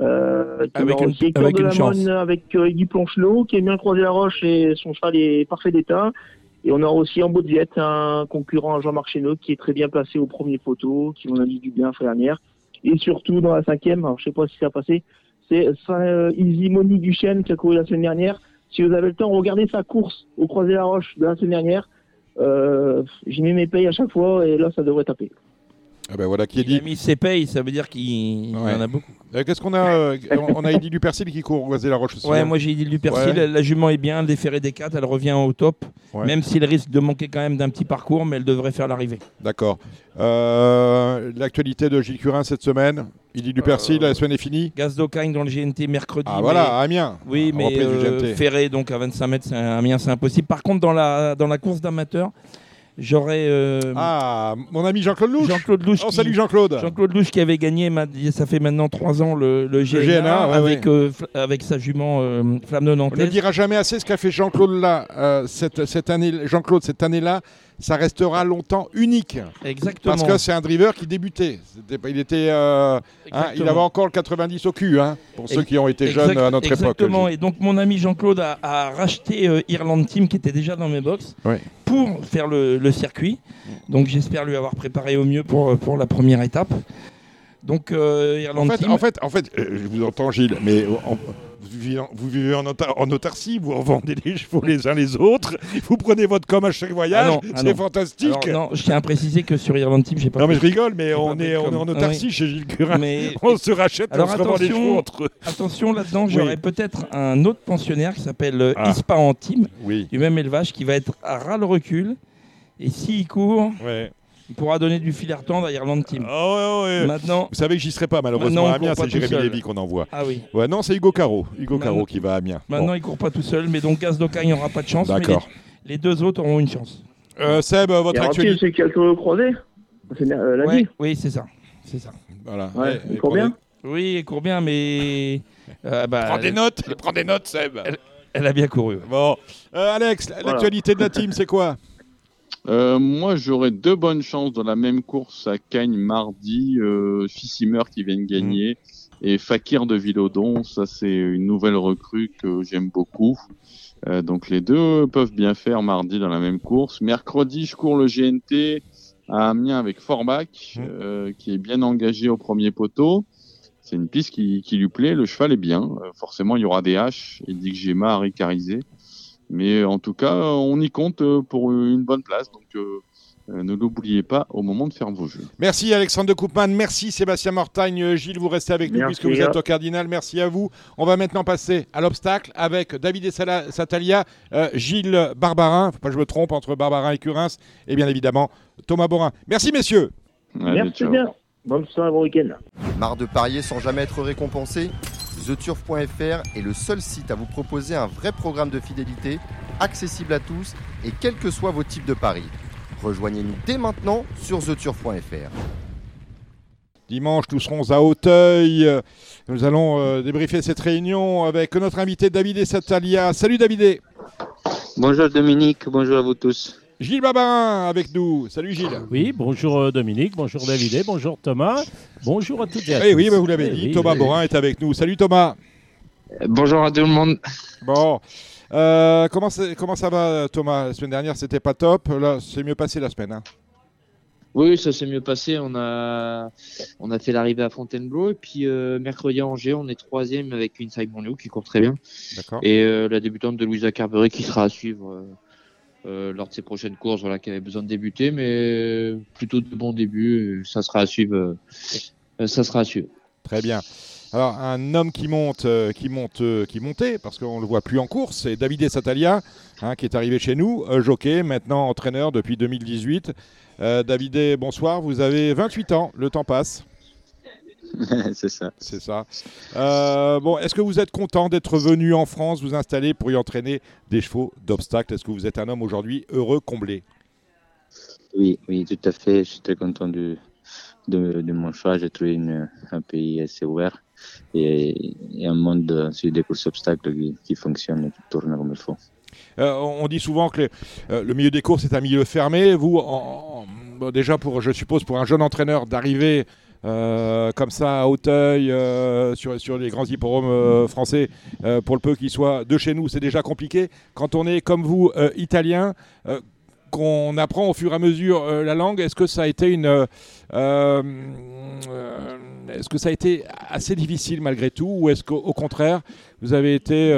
Euh, Avec une- aussi avec de une la chance. Monne avec Guy Planchelot qui aime bien croiser la roche et son cheval est parfait d'état. Et on aura aussi en de viette un concurrent à Jean-Marc Chéneux qui est très bien placé au premier poteau, qui on a dit du bien frère dernière. Et surtout dans la cinquième, alors je sais pas si ça a passé, c'est euh, Easy Monique Duchesne qui a couru la semaine dernière. Si vous avez le temps, regardez sa course au Croisé la Roche de la semaine dernière. Euh, J'y mets mes payes à chaque fois et là ça devrait taper. Ah ben voilà qui est Il a dit. mis ses payes, ça veut dire qu'il il Ouais. en a beaucoup. Euh, Qu'est-ce qu'on a euh, On a Eddy du Persil qui court au Croisé la Roche aussi. Ouais, moi j'ai dit du persil. Ouais. La jument est bien, le déféré des 4, elle revient au top. Ouais. Même s'il risque de manquer quand même d'un petit parcours, mais elle devrait faire l'arrivée. D'accord. Euh, L'actualité de Gilles Curin cette semaine. Eddy du Persil, la semaine est finie. Gaz d'Ocagne dans le GNT mercredi. Ah voilà, à Amiens. Oui, mais ferré donc à 25 mètres, mien, c'est impossible. Par contre, dans la, dans la course d'amateur, j'aurais euh, Ah, mon ami Jean-Claude Louche. Jean-Claude Louche. Oh, qui- salut Jean-Claude. Jean-Claude Louche qui avait gagné, ça fait maintenant 3 ans, le, le GNA, GNA, ouais, avec, ouais. euh, avec sa jument euh, Flamme de On ne Nantes. dira jamais assez ce qu'a fait Jean-Claude là, euh, cette, cette année. Jean-Claude, cette année-là, ça restera longtemps unique. Exactement. Parce que c'est un driver qui débutait. Il était, euh, hein, il Exactement. avait encore le 90 au cul, hein, pour ceux qui ont été Exact- jeunes à notre Exactement. époque. Et donc mon ami Jean-Claude a, a racheté euh, Irland Team qui était déjà dans mes box pour faire le, le circuit. Donc j'espère lui avoir préparé au mieux pour, pour la première étape. Donc euh, En Irland fait, Team. en fait, en fait, euh, je vous entends Gilles, mais vous vivez en, vous vivez en, autar- en autarcie, vous revendez les chevaux les uns les autres, vous prenez votre com à chaque voyage, Ah ah c'est fantastique. Alors, non, je tiens à préciser que sur Irland Team, j'ai pas. Non mais je rigole, mais on est, on en Ah autarcie oui. chez Gilles Curin. Mais [LAUGHS] On se rachète, Alors, on se revend les attention. chevaux entre eux. attention là-dedans, Oui. j'aurais peut-être un autre pensionnaire qui s'appelle euh, Team, Oui, du même élevage, qui va être à ras le recul. Et s'il court, ouais. Il pourra donner du fil à retendre à Irland Team. Ah ouais, ouais. Maintenant. Vous savez que j'y serai pas malheureusement à Amiens, c'est Jérémy. Lévy qu'on envoie. Ah oui. Ouais, non, c'est Hugo Caro. Hugo Caro qui va à Amiens. Bon, Maintenant, il court pas tout seul, mais donc Gaz d'Ocagne n'aura pas de chance. mais D'accord. Les, les deux autres auront une chance. Euh, Seb, votre actualité. c'est qui a le croisé C'est euh, lundi. Ouais, oui, c'est ça. C'est ça. Voilà. Ouais, Et- il court bien Oui, elle court bien, mais. euh, bah, Prends des elle, notes, prends des notes, Seb. elle a bien couru. ouais. Bon, Euh, Alex, l'actualité de la team, c'est quoi? Euh, moi, j'aurais deux bonnes chances dans la même course à Cagnes mardi. Euh, Fissimer qui vient de gagner et Fakir de Villodon. Ça, c'est une nouvelle recrue que j'aime beaucoup. Euh, donc les deux peuvent bien faire mardi dans la même course. Mercredi, je cours le GNT à Amiens avec Forbach, Mhm. euh, qui est bien engagé au premier poteau. C'est une piste qui, qui lui plaît. Le cheval est bien. Euh, forcément, il y aura des haches. Il dit que j'ai marre. Mais en tout cas, on y compte euh, pour une bonne place. Donc, euh, euh, ne l'oubliez pas au moment de faire vos jeux. Merci Alexandre de Koopman, merci Sébastien Mortagne, Gilles, vous restez avec nous Merci, puisque vous êtes au Cardinal, merci à vous. On va maintenant passer à l'obstacle avec David et Satalia, euh, Gilles Barbarin, faut pas que je me trompe entre Barbarin et Curins, et bien évidemment Thomas Borin. Merci messieurs. Allez, Merci ciao. bien. Bonne soirée, bon week-end. Marre de parier sans jamais être récompensé? TheTurf.fr est le seul site à vous proposer un vrai programme de fidélité, accessible à tous et quels que soient vos types de paris. Rejoignez-nous dès maintenant sur TheTurf.fr. Dimanche, nous serons à Hauteuil. Euh, Nous allons euh, débriefer cette réunion avec notre invité David et Satalia. Salut David. Bonjour Dominique, bonjour à vous tous. Gilles Barbarin avec nous. Salut Gilles. Oui, bonjour euh, Dominique, bonjour David, bonjour Thomas, bonjour à toutes et à Eh tous. oui, bah, vous l'avez Eh dit, oui, Thomas oui. Borin est avec nous. Salut Thomas. Euh, Bonjour à tout le monde. Bon, Euh, comment, comment ça va Thomas? La semaine dernière, c'était pas top. Là, c'est mieux passé la semaine. hein. Oui, ça s'est mieux passé. On a, on a fait l'arrivée à Fontainebleau et puis euh, mercredi à Angers, on est troisième avec une Simon Liu qui court très bien. D'accord. Et euh, la débutante de Louisa Carberry qui sera à suivre euh, euh, lors de ses prochaines courses, voilà, qui avait besoin de débuter, mais plutôt de bons débuts. Ça sera à suivre. euh, ça sera à suivre. Très bien. Alors, un homme qui monte, euh, qui monte, qui montait, parce qu'on le voit plus en course, c'est Davide Satalia, hein, qui est arrivé chez nous, jockey, maintenant entraîneur depuis 2018. Euh, Davide, bonsoir, vous avez 28 ans, le temps passe. [LAUGHS] c'est ça. C'est ça. Euh, bon, est-ce que vous êtes content d'être venu en France, vous installer pour y entraîner des chevaux d'obstacle Est-ce que vous êtes un homme aujourd'hui heureux, comblé? Oui, oui, tout à fait. Je suis très content de, de, de mon choix. J'ai trouvé une- un pays assez ouvert et, et un monde euh, sur des courses obstacles qui, qui fonctionne et qui tourne comme il faut. Euh, on dit souvent que les- euh, le milieu des courses est un milieu fermé. Vous, en- en- bon, déjà, pour, je suppose, pour un jeune entraîneur d'arriver euh, comme ça à Hauteuil, euh, sur, les grands hippodromes euh, français, pour le peu qu'il soit de chez nous, c'est déjà compliqué. Quand on est, comme vous, italien, qu'on apprend au fur et à mesure la langue, est-ce que ça a été assez difficile malgré tout ou est-ce qu'au au contraire vous avez été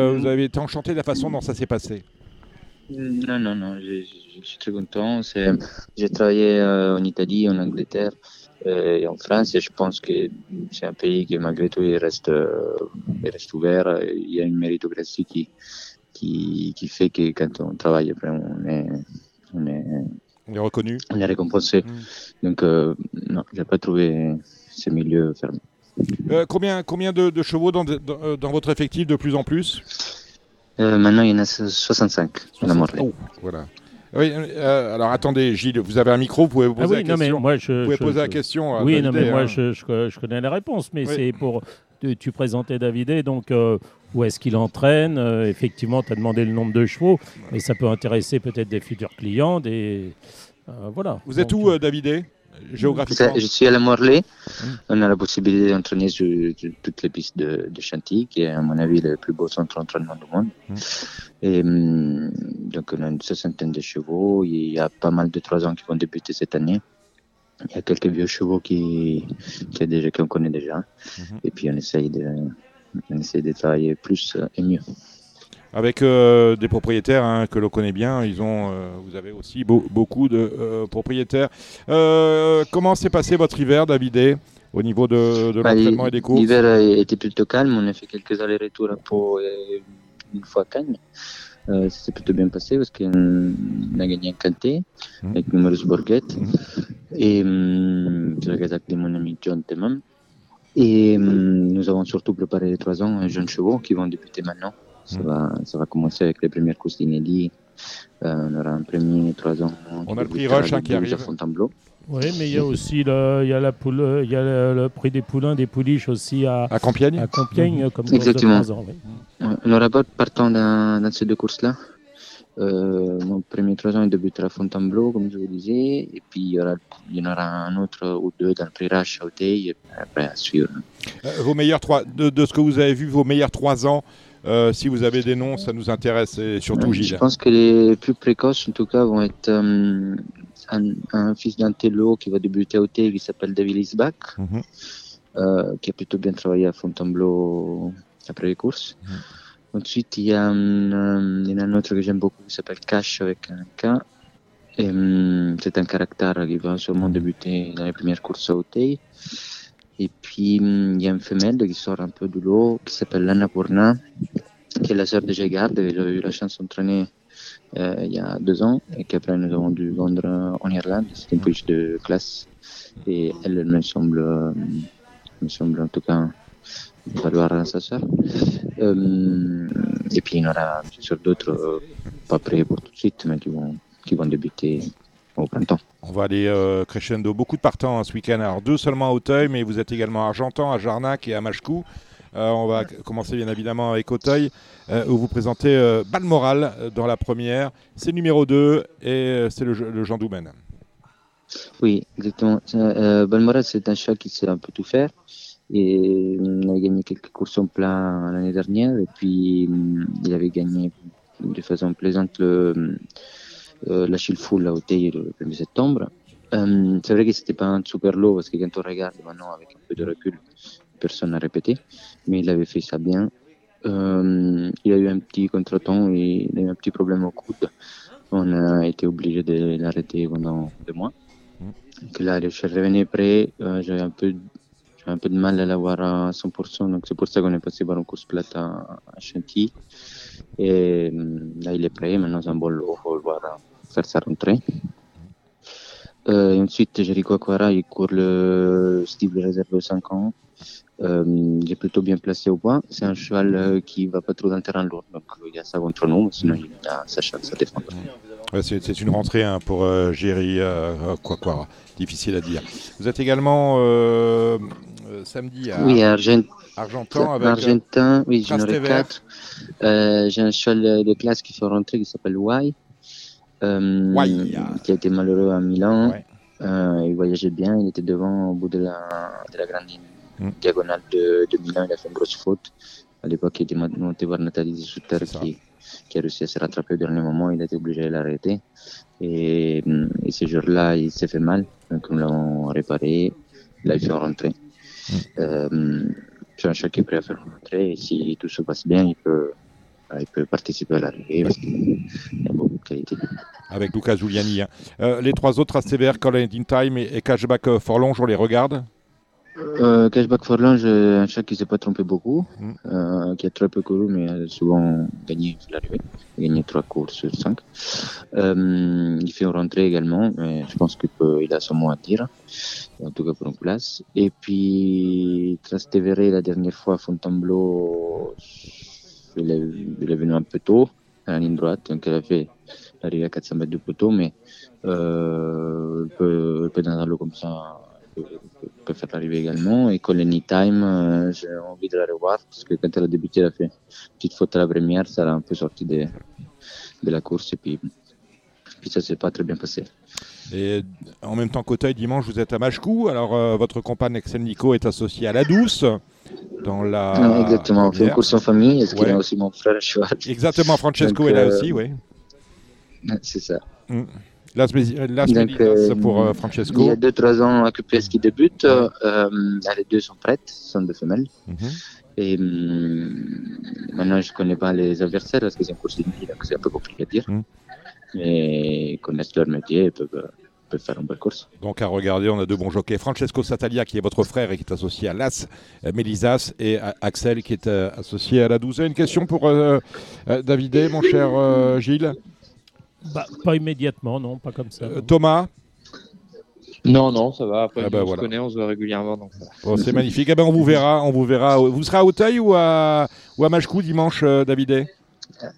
enchanté de la façon dont ça s'est passé? Non, non, non, je, suis très content. J'ai travaillé en Italie, en Angleterre et en France je pense que c'est un pays qui malgré tout il reste, euh, il reste ouvert. Il y a une méritocratie qui, qui, qui fait que quand on travaille, après, on est, on est, On est reconnu. on est récompensé. Donc, euh, non, j'ai pas trouvé ce milieu fermé. Euh, combien combien de, de chevaux dans, de- dans, euh, dans votre effectif de plus en plus? Euh, maintenant, il y en a 65 à la Morlaix. Oh, voilà. Oui, euh, alors attendez, Gilles, vous avez un micro, vous pouvez vous Ah poser oui, la non, mais question. moi, je, vous pouvez je- poser la question. à Oui, non, mais moi, hein. je, connais la réponse, mais Oui. c'est pour. Tu, tu présentais David, donc euh, où est-ce qu'il entraîne Euh, Effectivement, tu as demandé le nombre de chevaux, mais ça peut intéresser peut-être des futurs clients. Des, voilà. Vous êtes Donc, où, David? Géographiquement Je suis à la Morlaix. On a la possibilité d'entraîner sur, sur toutes les pistes de, de Chantilly, qui est à mon avis le plus beau centre d'entraînement du monde. Et hum, donc on a une soixantaine de chevaux. Il y a pas mal de trois ans qui vont débuter cette année. Il y a quelques vieux chevaux qui, qui a déjà, qu'on connaît déjà. Et puis on essaye de, on essaye de travailler plus et mieux. Avec euh, des propriétaires hein, que l'on connaît bien, ils ont, euh, vous avez aussi beau- beaucoup de euh, propriétaires. Comment s'est passé votre hiver, David, au niveau de, de Bah, l'entraînement et des courses? L'hiver a été plutôt calme. On a fait quelques allers-retours à Pau et une fois à Cannes. Ça s'est plutôt bien passé parce qu'on a gagné un quintet avec numerus Borghet et hum, sur la gazette de mon ami John Temam. Et nous avons surtout préparé les trois ans un jeunes chevaux qui vont débuter maintenant. Ça, va, ça va commencer avec les premières courses d'inédit. Euh, on aura un premier trois ans. On a le prix Rush, hein, qui arrive. Fontainebleau. Oui, mais il y a aussi le, il y a la poule, il y a le, le prix des poulains, des pouliches aussi à, à Compiègne, à Compiègne comme course de Exactement. ans, oui. On n'aura pas partant dans, dans ces deux courses-là. Euh, mon premier trois ans, il débutera à Fontainebleau, comme je vous disais, et puis il y, aura, il y en aura un autre ou deux dans le prix Rache à Auteuil, et après à suivre. Euh, vos meilleurs trois, de, de ce que vous avez vu, vos meilleurs trois ans, euh, si vous avez des noms, ça nous intéresse, et surtout Euh, Je Gilles. pense que les plus précoces, en tout cas, vont être euh, un, un fils d'un télo qui va débuter à Auteuil, qui s'appelle David Lisbach, Mhm. euh, qui a plutôt bien travaillé à Fontainebleau après les courses. Ensuite, il y, a, un, il y en a un autre que j'aime beaucoup qui s'appelle Cash avec un K. Hum, c'est un caractère qui va sûrement débuter dans les premières courses à Auteuil. Et puis, hum, il y a une femelle qui sort un peu du lot qui s'appelle Lana Purna, qui est la sœur de Jégard, que j'avais eu la chance d'entraîner euh, il y a deux ans et qu'après nous avons dû vendre euh, en Irlande. C'est une pouliche de classe et elle, me semble, euh, me semble en tout cas valoir à sa sœur. Euh, et puis il y en aura bien sûr d'autres euh, pas prêts pour tout de suite, mais qui vont, qui vont débuter au printemps. On va aller euh, crescendo. Beaucoup de partants hein, ce week-end. Alors deux seulement à Auteuil, mais vous êtes également à Argentan, à Jarnac et à Machecou. Euh, on va commencer bien évidemment avec Auteuil, euh, où vous présentez Balmoral dans la première. C'est numéro 2 et c'est le, je- le Jean Doumen. Oui, exactement. Balmoral, c'est un chat qui sait un peu tout faire. Et on a gagné quelques courses en plein l'année dernière. Et puis, il avait gagné de façon plaisante le, euh, la Full à Auteuil le 1er septembre. Euh, c'est vrai que c'était pas un super lot parce que quand on regarde maintenant avec un peu de recul, personne n'a répété, mais il avait fait ça bien. Euh, il a eu un petit contretemps et il a eu un petit problème au coude. On a été obligé de l'arrêter pendant deux mois. Donc là, je suis revenu prêt. Euh, j'avais un peu un peu de mal à l'avoir à 100%, donc c'est pour ça qu'on est passé par une course plate à, à Chantilly. Et là, il est prêt, maintenant c'est un bon lot, il faut le voir euh, faire sa rentrée. Euh, ensuite, Jericho Aquara, il court le style réservé aux 5 ans. Euh, il est plutôt bien placé au point. C'est un cheval euh, qui va pas trop dans le terrain lourd, donc il y a ça contre nous, sinon il a sa chance à défendre. Ouais, c'est une rentrée hein, pour euh, Jerry euh, Quaquara. Difficile à dire. Vous êtes également euh, euh, samedi à Oui, Argent... Argentan avec Argentin, oui, j'en aurai Trastevere. quatre. Euh, j'ai un cheval de- classe qui fait rentrer qui s'appelle Y, euh, Wai. Qui a été malheureux à Milan. Ouais. Euh, il voyageait bien, il était devant au bout de la, de la grande ligne Mm. diagonale de, de Milan, il a fait une grosse faute. À l'époque, il était mon- monté voir Nathalie ça. qui, qui a réussi à se rattraper au dernier moment, il a été obligé de l'arrêter. Et, hum, et ce jour-là, il s'est fait mal, donc nous l'avons réparé, il a fait rentrer. Mm. Euh, cheval qui est prêt à faire rentrer, et si tout se passe bien, il peut, il peut participer à l'arrivée parce qu'il a beaucoup de qualité. avec Luca Giuliani. hein. Euh, les trois autres, Trastevere, Call in Time et, et Cashback euh, Forlonge, on les regarde. Euh, Cashback Forlange, un chat qui s'est pas trompé beaucoup, Mm. euh, qui a très peu couru, mais a souvent gagné l'arrivée. Il a gagné trois courses sur cinq. Euh, il fait une rentrée également, mais je pense qu'il il a son mot à dire, en tout cas pour une place. Et puis, Trastevere, la dernière fois à Fontainebleau, il est, il est venu un peu tôt, à la ligne droite, donc il a fait l'arrivée à 400 mètres du poteau, mais euh, il peut, il peut dans un lot comme ça, il peut, peut- peut faire l'arrivée également. Et Colony Time, euh, j'ai envie de la revoir parce que quand elle a débuté, elle a fait une petite faute à la première, ça l'a un peu sorti de, de la course et puis, puis ça s'est pas très bien passé. Et en même temps qu'Auteuil, dimanche, vous êtes à Machecou. Alors, euh, votre compagne Excel Nico est associée à la Douce. Dans la. Ah, exactement, on fait une course en famille, est-ce qu'il Ouais. a aussi mon frère Exactement, Francesco Donc, est là euh, aussi, oui. [LAUGHS] C'est ça. Las, Mesi- Las Donc, euh, pour euh, Il Francesco. y a 2-3 ans à QPS qui débute, euh, les deux sont prêtes, sont des femelles. Mhm. Et hum, maintenant, je connais pas les adversaires parce que c'est une course de nuit, donc c'est un peu compliqué à dire. Mm. Mais ils connaissent leur métier et peuvent, euh, peuvent faire une belle course. Donc à regarder, on a deux bons jockeys. Francesco Satalia qui est votre frère et qui est associé à Las euh, Mélisas et à- Axel qui est euh, associé à la 12. Une question pour euh, euh, Davidé, mon cher euh, Gilles. Bah, pas immédiatement, non, pas comme ça. Euh. Thomas, Non, non, ça va. Après, Ah bah on voilà. se connaît, on se voit régulièrement. Donc. Bon, c'est magnifique. Eh ben, on vous verra, on vous verra. Vous serez à Auteuil ou à, ou à Machecou dimanche, euh, Davidé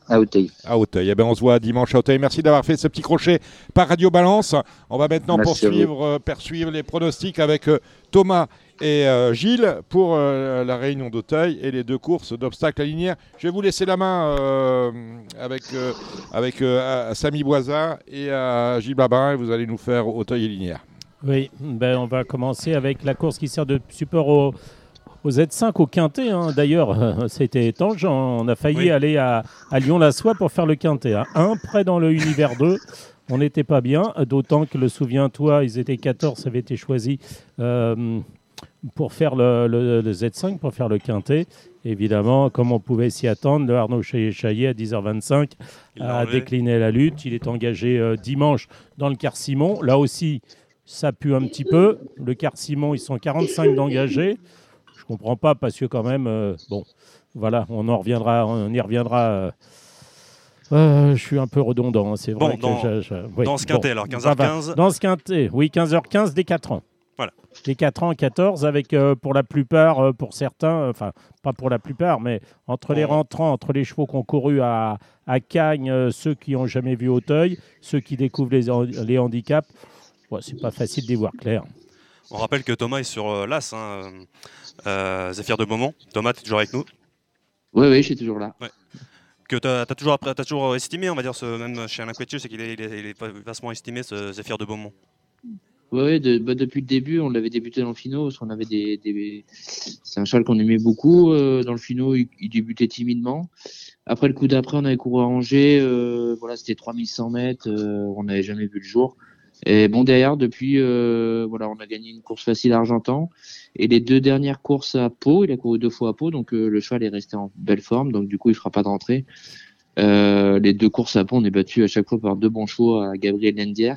À Auteuil. À Auteuil. Eh ben, on se voit dimanche à Auteuil. Merci d'avoir fait ce petit crochet par Radio Balance. On va maintenant Merci poursuivre, euh, poursuivre les pronostics avec euh, Thomas et euh, Gilles pour euh, la réunion d'Auteuil et les deux courses d'obstacles à linéaire. Je vais vous laisser la main euh, avec, euh, avec euh, à Samy Boisin et à Gilles Babin. Et vous allez nous faire Auteuil et linéaire. Oui, ben, on va commencer avec la course qui sert de support au, au Z5 au Quintet. hein. D'ailleurs, [LAUGHS] c'était étanche. On a failli Oui. aller à, à Lyon-la-Soie pour faire le Quintet. hein. Un près dans le Univers 2. On n'était pas bien, d'autant que le souviens-toi, ils étaient 14, ça avait été choisi euh, pour faire le, le- le Z5, pour faire le Quintet. Évidemment, comme on pouvait s'y attendre, le Arnaud Chaillet à 10h25 Il l'a a décliné la lutte. Il est engagé euh, dimanche dans le quart Simon. Là aussi, ça pue un petit peu. Le quart Simon, ils sont 45 d'engagés. Je comprends pas parce que quand même, euh, bon, voilà, on en reviendra, on y reviendra. euh, euh, je suis un peu redondant, hein, c'est vrai Bon, que dans- je- je- oui, dans ce quintet, alors, ça va. 15h15. Dans ce quintet, oui, 15h15 des 4 ans. Voilà. Des 4 ans, 14, avec euh, pour la plupart, euh, pour certains, enfin, pas pour la plupart, mais entre les rentrants, entre les chevaux qui ont couru à, à Cagnes, ceux qui n'ont jamais vu Auteuil, ceux qui découvrent les, les handicaps, ouais, c'est pas facile d'y voir clair. On rappelle que Thomas est sur l'As, hein, Zéphyr de Beaumont. Thomas, tu es toujours avec nous Oui, oui, je suis toujours là. Que tu as, toujours, toujours estimé, on va dire, ce, même chez Alain Couettier, c'est qu'il est, il est, il est vastement estimé, ce Zéphyr de Beaumont. Oui, de- bah, depuis le début, on l'avait débuté dans le parce qu'on avait des, des... c'est un cheval qu'on aimait beaucoup. euh, dans le finaux, il, il débutait timidement. Après le coup d'après, on avait couru à Angers, euh, voilà, c'était 3100 mètres, euh, on n'avait jamais vu le jour. Et bon, derrière, depuis, euh, voilà, on a gagné une course facile à Argentan. Et les deux dernières courses à Pau, il a couru deux fois à Pau, donc euh, le cheval est resté en belle forme, donc du coup, il fera pas de rentrée. Euh, les deux courses à Pau, on est battu à chaque fois par deux bons chevaux à Gabriel Lendiers.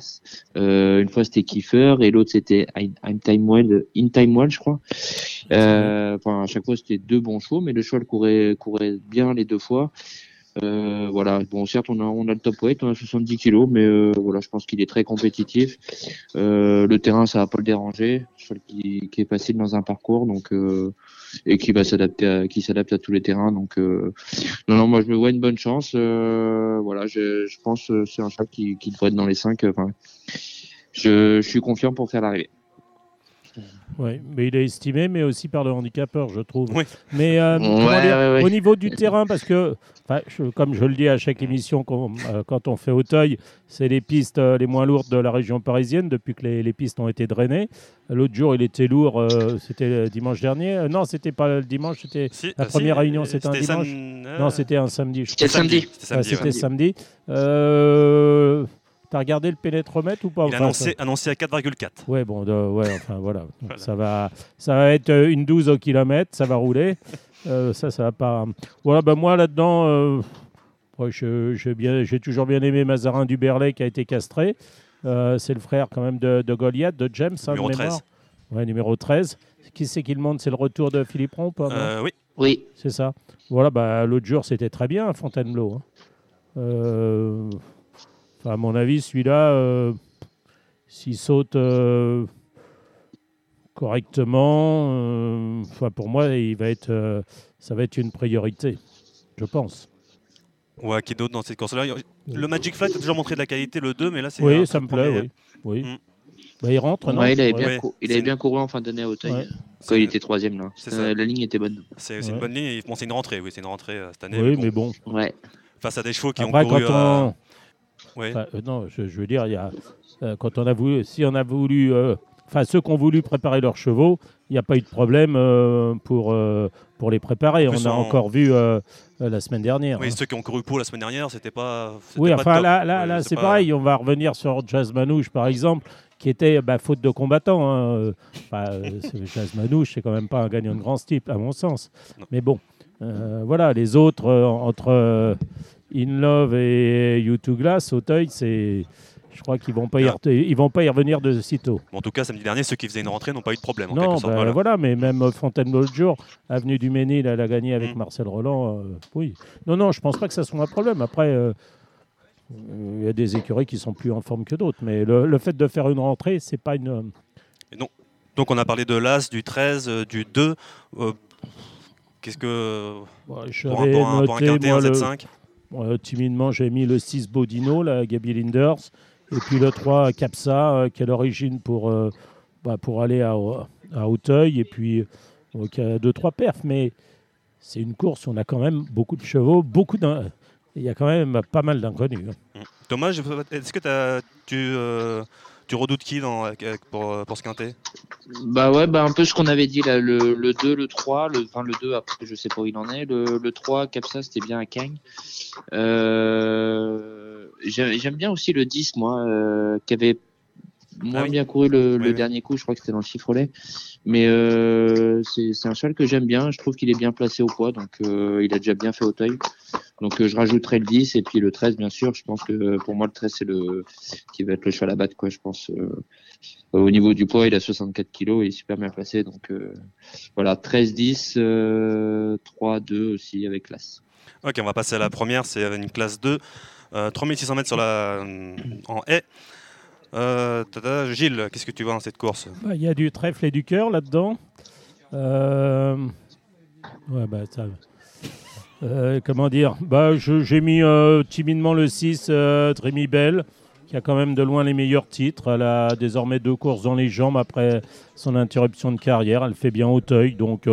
Euh, une fois, c'était Kiefer et l'autre, c'était In Time Well, In Time Well, je crois. Euh, enfin, à chaque fois, c'était deux bons chevaux, mais le cheval courait, courait bien les deux fois. Euh, voilà, bon, certes, on a, on a le top weight, on a 70 kilos, mais euh, voilà, je pense qu'il est très compétitif. Euh, le terrain, ça va pas le déranger. Cheval qui, qui est facile dans un parcours, donc et qui va s'adapter, à, qui s'adapte à tous les terrains. Donc, non, non, moi, je me vois une bonne chance. Voilà, je, je pense que c'est un cheval qui, qui devrait être dans les 5 Enfin, je, je suis confiant pour faire l'arrivée. Oui, mais il est estimé, mais aussi par le handicapeur, je trouve. Oui. Mais euh, Ouais, comment dire, ouais, ouais. au niveau du terrain, parce que, je- comme je le dis à chaque émission, euh, quand on fait Auteuil, c'est les pistes euh, les moins lourdes de la région parisienne depuis que les, les pistes ont été drainées. L'autre jour, il était lourd, euh, c'était le dimanche dernier. Euh, non, c'était pas le dimanche, c'était Si, la si, première réunion, c'était un dimanche. Non, c'était un samedi. je C'était samedi. C'était samedi. Samedi. T'as regardé le pénétromètre ou pas Il a Enfin, annoncé, annoncé à 4,4. Ouais, bon, de- ouais, enfin voilà. Donc, [LAUGHS] Voilà. Ça, va, ça va être euh, une 12 au kilomètre, ça va rouler. [LAUGHS] Euh, ça, ça va pas. Voilà, ben moi là-dedans, euh, ouais, j'ai toujours bien aimé Mazarin du Berlay qui a été castré. Euh, c'est le frère quand même de, de Goliath, de James, hein, Numéro mémoire. 13. Ouais, numéro 13. Qui c'est qui le monte C'est le retour de Philippe Romp hein, Euh, oui, Oui, C'est ça. Voilà, bah, l'autre jour, c'était très bien, Fontainebleau. hein. Euh, enfin, à mon avis, celui-là, euh, s'il saute euh, correctement, euh, enfin, pour moi, il va être, euh, ça va être une priorité, je pense. ouais, qui d'autre dans cette course-là? Le Magic Flight a toujours montré de la qualité, le 2, mais là, c'est. Oui, ça me plaît, premier. oui. oui. Mm. Bah, il rentre, non? Ouais, il avait bien, Ouais. cou- il C'est avait une- bien couru en fin d'année à Auteuil, Ouais. quand il était troisième là. C'est Euh, ça. la ligne était bonne. C'est une bonne ligne. Bon, c'est une rentrée, oui, c'est une rentrée euh, cette année. Oui, mais bon, mais bon. Ouais. Face à des chevaux qui Après, ont couru. quand euh, Enfin, euh, non, je, je veux dire, il y a, euh, quand on a voulu, si on a voulu, euh, enfin ceux qui ont voulu préparer leurs chevaux, il n'y a pas eu de problème pour, pour les préparer. On a en- encore vu la semaine dernière. Oui, hein. ceux qui ont couru pour la semaine dernière, c'était pas. Oui, pas enfin top. là, là, Ouais, là c'est pas- pareil. On va revenir sur Jazz Manouche, par exemple, qui était bah, faute de combattant. hein, [LAUGHS] c'est- Jazz Manouche, c'est quand même pas un gagnant de grand style, à mon sens. Non. Mais bon, euh, voilà, les autres, euh, entre In Love et U2 Glass, Auteuil, c'est. Je crois qu'ils vont pas y ils vont pas y revenir de sitôt. Bon, en tout cas, samedi dernier, ceux qui faisaient une rentrée n'ont pas eu de problème. En Non, sorte. bah, voilà. voilà. mais même Fontainebleau le jour, Avenue du Ménil, elle a gagné avec Mm. Marcel Roland. euh, oui. Non, non, je pense pas que ça soit un problème. Après, euh, euh, il y a des écuries qui sont plus en forme que d'autres, mais le, le fait de faire une rentrée, c'est pas une. Donc, on a parlé de l'As, du 13, euh, du 2. euh, Qu'est-ce que. Pour un, pour un, pour un noté, quintet, moi, un le- Z5 euh, timidement, j'ai mis le 6 Bodino, la Gabi Linders, et puis le 3 Capsa, euh, qui est l'origine pour, euh, bah, pour aller à, Auteuil, et puis a 2-3 perfs, mais c'est une course on a quand même beaucoup de chevaux, beaucoup d'in- Il y a quand même pas mal d'inconnus. hein. Thomas, je- est-ce que t'as- tu, euh, tu redoutes qui dans, pour, euh, pour ce quintet? Bah ouais, bah un peu ce qu'on avait dit là, le, le 2, le 3, le, enfin le 2 après je sais pas où il en est, le, le 3, Capsa c'était bien à Cagnes. Euh, J'aime j'aime bien aussi le 10 moi, euh, qui avait moins Ah oui. bien couru le, le Oui, oui. dernier coup, je crois que c'était dans le chiffrelet. Mais euh, c'est un cheval que j'aime bien, je trouve qu'il est bien placé au poids, donc euh, il a déjà bien fait Auteuil. Donc euh, je rajouterai le 10 et puis le 13 bien sûr, je pense que pour moi le 13 c'est le qui va être le cheval à battre quoi, je pense. au niveau du poids, il a 64 kilos, il est super bien placé. Donc voilà, 13-10, euh, 3-2 aussi avec classe. Ok, on va passer à la première, c'est une classe 2. euh, 3600 mètres sur la, en haie. Euh, Gilles, qu'est-ce que tu vois dans cette course? Bah, Il y a du trèfle et du cœur là-dedans. Euh, bah. Euh, comment dire? Bah, J'ai mis timidement le 6, euh, Dreamy Bell, qui a quand même de loin les meilleurs titres. Elle a désormais deux courses dans les jambes après son interruption de carrière. Elle fait bien Auteuil, donc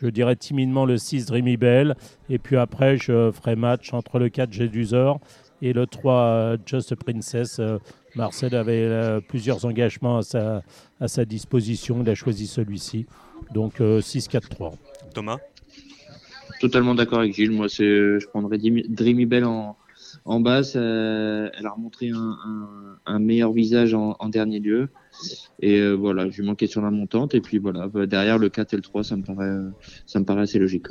je dirais timidement le 6, Dreamy Bell. Et puis après, je ferai match entre le 4, Jedusor et le 3, euh, Just Princess. Euh, Marcel avait euh, plusieurs engagements à sa, à sa disposition. Il a choisi celui-ci. Donc euh, 6-4-3. Thomas? Totalement d'accord avec Gilles. Moi, c'est, je prendrais Dreamy Bell en, En basse, euh, elle a remontré un, un- un meilleur visage en, en dernier lieu. Et euh, voilà, je lui manquais sur la montante. Et puis voilà, bah, derrière le 4 et le 3, ça me paraît, euh, ça me paraît assez logique.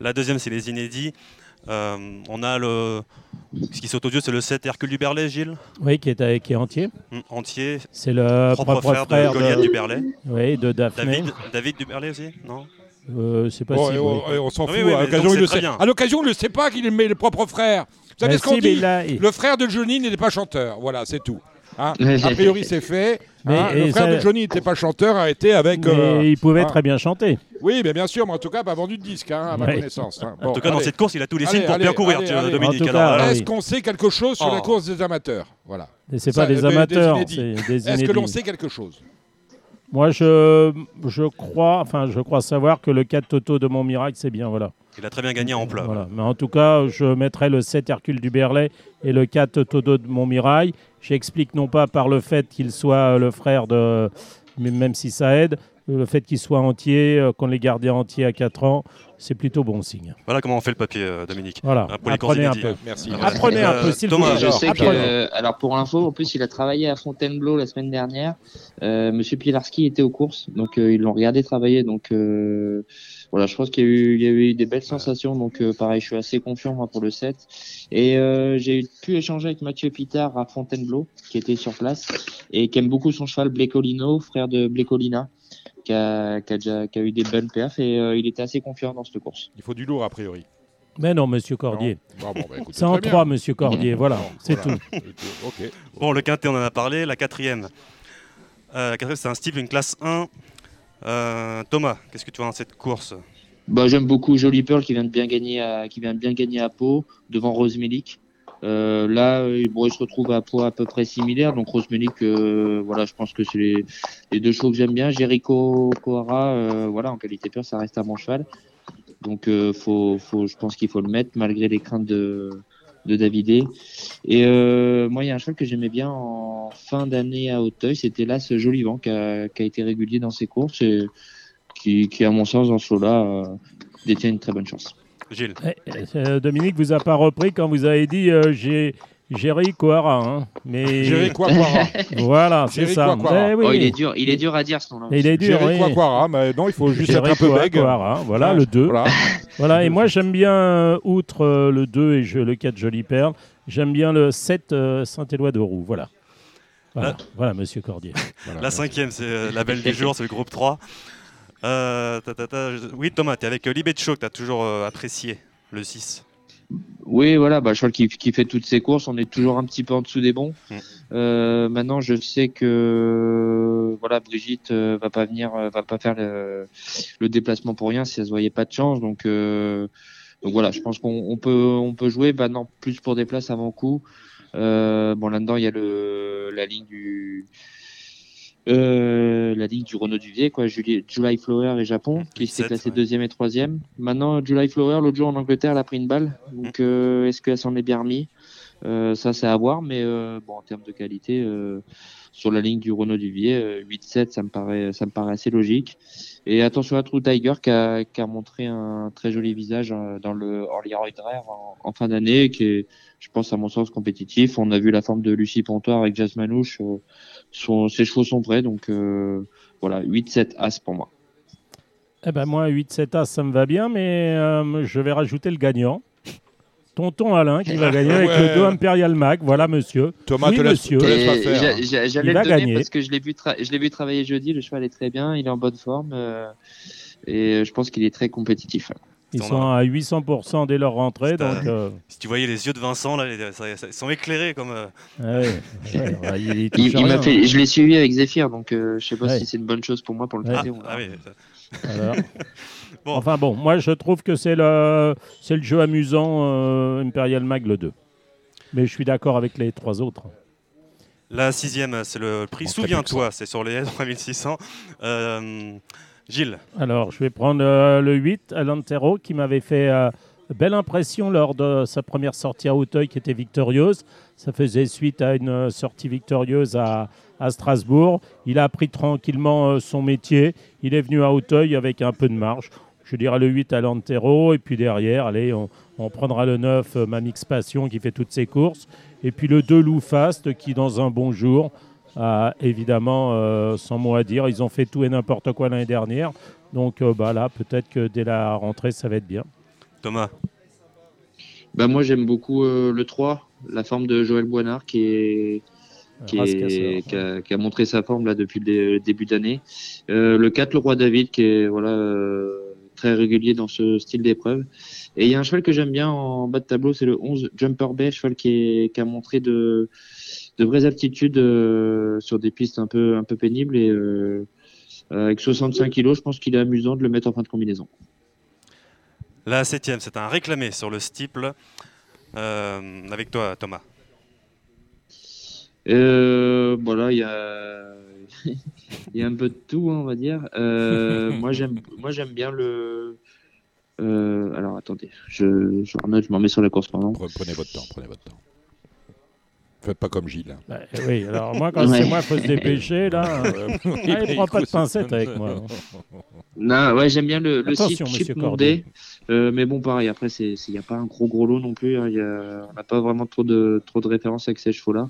La deuxième, c'est les inédits. Euh, on a le. Ce qui saute aux yeux, c'est le 7 Hercule du Berlay, Gilles. Oui, qui est, qui est entier. Hum, entier. C'est le propre, frère, de Goliath du Berlay. Oui, de Daphné. David, David du Berlay aussi Non Euh, c'est pas Oh, si. et oui. on, on s'en fout. oui, oui, à mais l'occasion, il c'est le sait. bien. À l'occasion, il ne sait pas qu'il aimait le propre frère. Vous savez Bah ce qu'on si, dit il a- il- Le frère de Johnny n'était pas chanteur. Voilà, c'est tout. Hein a priori, c'est fait. Mais- Hein, et le frère ça- de Johnny n'était pas chanteur, a été avec. Mais euh, il pouvait hein. très bien chanter. Oui, mais bien sûr, mais en tout cas, pas vendu de disque, hein, à ma connaissance. hein. En tout cas, dans cette course, il a tous les signes Allez, pour bien allez, courir, allez, tu- allez. Dominique. Oui. Est-ce qu'on sait quelque chose sur la Oh. course des amateurs? Voilà. Et c'est Ça, pas des amateurs, c'est des Est-ce que l'on sait quelque chose? Moi, je, je crois, enfin, je crois savoir que le 4 Toto de Montmirail, c'est bien, voilà. Il a très bien gagné en plat. Voilà. Mais en tout cas, je mettrai le 7 Hercule du Berlay et le 4 Toto de Montmirail. J'explique non pas par le fait qu'il soit le frère de, mais même si ça aide, le fait qu'il soit entier, euh, qu'on l'ait gardé entier à 4 ans, c'est plutôt bon signe. Voilà comment on fait le papier, euh, Dominique. Voilà. Hein, pour les courses Apprenez un inédites. peu. Merci. Voilà. Apprenez un peu, Euh, s'il vous plaît. Je Alors, sais que, apprenez. alors pour info, en plus, il a travaillé à Fontainebleau la semaine dernière. Euh, Monsieur Pilarski était aux courses, donc euh, ils l'ont regardé travailler. Donc euh, voilà, je pense qu'il y, a eu- il y a eu des belles sensations. Donc euh, pareil, je suis assez confiant moi pour le 7. Et euh, j'ai pu échanger avec Mathieu Pitard à Fontainebleau, qui était sur place et qui aime beaucoup son cheval Blécolino, frère de Blécolina, qui a, qui a déjà qui a eu des bonnes perfs et euh, il était assez confiant dans cette course. Il faut du lourd, a priori. Mais non, monsieur Cordier. Non bon, bah, écoutez, C'est en. 3, monsieur Cordier, voilà, Bon, c'est voilà. tout. [LAUGHS] Bon, le quintet, on en a parlé. La quatrième. Euh, la quatrième, c'est un style, une classe 1. Euh, Thomas, qu'est-ce que tu vois dans cette course Bah, j'aime beaucoup Jolie Pearl qui vient de bien gagner à, qui vient bien gagner à Pau devant Rose. Euh, là, euh, bon, il se retrouve à poids à peu près similaire. Donc Rose voilà, je pense que c'est les, deux chevaux que j'aime bien. Jericho euh, voilà, en qualité pure, ça reste un bon cheval. Donc faut, faut, je pense qu'il faut le mettre malgré les craintes de, de Davidé. Et euh, moi, il y a un cheval que j'aimais bien en fin d'année à Hauteuil, c'était là ce Jolivant qui a, qui a été régulier dans ses courses et qui, qui à mon sens, dans ce lot-là, euh, détient une très bonne chance. Gilles Eh, euh, Dominique vous a pas repris quand vous avez dit euh, j'ai Jerry Coara, hein, mais Jerry Quaquara. voilà, [LAUGHS] c'est Jerry ça. Eh oui. Oh, il est dur, il est dur à dire ce nom-là. Il est dur, Jerry oui. Mais non, il faut juste Jerry être un peu bègue. Coara, voilà Ouais, le 2. Voilà. [LAUGHS] Voilà, et moi j'aime bien, euh, outre euh, le 2 et je- le 4 Jolie Perle, j'aime bien le 7 euh, Saint-Éloi de Roux. Voilà. Voilà, Ah. voilà, monsieur Cordier. Voilà. La cinquième, c'est euh, la belle du jour, c'est le groupe 3. Euh, ta, ta, ta, je- Oui, Thomas, tu es avec euh, Libetcho que tu as toujours euh, apprécié, le 6. Oui, voilà, bah, cheval qui, qui fait toutes ses courses, on est toujours un petit peu en dessous des bons. Mm. Euh, maintenant, je sais que voilà, Brigitte euh, va pas venir, euh, va pas faire le, le déplacement pour rien si elle se voyait pas de chance. Donc, euh, donc voilà, je pense qu'on on peut, on peut jouer maintenant plus pour des places avant coup. Euh, bon, là-dedans, il y a le, la ligne du, euh, la ligne du Renault Duvier, quoi, Julie, July Flower et Japon, qui s'est 17, classé ouais. deuxième et troisième. Maintenant, July Flower, l'autre jour en Angleterre, elle a pris une balle. Donc, euh, est-ce qu'elle s'en est bien remis Euh, Ça, c'est à voir, mais euh, bon, en termes de qualité, euh, sur la ligne du Renault Duvier, euh, 8-7, ça me paraît, ça me paraît assez logique. Et attention à True Tiger qui a, qui a montré un très joli visage euh, dans le Orly Royd Rare en, fin d'année, qui est, je pense, à mon sens compétitif. On a vu la forme de Lucie Pontoir avec Jazz Manouche. euh, son, ses chevaux sont prêts, donc euh, voilà, 8-7 As pour moi. Eh ben moi, 8-7 As, ça me va bien, mais euh, je vais rajouter le gagnant. Tonton Alain qui va [LAUGHS] gagner avec Ouais. le 2 Imperial Mag. Voilà, monsieur. Thomas, Oui, te laisse, monsieur. J'allais le donner gagner. parce que je l'ai vu, je travailler jeudi. Le cheval est très bien, il est en bonne forme euh, et je pense qu'il est très compétitif. Ils On sont à 800% dès leur rentrée. Donc, euh, Si tu voyais les yeux de Vincent, là, ils sont éclairés comme. euh, [LAUGHS] ouais, ouais, ouais, il, il touche Il, à il m'a rien, fait, je l'ai suivi avec Zephyr, donc euh, je sais pas Ouais. si c'est une bonne chose pour moi pour le Ouais. traiter. Ah, ah oui, ça-. Alors. [LAUGHS] Bon. Enfin bon, moi je trouve que c'est le, c'est le jeu amusant euh, Imperial Mag le 2. Mais je suis d'accord avec les trois autres. La sixième, c'est le prix Souviens-toi, c'est sur les [LAUGHS] 3600. Euh, Gilles, Alors, je vais prendre euh, le 8, Alantero, qui m'avait fait euh, belle impression lors de sa première sortie à Hauteuil, qui était victorieuse. Ça faisait suite à une sortie victorieuse à, à Strasbourg. Il a appris tranquillement euh, son métier. Il est venu à Hauteuil avec un peu de marge. je dirais le 8 à Lantero. Et puis derrière, allez, on, on prendra le 9 euh, Mamix Passion qui fait toutes ses courses. Et puis le 2 Lou Fast qui, dans un bon jour, a évidemment, euh, sans mot à dire, ils ont fait tout et n'importe quoi l'année dernière. Donc euh, bah, là, peut-être que dès la rentrée, ça va être bien. Thomas, Bah, moi, j'aime beaucoup euh, le 3, la forme de Joël Boinard qui est. Qui, est- a, qui a montré sa forme là depuis le dé- le début d'année. Euh, le 4, le roi David, qui est voilà euh, très régulier dans ce style d'épreuve. Et il y a un cheval que j'aime bien en bas de tableau, c'est le 11 Jumper Bay, cheval qui, est, qui a montré de, de vraies aptitudes euh, sur des pistes un peu, un peu pénibles. Et euh, avec 65 kilos, je pense qu'il est amusant de le mettre en fin de combinaison. la septième, c'est un réclamé sur le steeple. Euh, avec toi, Thomas. Euh, voilà, il y a, [LAUGHS] il y a un peu de tout, hein, on va dire. Euh, [LAUGHS] moi, j'aime, moi, j'aime bien le. Euh, alors, attendez, je, je renote, je m'en mets sur la course pendant. Pre- Prenez votre temps, prenez votre temps. Faites pas comme Gilles. hein. Bah, oui, alors moi, quand [LAUGHS] Ouais. c'est moi, il faut se dépêcher. Là, euh, allez, prends pas de pincettes avec moi. Non, ouais, j'aime bien le, le Attention, 6 monsieur Chip. Monday. Euh, mais bon, pareil, après, c'est, il n'y a pas un gros gros lot non plus. hein, il y a- on n'a pas vraiment trop de, trop de références avec ces chevaux-là.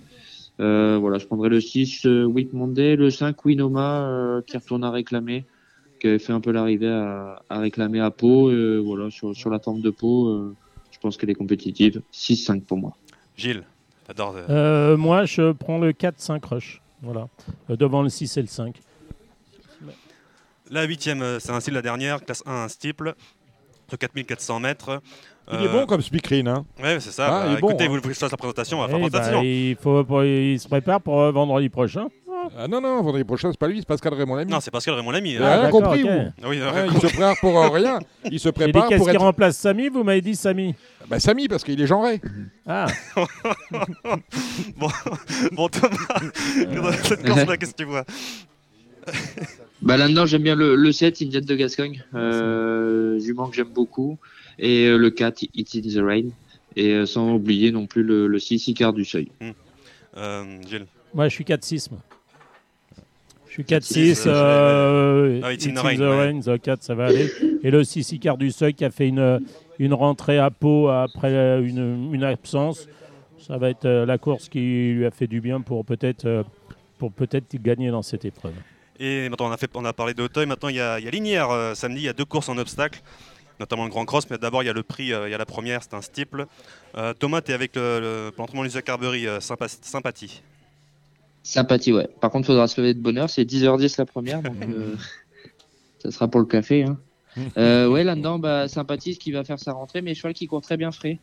Euh, voilà, je prendrais le 6 euh, Whit Monday, le 5 Winoma euh, qui retourne à réclamer, qui avait fait un peu l'arrivée à, à réclamer à Pau. Euh, voilà, sur, sur la forme de Pau, euh, je pense qu'elle est compétitive. 6-5 pour moi. Gilles, t'adores. moi, je prends le 4-5 rush. Voilà. Euh, devant le 6 et le 5. La huitième, c'est ainsi la dernière, classe 1, un steeple, de 4400 mètres. Il est bon comme speakerine. Hein. Ouais, c'est ça. Ah, Bah, il est bon, écoutez, hein. vous voulez que je fasse la présentation, on va faire Eh la bah, présentation. il, faut, pour- il se prépare pour euh, vendredi prochain. Ah non, non, vendredi prochain, c'est pas lui, c'est Pascal Raymond Lamy. Non, c'est Pascal Raymond Lamy. Il hein. a rien d'accord, compris. Ah oui, Ouais, euh, il se prépare pour euh, rien. Il se [LAUGHS] prépare qu'est-ce pour qui être. remplace Samy Vous m'avez dit Samy. Bah, Samy, parce qu'il est genré. Ah, [LAUGHS] bon, bon, Thomas, [LAUGHS] cette course-là, qu'est-ce que tu vois? Bah là-dedans, j'aime bien le, le 7, Indian de Gascogne, euh, jument que j'aime beaucoup, et euh, le 4, It's in the Rain, et euh, sans oublier non plus le, le 6, Icare du Seuil. euh, Gilles. moi, je suis 4-6. moi. Je suis 4-6, 4-6. Euh, Ah, It's in the Rain, the ouais. Rain, the 4, ça va aller. Et le 6 Icar du Seuil qui a fait une, une rentrée à Pau après une, une absence. Ça va être euh, la course qui lui a fait du bien pour peut-être pour peut-être gagner dans cette épreuve. Et maintenant, on a, fait, on a parlé d'Auteuil. Maintenant, il y a, il y a Linière euh, samedi. Il y a deux courses en obstacle, notamment le Grand Cross. Mais d'abord, il y a le prix. euh, il y a la première, c'est un steeple. Euh, Thomas, tu es avec le, l'entraînement Lisa Carberry. euh, sympa- sympathie. Sympathie, ouais. Par contre, il faudra se lever de bonne heure, c'est 10h10 la première, donc [LAUGHS] ça sera pour le café. Hein. Euh, ouais, là-dedans, bah, sympathie, ce qui va faire sa rentrée, mais cheval qui court très bien frais.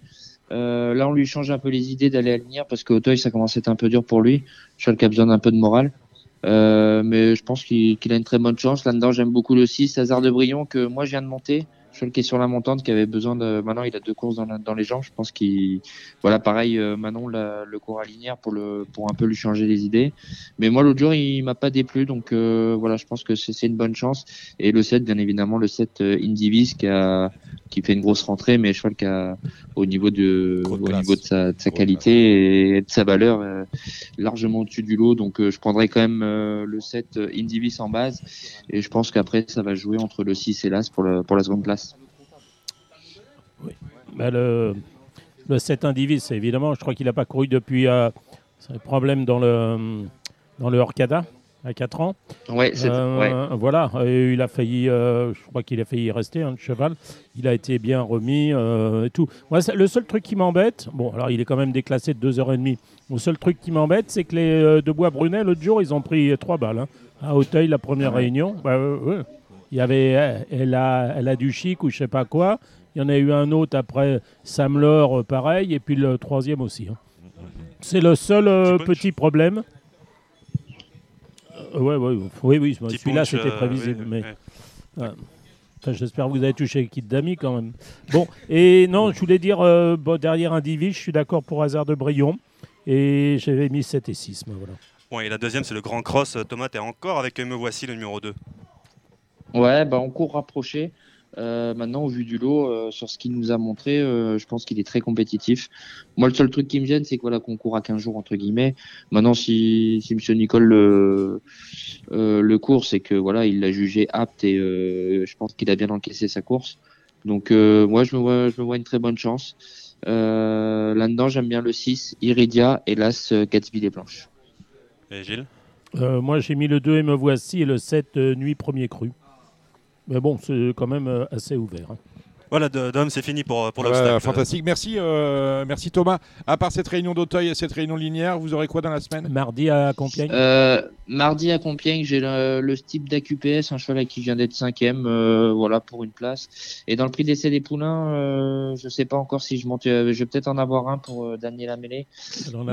Euh, là, on lui change un peu les idées d'aller à Linière parce qu'Auteuil, ça commence à être un peu dur pour lui. Cheval qui a besoin d'un peu de morale. Euh, mais je pense qu'il qu'il a une très bonne chance. Là-dedans, j'aime beaucoup le 6, Hazard de Brion, que moi, je viens de monter. Cheval qui est sur la montante, qui avait besoin de. Maintenant, il a deux courses dans, la- dans les jambes. Je pense qu'il. Voilà, pareil, euh, Manon la- le court à Linière pour, le, pour un peu lui changer les idées. Mais moi, l'autre jour, il m'a pas déplu. Donc, euh, voilà, je pense que c'est une bonne chance. Et le 7, bien évidemment, le 7 euh, Indivis qui, a, qui fait une grosse rentrée, mais cheval qui a, au niveau de, au niveau de sa, de sa qualité et de sa valeur, euh, largement au-dessus du lot. Donc, euh, je prendrai quand même euh, le 7 euh, Indivis en base. Et je pense qu'après, ça va jouer entre le 6 et l'As pour, le, pour la seconde place. Bah, le, le 7 Indivis, évidemment, je crois qu'il n'a pas couru depuis euh, ses problèmes dans le, dans le Orcada à 4 ans. Ouais, c'est Euh, ouais. Voilà, et il a failli, euh, je crois qu'il a failli y rester, hein, le cheval. Il a été bien remis euh, et tout. Moi, le seul truc qui m'embête, bon, alors il est quand même déclassé de 2h30. Le seul truc qui m'embête, c'est que les euh, de Bois Brunet, l'autre jour, ils ont pris 3 balles. hein, à Auteuil, la première réunion. Bah, euh, ouais. Il y avait elle a, elle a du chic ou je sais pas quoi. Il y en a eu un autre après Sam Laure, euh, pareil, et puis le troisième aussi. hein. C'est le seul euh, Petit problème. Euh, ouais, ouais, oui, oui, Petit celui-là punch, c'était euh, prévisible. oui, mais oui. Enfin, J'espère que vous avez touché le kit d'amis quand même. Bon, et non, je voulais dire, euh, bon, derrière un Divi, je suis d'accord pour Hasard de Brion. Et j'avais mis 7 et 6. mais voilà. Bon, et la deuxième, c'est le Grand Cross. Thomas, tu es encore avec Me Voici, le numéro 2. Ouais, bah, on court rapproché. Euh, maintenant, au vu du lot, euh, sur ce qu'il nous a montré, euh, je pense qu'il est très compétitif. Moi, le seul truc qui me gêne, c'est que voilà, qu'on court à 15 jours entre guillemets. Maintenant, si, si Monsieur Nicole le, euh, le court, c'est que voilà, il l'a jugé apte et euh, je pense qu'il a bien encaissé sa course. Donc, euh, moi, je me vois, je me vois une très bonne chance. Euh, Là-dedans, j'aime bien le 6, Iridia et l'As euh, Gatsby des Blanches. Et Gilles? Euh, moi, j'ai mis le 2 et me voici et le 7 euh, nuit premier cru. Mais bon, c'est quand même euh, assez ouvert. hein. Voilà, Dom, c'est fini pour, pour Ouais, l'obstacle. fantastique. Merci, euh, merci Thomas. À part cette réunion d'Auteuil et cette réunion linéaire, vous aurez quoi dans la semaine? Mardi à Compiègne Euh, mardi à Compiègne, j'ai le, le type d'AQPS, un cheval qui vient d'être cinquième, euh, voilà pour une place. Et dans le prix d'essai des poulains, euh, je sais pas encore si je monte, euh, je vais peut-être en avoir un pour euh, Daniel Amélé,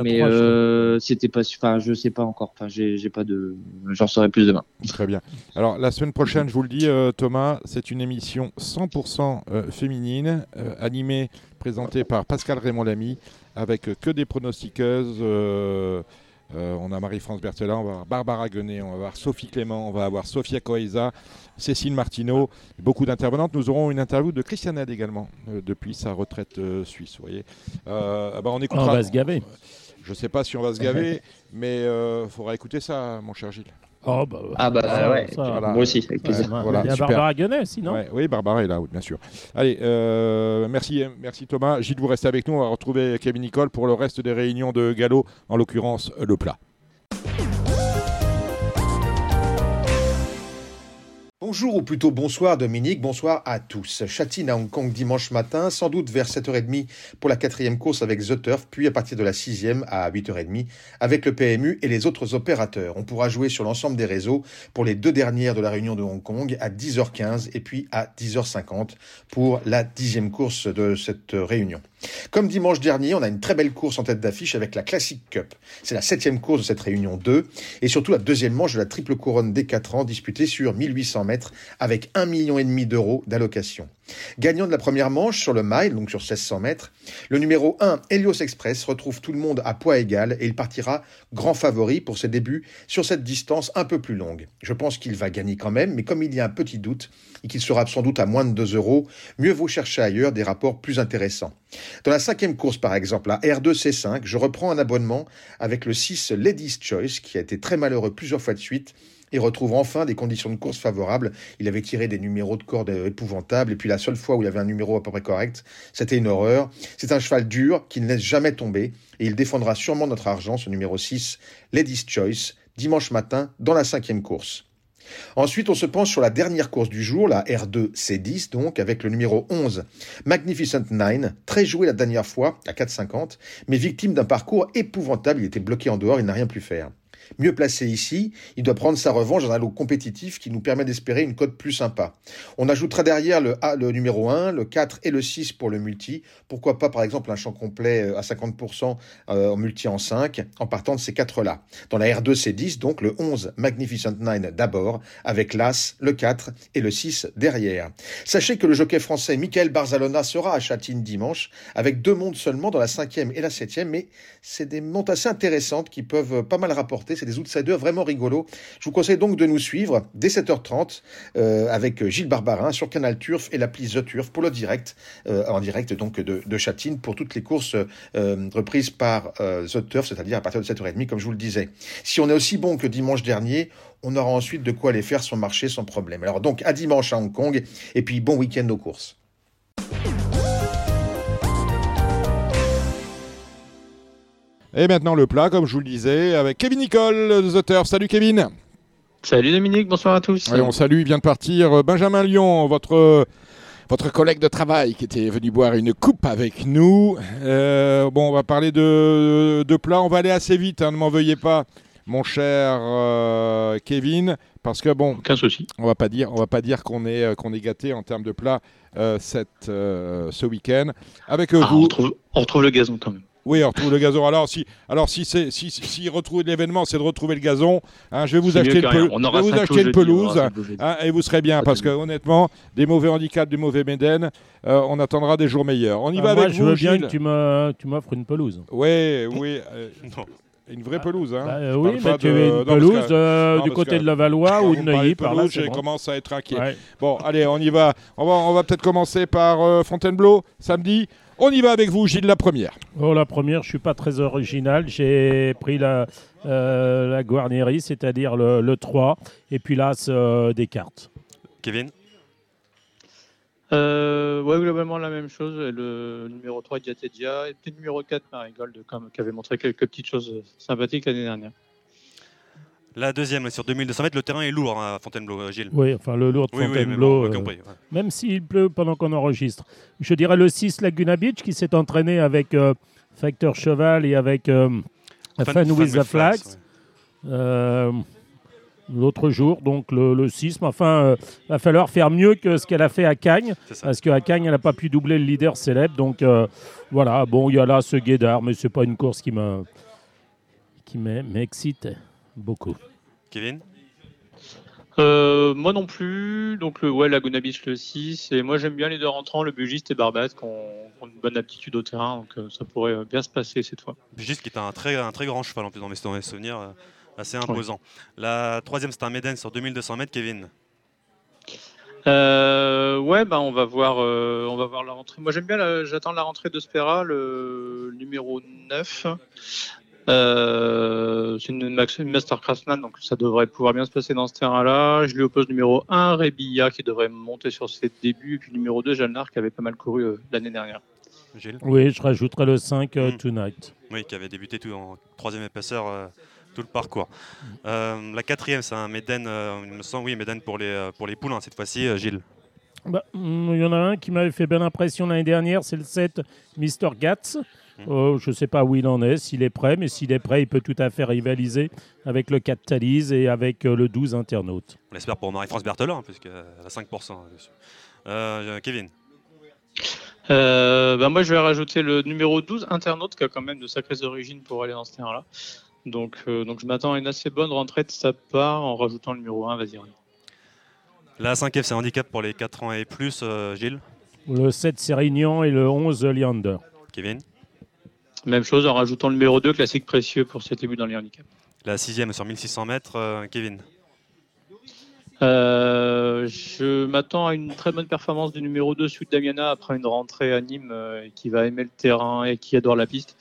mais euh, c'était pas, enfin je sais pas encore, enfin j'ai j'ai pas de, j'en saurai plus demain. Très bien. Alors, la semaine prochaine, je vous le dis, euh, Thomas, c'est une émission 100% euh, féminine, euh, animée, présentée par Pascal Raymond Lamy, avec euh, que des pronostiqueuses. euh, on a Marie-France Berthelin, on va avoir Barbara Guenet, on va avoir Sophie Clément, on va avoir Sofia Coesa, Cécile Martineau, beaucoup d'intervenantes. Nous aurons une interview de Christian Ned également, euh, depuis sa retraite euh, suisse. Vous voyez. Bah, on, écoutera, On va se gaver. Je ne sais pas si on va se gaver, [LAUGHS] mais il faudra écouter ça, mon cher Gilles. Oh, bah, Ah bah ça, ouais, ça, Voilà. moi aussi avec plaisir. Ouais, Voilà, Il y a super. Barbara Guenet aussi, non Ouais, oui, Barbara est là, oui, bien sûr. Allez, euh, merci, merci Thomas. Gilles, vous restez avec nous. On va retrouver Kevin Nicole pour le reste des réunions de galop, en l'occurrence le plat. Bonjour ou plutôt bonsoir Dominique, bonsoir à tous. Châtine à Hong Kong dimanche matin, sans doute vers 7h30 pour la quatrième course avec The Turf, puis à partir de la sixième à 8h30 avec le PMU et les autres opérateurs. On pourra jouer sur l'ensemble des réseaux pour les deux dernières de la réunion de Hong Kong à 10h15 et puis à 10h50 pour la dixième course de cette réunion. Comme dimanche dernier, on a une très belle course en tête d'affiche avec la Classic Cup. C'est la septième course de cette réunion 2 et surtout la deuxième manche de la triple couronne des 4 ans disputée sur 1800 mètres avec 1,5 million et demi d'euros d'allocation. Gagnant de la première manche sur le mile, donc sur 1600 mètres, le numéro 1, Helios Express, retrouve tout le monde à poids égal et il partira grand favori pour ses débuts sur cette distance un peu plus longue. Je pense qu'il va gagner quand même, mais comme il y a un petit doute et qu'il sera sans doute à moins de 2 euros, mieux vaut chercher ailleurs des rapports plus intéressants. Dans la cinquième course, par exemple, la R2C5, je reprends un abonnement avec le 6 Ladies Choice, qui a été très malheureux plusieurs fois de suite et retrouve enfin des conditions de course favorables. Il avait tiré des numéros de corde épouvantables, et puis la seule fois où il avait un numéro à peu près correct, c'était une horreur. C'est un cheval dur qui ne laisse jamais tomber, et il défendra sûrement notre argent, ce numéro 6, Ladies Choice, dimanche matin, dans la cinquième course. Ensuite, on se penche sur la dernière course du jour, la R2 C10, donc, avec le numéro 11, Magnificent 9, très joué la dernière fois, à 4,50, mais victime d'un parcours épouvantable, il était bloqué en dehors, il n'a rien pu faire. Mieux placé ici, il doit prendre sa revanche dans un lot compétitif qui nous permet d'espérer une cote plus sympa. On ajoutera derrière le, A, le numéro 1, le 4 et le 6 pour le multi. Pourquoi pas par exemple un champ complet euh, à 50% euh, en multi en 5 en partant de ces quatre-là. Dans la R2 C10, donc le 11 Magnificent 9 d'abord, avec l'As, le 4 et le 6 derrière. Sachez que le jockey français Michael Barzalona sera à Châtine dimanche avec deux montes seulement dans la cinquième et la septième, mais c'est des montes assez intéressantes qui peuvent pas mal rapporter. Des outsiders vraiment rigolos. Je vous conseille donc de nous suivre dès 7h30 euh, avec Gilles Barbarin sur Canal Turf et l'appli The Turf pour le direct, euh, en direct donc de, de Châtine pour toutes les courses euh, reprises par euh, The Turf, c'est-à-dire à partir de 7h30 comme je vous le disais. Si on est aussi bon que dimanche dernier, on aura ensuite de quoi aller faire son marché sans problème. Alors donc à dimanche à Hong Kong et puis bon week-end aux courses. Et maintenant le plat, comme je vous le disais, avec Kevin Nicole de The Turf. Salut Kevin Salut Dominique, bonsoir à tous. Allez, on salue, il vient de partir euh, Benjamin Lyon, votre, votre collègue de travail qui était venu boire une coupe avec nous. Euh, bon, on va parler de, de plat, on va aller assez vite, hein, ne m'en veuillez pas, mon cher euh, Kevin, parce que bon, Aucun souci. on va pas dire, on va pas dire qu'on est, euh, qu'on est gâté en termes de plat euh, cette, euh, ce week-end. Avec euh, Ah, vous, on, retrouve, on retrouve le gazon quand même. Oui, on retrouve le gazon. Alors, si, alors si c'est, si, si, si retrouver l'événement, c'est de retrouver le gazon. hein, je vais vous acheter pel- On aura je vous on pelouse, jeudi. hein, et vous serez bien, parce que honnêtement, des mauvais handicaps, des mauvais médènes, euh, on attendra des jours meilleurs. On y Ah, va moi, avec je vous, veux bien Gilles que tu me- tu m'offres une pelouse. Oui, oui. euh, Non. Une vraie pelouse, hein Bah, euh, Je oui, mais tu de- une non, pelouse que- euh, non, du côté que- de Levallois ou de Neuilly, par pelouse, je bon. commence à être inquiet. Ouais. Bon, allez, on y va. On va, on va peut-être commencer par euh, Fontainebleau, samedi. On y va avec vous, Gilles, la première. Oh, la première, je suis pas très original. J'ai pris la, euh, la Guarnieri, c'est-à-dire le, le 3, et puis l'As euh, des cartes. Kevin Euh, ouais, globalement la même chose. Le numéro 3, Diatedia, et puis le numéro 4, Marigold, comme, qui avait montré quelques petites choses sympathiques l'année dernière. La deuxième, sur 2200 mètres, le terrain est lourd hein, à Fontainebleau, euh, Gilles. Oui, enfin le lourd de Oui, oui, mais Fontainebleau. bon, euh. Même s'il pleut pendant qu'on enregistre. Je dirais le 6 Laguna Beach qui s'est entraîné avec euh, Facteur Cheval et avec euh, Fun- Fun, Fun with the Flags. Euh, L'autre jour, donc le, le 6. Mais enfin, il va falloir faire mieux que ce qu'elle a fait à Cagnes. Parce qu'à Cagnes, elle n'a pas pu doubler le leader célèbre. Donc voilà, bon, il y a là ce guédard, mais c'est pas une course qui m'excite beaucoup. Kevin Euh, moi non plus. Donc, le, ouais, Laguna Beach le 6. Et moi, j'aime bien les deux rentrants, le Bugiste et Barbat, qui ont, qui ont une bonne aptitude au terrain. Donc, euh, ça pourrait bien se passer cette fois. Juste qui est un très, un très grand cheval en plus dans mes, souvenirs, euh, assez imposant. La troisième, c'est un Méden sur 2200 mètres, Kevin. Euh, ouais, bah, on va voir, euh, on va voir la rentrée. Moi, j'aime bien, j'attends la rentrée de Spera, le numéro 9. Euh, c'est une, Master Craftsman, donc ça devrait pouvoir bien se passer dans ce terrain-là. Je lui oppose numéro 1, Rebilla, qui devrait monter sur ses débuts, et puis numéro 2, Jalnar, qui avait pas mal couru euh, l'année dernière. Gilles Oui, je rajouterai le 5 euh, Mm. Tonight. Oui, qui avait débuté tout en troisième épaisseur euh, tout le parcours. Euh, la quatrième, c'est un Méden, euh, il me semble, oui, Méden pour les, pour les poulains cette fois-ci, euh, Gilles. Bah, mm, Il y en a un qui m'avait fait belle impression l'année dernière, c'est le 7 Mr. Gats. Euh, je ne sais pas où il en est, s'il est prêt, mais s'il est prêt, il peut tout à fait rivaliser avec le 4 Thalys et avec euh, le 12 Internaute. On l'espère pour Marie-France Berthelin, puisqu'elle a 5% dessus. Euh, Kevin Euh, bah, moi, je vais rajouter le numéro 12, Internaute, qui a quand même de sacrées origines pour aller dans ce terrain-là. Donc, euh, donc je m'attends à une assez bonne rentrée de sa part en rajoutant le numéro 1, vas-y. La cinquième, c'est handicap pour les 4 ans et plus, euh, Gilles. Le 7 Sérignan et le 11 Leander. Kevin Même chose en rajoutant le numéro 2, classique précieux pour ses débuts dans les handicaps. La sixième sur 1600 mètres, euh, Kevin. Euh, je m'attends à une très bonne performance du numéro 2, Sud Damiana, après une rentrée à Nîmes euh, qui va aimer le terrain et qui adore la piste.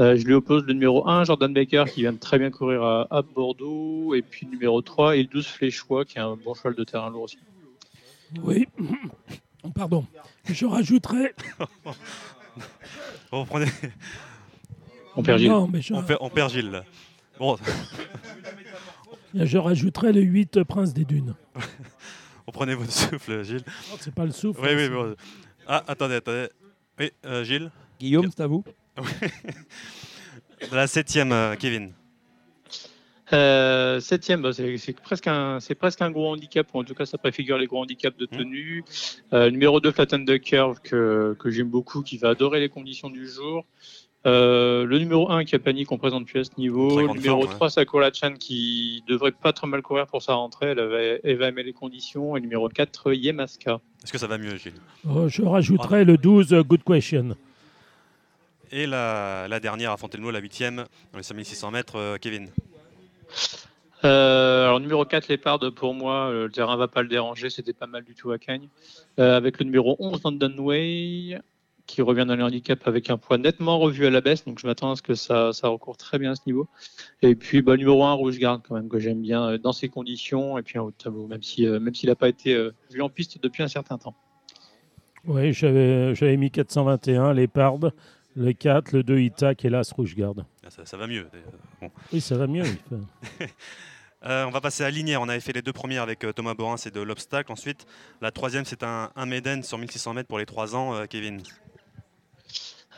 Euh, je lui oppose le numéro 1, Jordan Baker, qui vient de très bien courir à, à Bordeaux, et puis le numéro 3, et le 12, Fléchois, qui est un bon cheval de terrain lourd aussi. Oui, pardon. Je rajouterai. [LAUGHS] Bon, prenez... On perd Gilles. Non, mais je, on, perd, on perd Gilles. Bon, [LAUGHS] je rajouterai le 8 Prince des Dunes. [LAUGHS] on prenez votre souffle, Gilles. C'est pas le souffle. Oui, oui, bon. Ah, attendez, attendez. Oui, euh, Gilles Guillaume, c'est à vous [LAUGHS] La septième, euh, Kevin. Euh, septième, bah, c'est c'est presque, un- c'est presque un gros handicap, ou en tout cas ça préfigure les gros handicaps de tenue. Euh, numéro 2, Flatten the Curve, que, que j'aime beaucoup, qui va adorer les conditions du jour. Euh, le numéro 1, qui a panique, qu'on présente plus à ce niveau. Le numéro forme, 3, Sakura Chan, qui devrait pas trop mal courir pour sa rentrée. Elle, avait- elle va aimer les conditions. Et le numéro 4, Yemaska. Est-ce que ça va mieux, Gilles? Oh, je rajouterai le 12 Good Question. Et la, la dernière à Fontainebleau, la huitième, dans les 5600 mètres, euh, Kevin. Euh, alors numéro 4, Lépard, pour moi, euh, le terrain va pas le déranger, c'était pas mal du tout à Cagnes. Euh, avec le numéro 11, London Way, qui revient dans les handicaps avec un poids nettement revu à la baisse, donc je m'attends à ce que ça, ça recourt très bien à ce niveau. Et puis bah, numéro 1, Rouge Garde, quand même, que j'aime bien euh, dans ces conditions, et puis un haut de tableau, même si euh, même s'il n'a pas été euh, vu en piste depuis un certain temps. Oui, j'avais j'avais mis 421, Lépard, le 4, le 2 Itac et l'As Rouge Garde. Ah, Ça, ça va mieux. bon. Oui, ça va mieux. [LAUGHS] Euh, on va passer à Linière. On avait fait les deux premières avec euh, Thomas Borin, c'est de l'obstacle. Ensuite, la troisième, c'est un, un Méden sur 1600 mètres pour les 3 ans, euh, Kevin.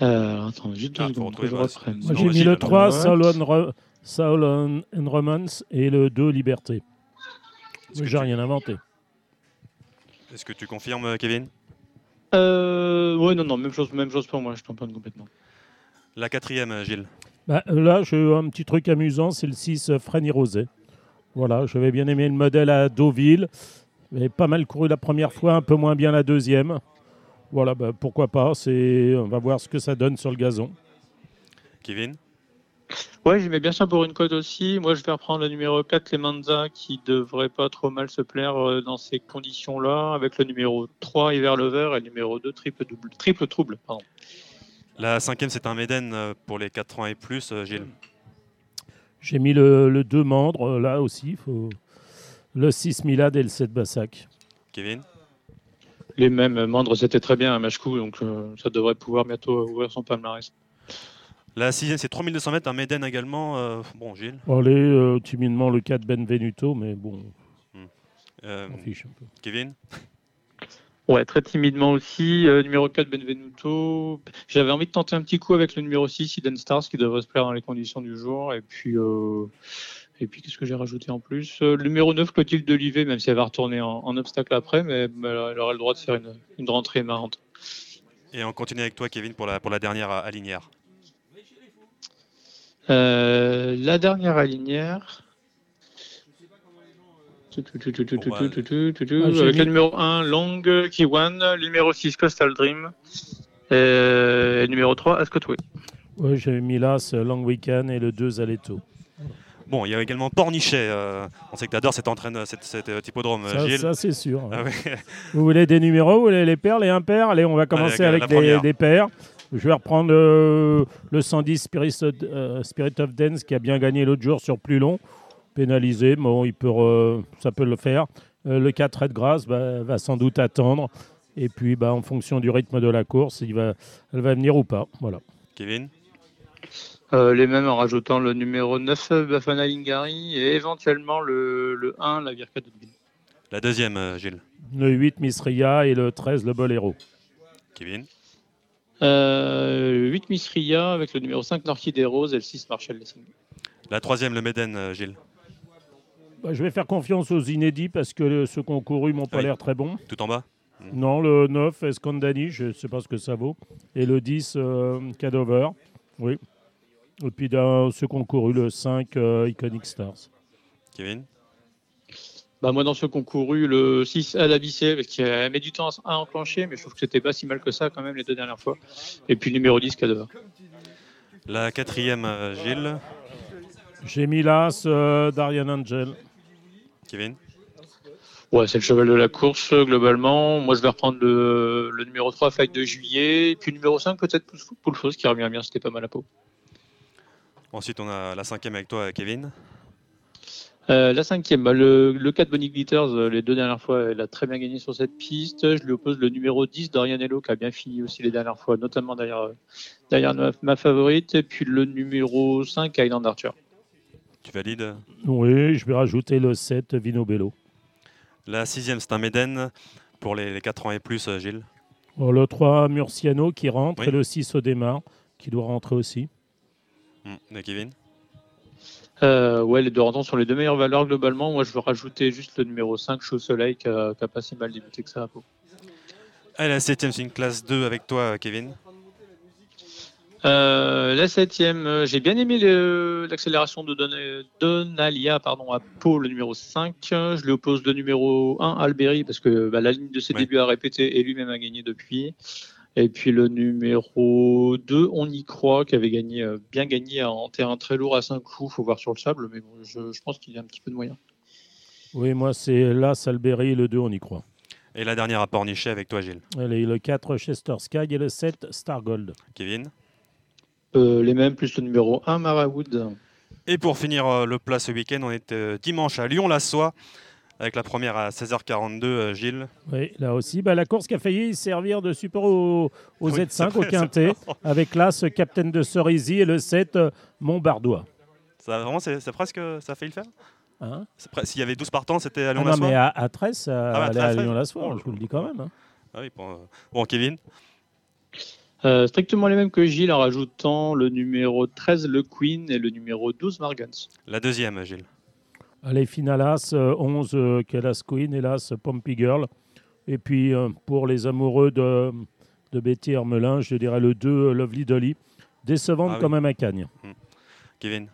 Euh, attends, juste deux Ah, faut secondes que retrouver, je voilà, reprenne. c'est- Moi, Non, j'ai mis le là, 3, ouais. Saul on, Ro- Saul on- and Romance, et le 2, Liberté. Est-ce que J'ai tu- rien inventé. Est-ce que tu confirmes, euh, Kevin? Euh, ouais, non, non, même chose, même chose pour moi, je tamponne complètement. La quatrième, euh, Gilles. Bah, là, j'ai un petit truc amusant, c'est le 6 euh, Frenny Rosé. Voilà, j'avais bien aimé le modèle à Deauville. J'avais pas mal couru la première fois, un peu moins bien la deuxième. Voilà, bah, pourquoi pas. C'est, on va voir ce que ça donne sur le gazon. Kevin? Ouais, j'aimais bien ça pour une cote aussi. Moi, je vais reprendre le numéro 4, Lemanza, qui devrait pas trop mal se plaire euh, dans ces conditions-là, avec le numéro 3, Hiver Lover, et le numéro 2, Triple, double, triple Trouble. Pardon. La cinquième, c'est un Méden euh, pour les 4 ans et plus, euh, Gilles. J'ai mis le, le 2 Mandre, là aussi. Faut... Le 6 Milad et le 7 Bassac. Kevin? Les mêmes, Mandre, c'était très bien à Machkou, donc euh, ça devrait pouvoir bientôt ouvrir son palmarès. La sixième, c'est 3200 mètres, un Méden également. euh, bon, Gilles? Allez, euh, timidement le 4 Benvenuto, mais bon, Euh, on fiche un peu. Kevin? Ouais, très timidement aussi. Euh, numéro 4, Benvenuto. J'avais envie de tenter un petit coup avec le numéro 6, Hidden Stars, qui devrait se plaire dans les conditions du jour. Et puis, euh, et puis qu'est-ce que j'ai rajouté en plus? Euh, Le numéro 9, Clotilde Delivet, même si elle va retourner en, en obstacle après, mais elle aura le droit de faire une, une rentrée marrante. Et on continue avec toi, Kevin, pour la, pour la dernière à, à Linière. Euh, la dernière alinière. Ah, Avec j'ai le mis- numéro 1, Long Kiwan, le numéro 6, Coastal Dream, et le numéro 3, Ascotway. Ouais, J'avais mis là ce Long Weekend et le 2 Zaletto. Bon, il y a également Pornichet. euh, on sait que tu adores cet, entraîne, cet, cet, euh, hippodrome, Ça, Gilles. ça, c'est sûr. Ah ouais. [LAUGHS] Vous voulez des numéros Vous voulez les paires, les impairs? Allez, on va commencer Allez, avec des, des paires. Je vais reprendre euh, le 110 Spirit, euh, Spirit of Dance qui a bien gagné l'autre jour sur plus long. Pénalisé, bon, il peut, ça peut le faire. Le 4 Red Grass bah, va sans doute attendre. Et puis, bah, en fonction du rythme de la course, il va, elle va venir ou pas. Voilà. Kevin? Euh, les mêmes en rajoutant le numéro 9, Bafana Lingari, et éventuellement le, le 1, la Virka de Bill. La deuxième, euh, Gilles. Le 8 Misria et le 13 le Bolero. Kevin Euh, 8 Misria avec le numéro 5, Norki des Roses, et le 6, Marshall Lessing. La troisième, le Méden, euh, Gilles. Bah, je vais faire confiance aux inédits parce que le- ceux qui ont couru m'ont pas Oui. l'air très bons. Tout en bas Non, le 9, Escondani, je ne sais pas ce que ça vaut. Et le 10, euh, Cadover. Oui. Et puis dans ceux qui ont couru, le 5, euh, Iconic Stars. Kevin? Bah, moi, dans ce concours, le 6 à la Bissé, parce qu'il a mis du temps à enclencher, mais je trouve que c'était pas si mal que ça quand même les deux dernières fois. Et puis le numéro 10, Cadover. La quatrième, euh, Gilles. J'ai mis l'As euh, d'Ariane Angel. Kevin? Ouais, c'est le cheval de la course, euh, globalement. Moi, je vais reprendre le, le numéro 3, Fight de juillet. Et puis le numéro 5, peut-être Poule Fausse, qui revient bien, c'était pas mal à peau. Ensuite, on a la cinquième avec toi, Kevin. Euh, la cinquième, bah, le, le 4 Bonnie Glitters, euh, les deux dernières fois, elle a très bien gagné sur cette piste. Je lui oppose le numéro 10 Dorianello, qui a bien fini aussi les dernières fois, notamment derrière, euh, derrière ma, ma favorite. Et puis le numéro 5, Island Archer. Tu valides? Oui, je vais rajouter le 7, Vino Bello. La sixième, c'est un Méden pour les, les 4 ans et plus, Gilles? Oh, le 3, Murciano qui rentre. Oui. Et le 6, Odemar, qui doit rentrer aussi. Et Kevin? Euh, ouais, les deux rentrants sont les deux meilleures valeurs globalement. Moi, je veux rajouter juste le numéro 5, Chaud Soleil, qui a, qui a pas si mal débuté que ça à. Allez, la septième, c'est une classe 2 avec toi, Kevin. Euh, la septième, euh, j'ai bien aimé l'accélération de Don- Donalia pardon, à Pau, le numéro 5. Je lui oppose le numéro 1, Alberi, parce que bah, la ligne de ses Ouais. débuts a répété et lui-même a gagné depuis. Et puis le numéro 2, On y croit, qui avait gagné, euh, bien gagné en terrain très lourd à 5 coups. faut voir sur le sable, mais bon, je, je pense qu'il y a un petit peu de moyen. Oui, moi, c'est l'As, Alberi. Le 2, on y croit. Et la dernière à Pornichet avec toi, Gilles. Allez, le 4, Chester Sky. Et le 7, Star Gold. Kevin Euh, les mêmes, plus le numéro 1, Marawood. Et pour finir euh, le plat ce week-end, on est dimanche à Lyon-la-Soie avec la première à 16h42, euh, Gilles. Oui, là aussi, bah, la course qui a failli servir de support au, au Oui, Z5, c'est au Quintet, avec l'As Captain de Cerisy et le 7 euh, Montbardois. Ça, vraiment, c'est c'est presque, ça a failli le faire? Hein? C'est pre- S'il y avait 12 partants, c'était à Ah non, Lyon-la-Soie mais à, à 13, ça Ah bah, à 13, Lyon la Oh soir, là je vous le dis quand même. hein. Ah oui, bon, euh, bon, Kevin? Euh, strictement les mêmes que Gilles en rajoutant le numéro 13, le Queen, et le numéro 12, Margans. La deuxième, Gilles. Allez, final As, euh, 11 euh, Kellas Queen et l'As Pompey Girl. Et puis euh, pour les amoureux de, de Betty Hermelin, je dirais le 2 euh, Lovely Dolly. Décevante Ah oui. quand même à Cagnes. Kevin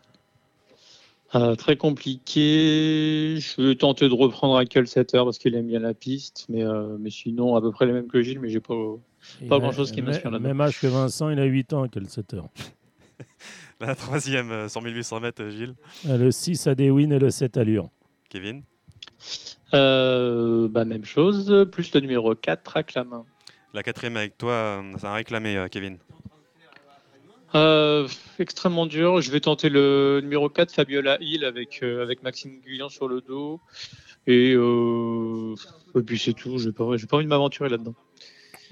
Euh, très compliqué. Je vais tenter de reprendre Michael Setter parce qu'il aime bien la piste, mais, euh, mais sinon à peu près les mêmes que Gilles, mais j'ai pas, Il pas a- grand chose qui même- m'inspire là-dedans. Même âge que Vincent, il a 8 ans, quel 7 heures. [LAUGHS] La troisième euh, sur 1800 mètres, euh, Gilles. Euh, Le 6 à Dewin et le 7 à Lyon. Kevin. Euh, bah, même chose, plus le numéro 4 à la main. La quatrième avec toi, euh, ça a réclamé, euh, Kevin. Euh, extrêmement dur. Je vais tenter le numéro 4, Fabiola Hill, avec, euh, avec Maxime Guyan sur le dos. Et, euh, et puis c'est tout. Pas, j'ai pas envie de m'aventurer là-dedans.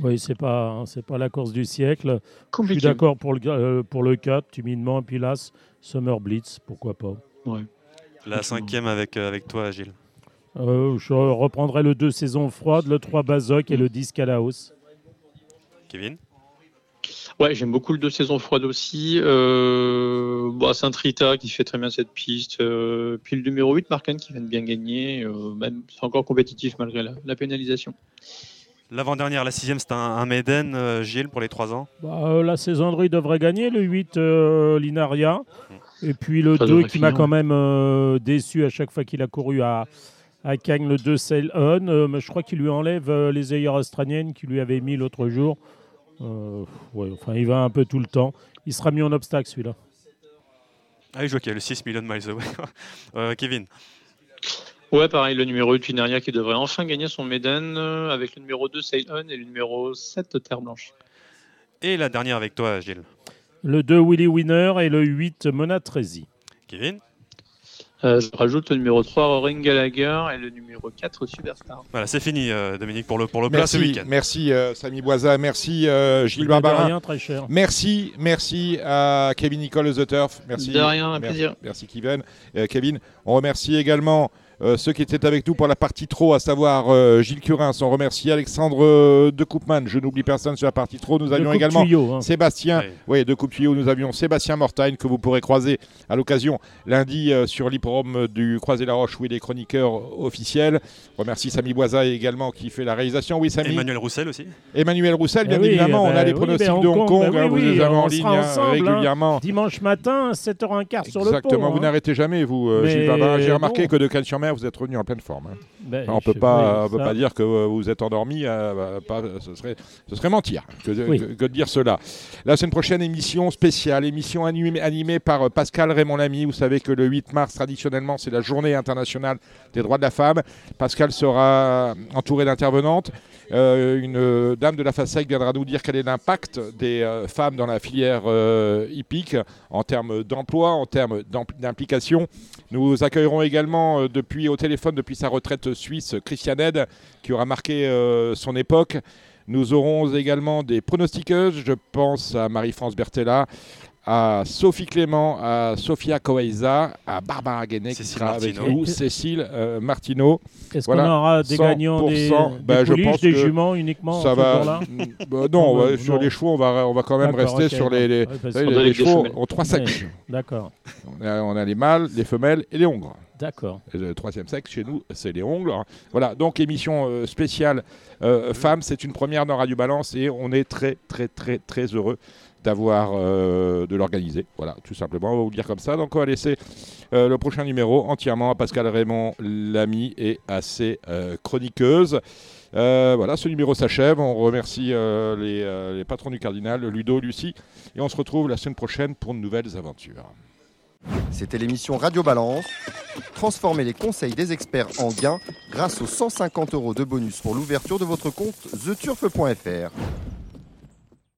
Oui, c'est pas, c'est pas la course du siècle. Je suis d'accord pour le, euh, pour le 4, timidement. Et puis là, Summer Blitz, pourquoi pas. Ouais. La cinquième avec, euh, avec toi, Gilles. Euh, je reprendrai le 2 saison froide, le 3 Bazoc et le 10 Calaos. Kevin? Ouais, j'aime beaucoup le deux saisons froides aussi. Euh, bah, Saint-Rita qui fait très bien cette piste. Euh, puis le numéro 8, Marcan qui vient de bien gagner. Euh, même, c'est encore compétitif malgré la, la pénalisation. L'avant-dernière, la sixième, c'est un, un Maiden, euh, Gilles, pour les trois ans. Bah, euh, la saisonnerie devrait gagner, le 8 euh, Linaria. Et puis le Ça 2 devrait qui m'a quand même euh, déçu à chaque fois qu'il a couru à, à Cagnes, le 2 Sail On. Euh, mais je crois qu'il lui enlève euh, les œillères australiennes qu'il lui avait mis l'autre jour. Euh, ouais, enfin, il va un peu tout le temps. Il sera mis en obstacle celui-là. Ah oui, je vois qu'il y a le 6 million miles away. Euh, Kevin. Ouais, pareil, le numéro 8, Linaria qui devrait enfin gagner son Maiden euh, avec le numéro 2, Sail On et le numéro 7, Terre Blanche. Et la dernière avec toi, Gilles. Le 2 Willy Winner et le 8 Mona Trezi. Kevin. Euh, je rajoute le numéro 3, Roaring Gallagher et le numéro 4, Superstar. Voilà, c'est fini, euh, Dominique, pour le, pour le plat ce Merci, week-end. merci euh, Samy Boisa, merci euh, Gilles Barbarin. rien, très cher. Merci, merci à Kevin Nicole The Turf. Merci. De rien, un merci, plaisir. Merci Kevin. Euh, Kevin. On remercie également euh, ceux qui étaient avec nous pour la partie trop, à savoir euh, Gilles Curins. On remercie Alexandre euh, de Coupman. Je n'oublie personne sur la partie trop. Nous avions également tuyau, hein. Sébastien. Oui. Oui, de coupe tuyau. Nous avions Sébastien Mortagne que vous pourrez croiser à l'occasion lundi euh, sur l'hippodrome du Croisé-la-Roche où il est chroniqueur officiel. On remercie Samy Boisa également qui fait la réalisation. Oui, Samy. Emmanuel Roussel aussi. Emmanuel Roussel, bien Eh oui, évidemment. eh on a les oui, pronostics ben, de Hong Kong, hein, oui, vous oui, les avez en ligne hein, hein. régulièrement. Dimanche matin, 7h15 sur le pont. Exactement, vous hein. n'arrêtez jamais, vous, euh. J'ai remarqué bon. que de Cannes-sur-Mer, vous êtes revenu en pleine forme. hein. Ben, on peut je- pas, on peut pas dire que euh, vous êtes endormi. euh, bah, pas- ce, serait, ce serait mentir que de, Oui. que- que de dire cela. La semaine prochaine, émission spéciale, émission animée, animée par euh, Pascal Raymond Lamy. Vous savez que le 8 mars, traditionnellement, c'est la journée internationale des droits de la femme. Pascal sera entouré d'intervenantes. Euh, une euh, dame de la FASEC viendra nous dire quel est l'impact des euh, femmes dans la filière hippique en termes d'emploi, en termes d'implication. Nous accueillerons également depuis au téléphone depuis sa retraite suisse Christian Ed qui aura marqué son époque. Nous aurons également des pronostiqueuses. Je pense à Marie-France Bertella, à Sophie Clément, à Sofia Coaiza, à Barbara Guénet qui Cécile sera avec Martineau. nous, Cécile euh, Martineau. Est-ce Voilà, qu'on aura des gagnants des, 100%, des je pouliches, pense des que juments uniquement Ça va. jour-là Bah, non, Non, ouais, non, sur non. les chevaux, on va, on va quand même rester sur les, ouais, savez, chevaux ont trois sexes. Ouais, D'accord, On a, on a les mâles, les femelles et les hongres. d'accord. Et Le troisième sexe chez nous, c'est les ongles. Voilà, donc émission euh, spéciale euh, femmes, c'est une première dans Radio Balance et on est très très très très heureux d'avoir euh, de l'organiser. Voilà, tout simplement, on va vous le dire comme ça. Donc on va laisser euh, le prochain numéro entièrement à Pascal Raymond, l'ami et à ses euh, chroniqueuses. Voilà, ce numéro s'achève. On remercie les, les patrons du Cardinal, Ludo, Lucie, et on se retrouve la semaine prochaine pour de nouvelles aventures. C'était l'émission Radio Balance. Transformez les conseils des experts en gains grâce aux 150 euros de bonus pour l'ouverture de votre compte theturf.fr.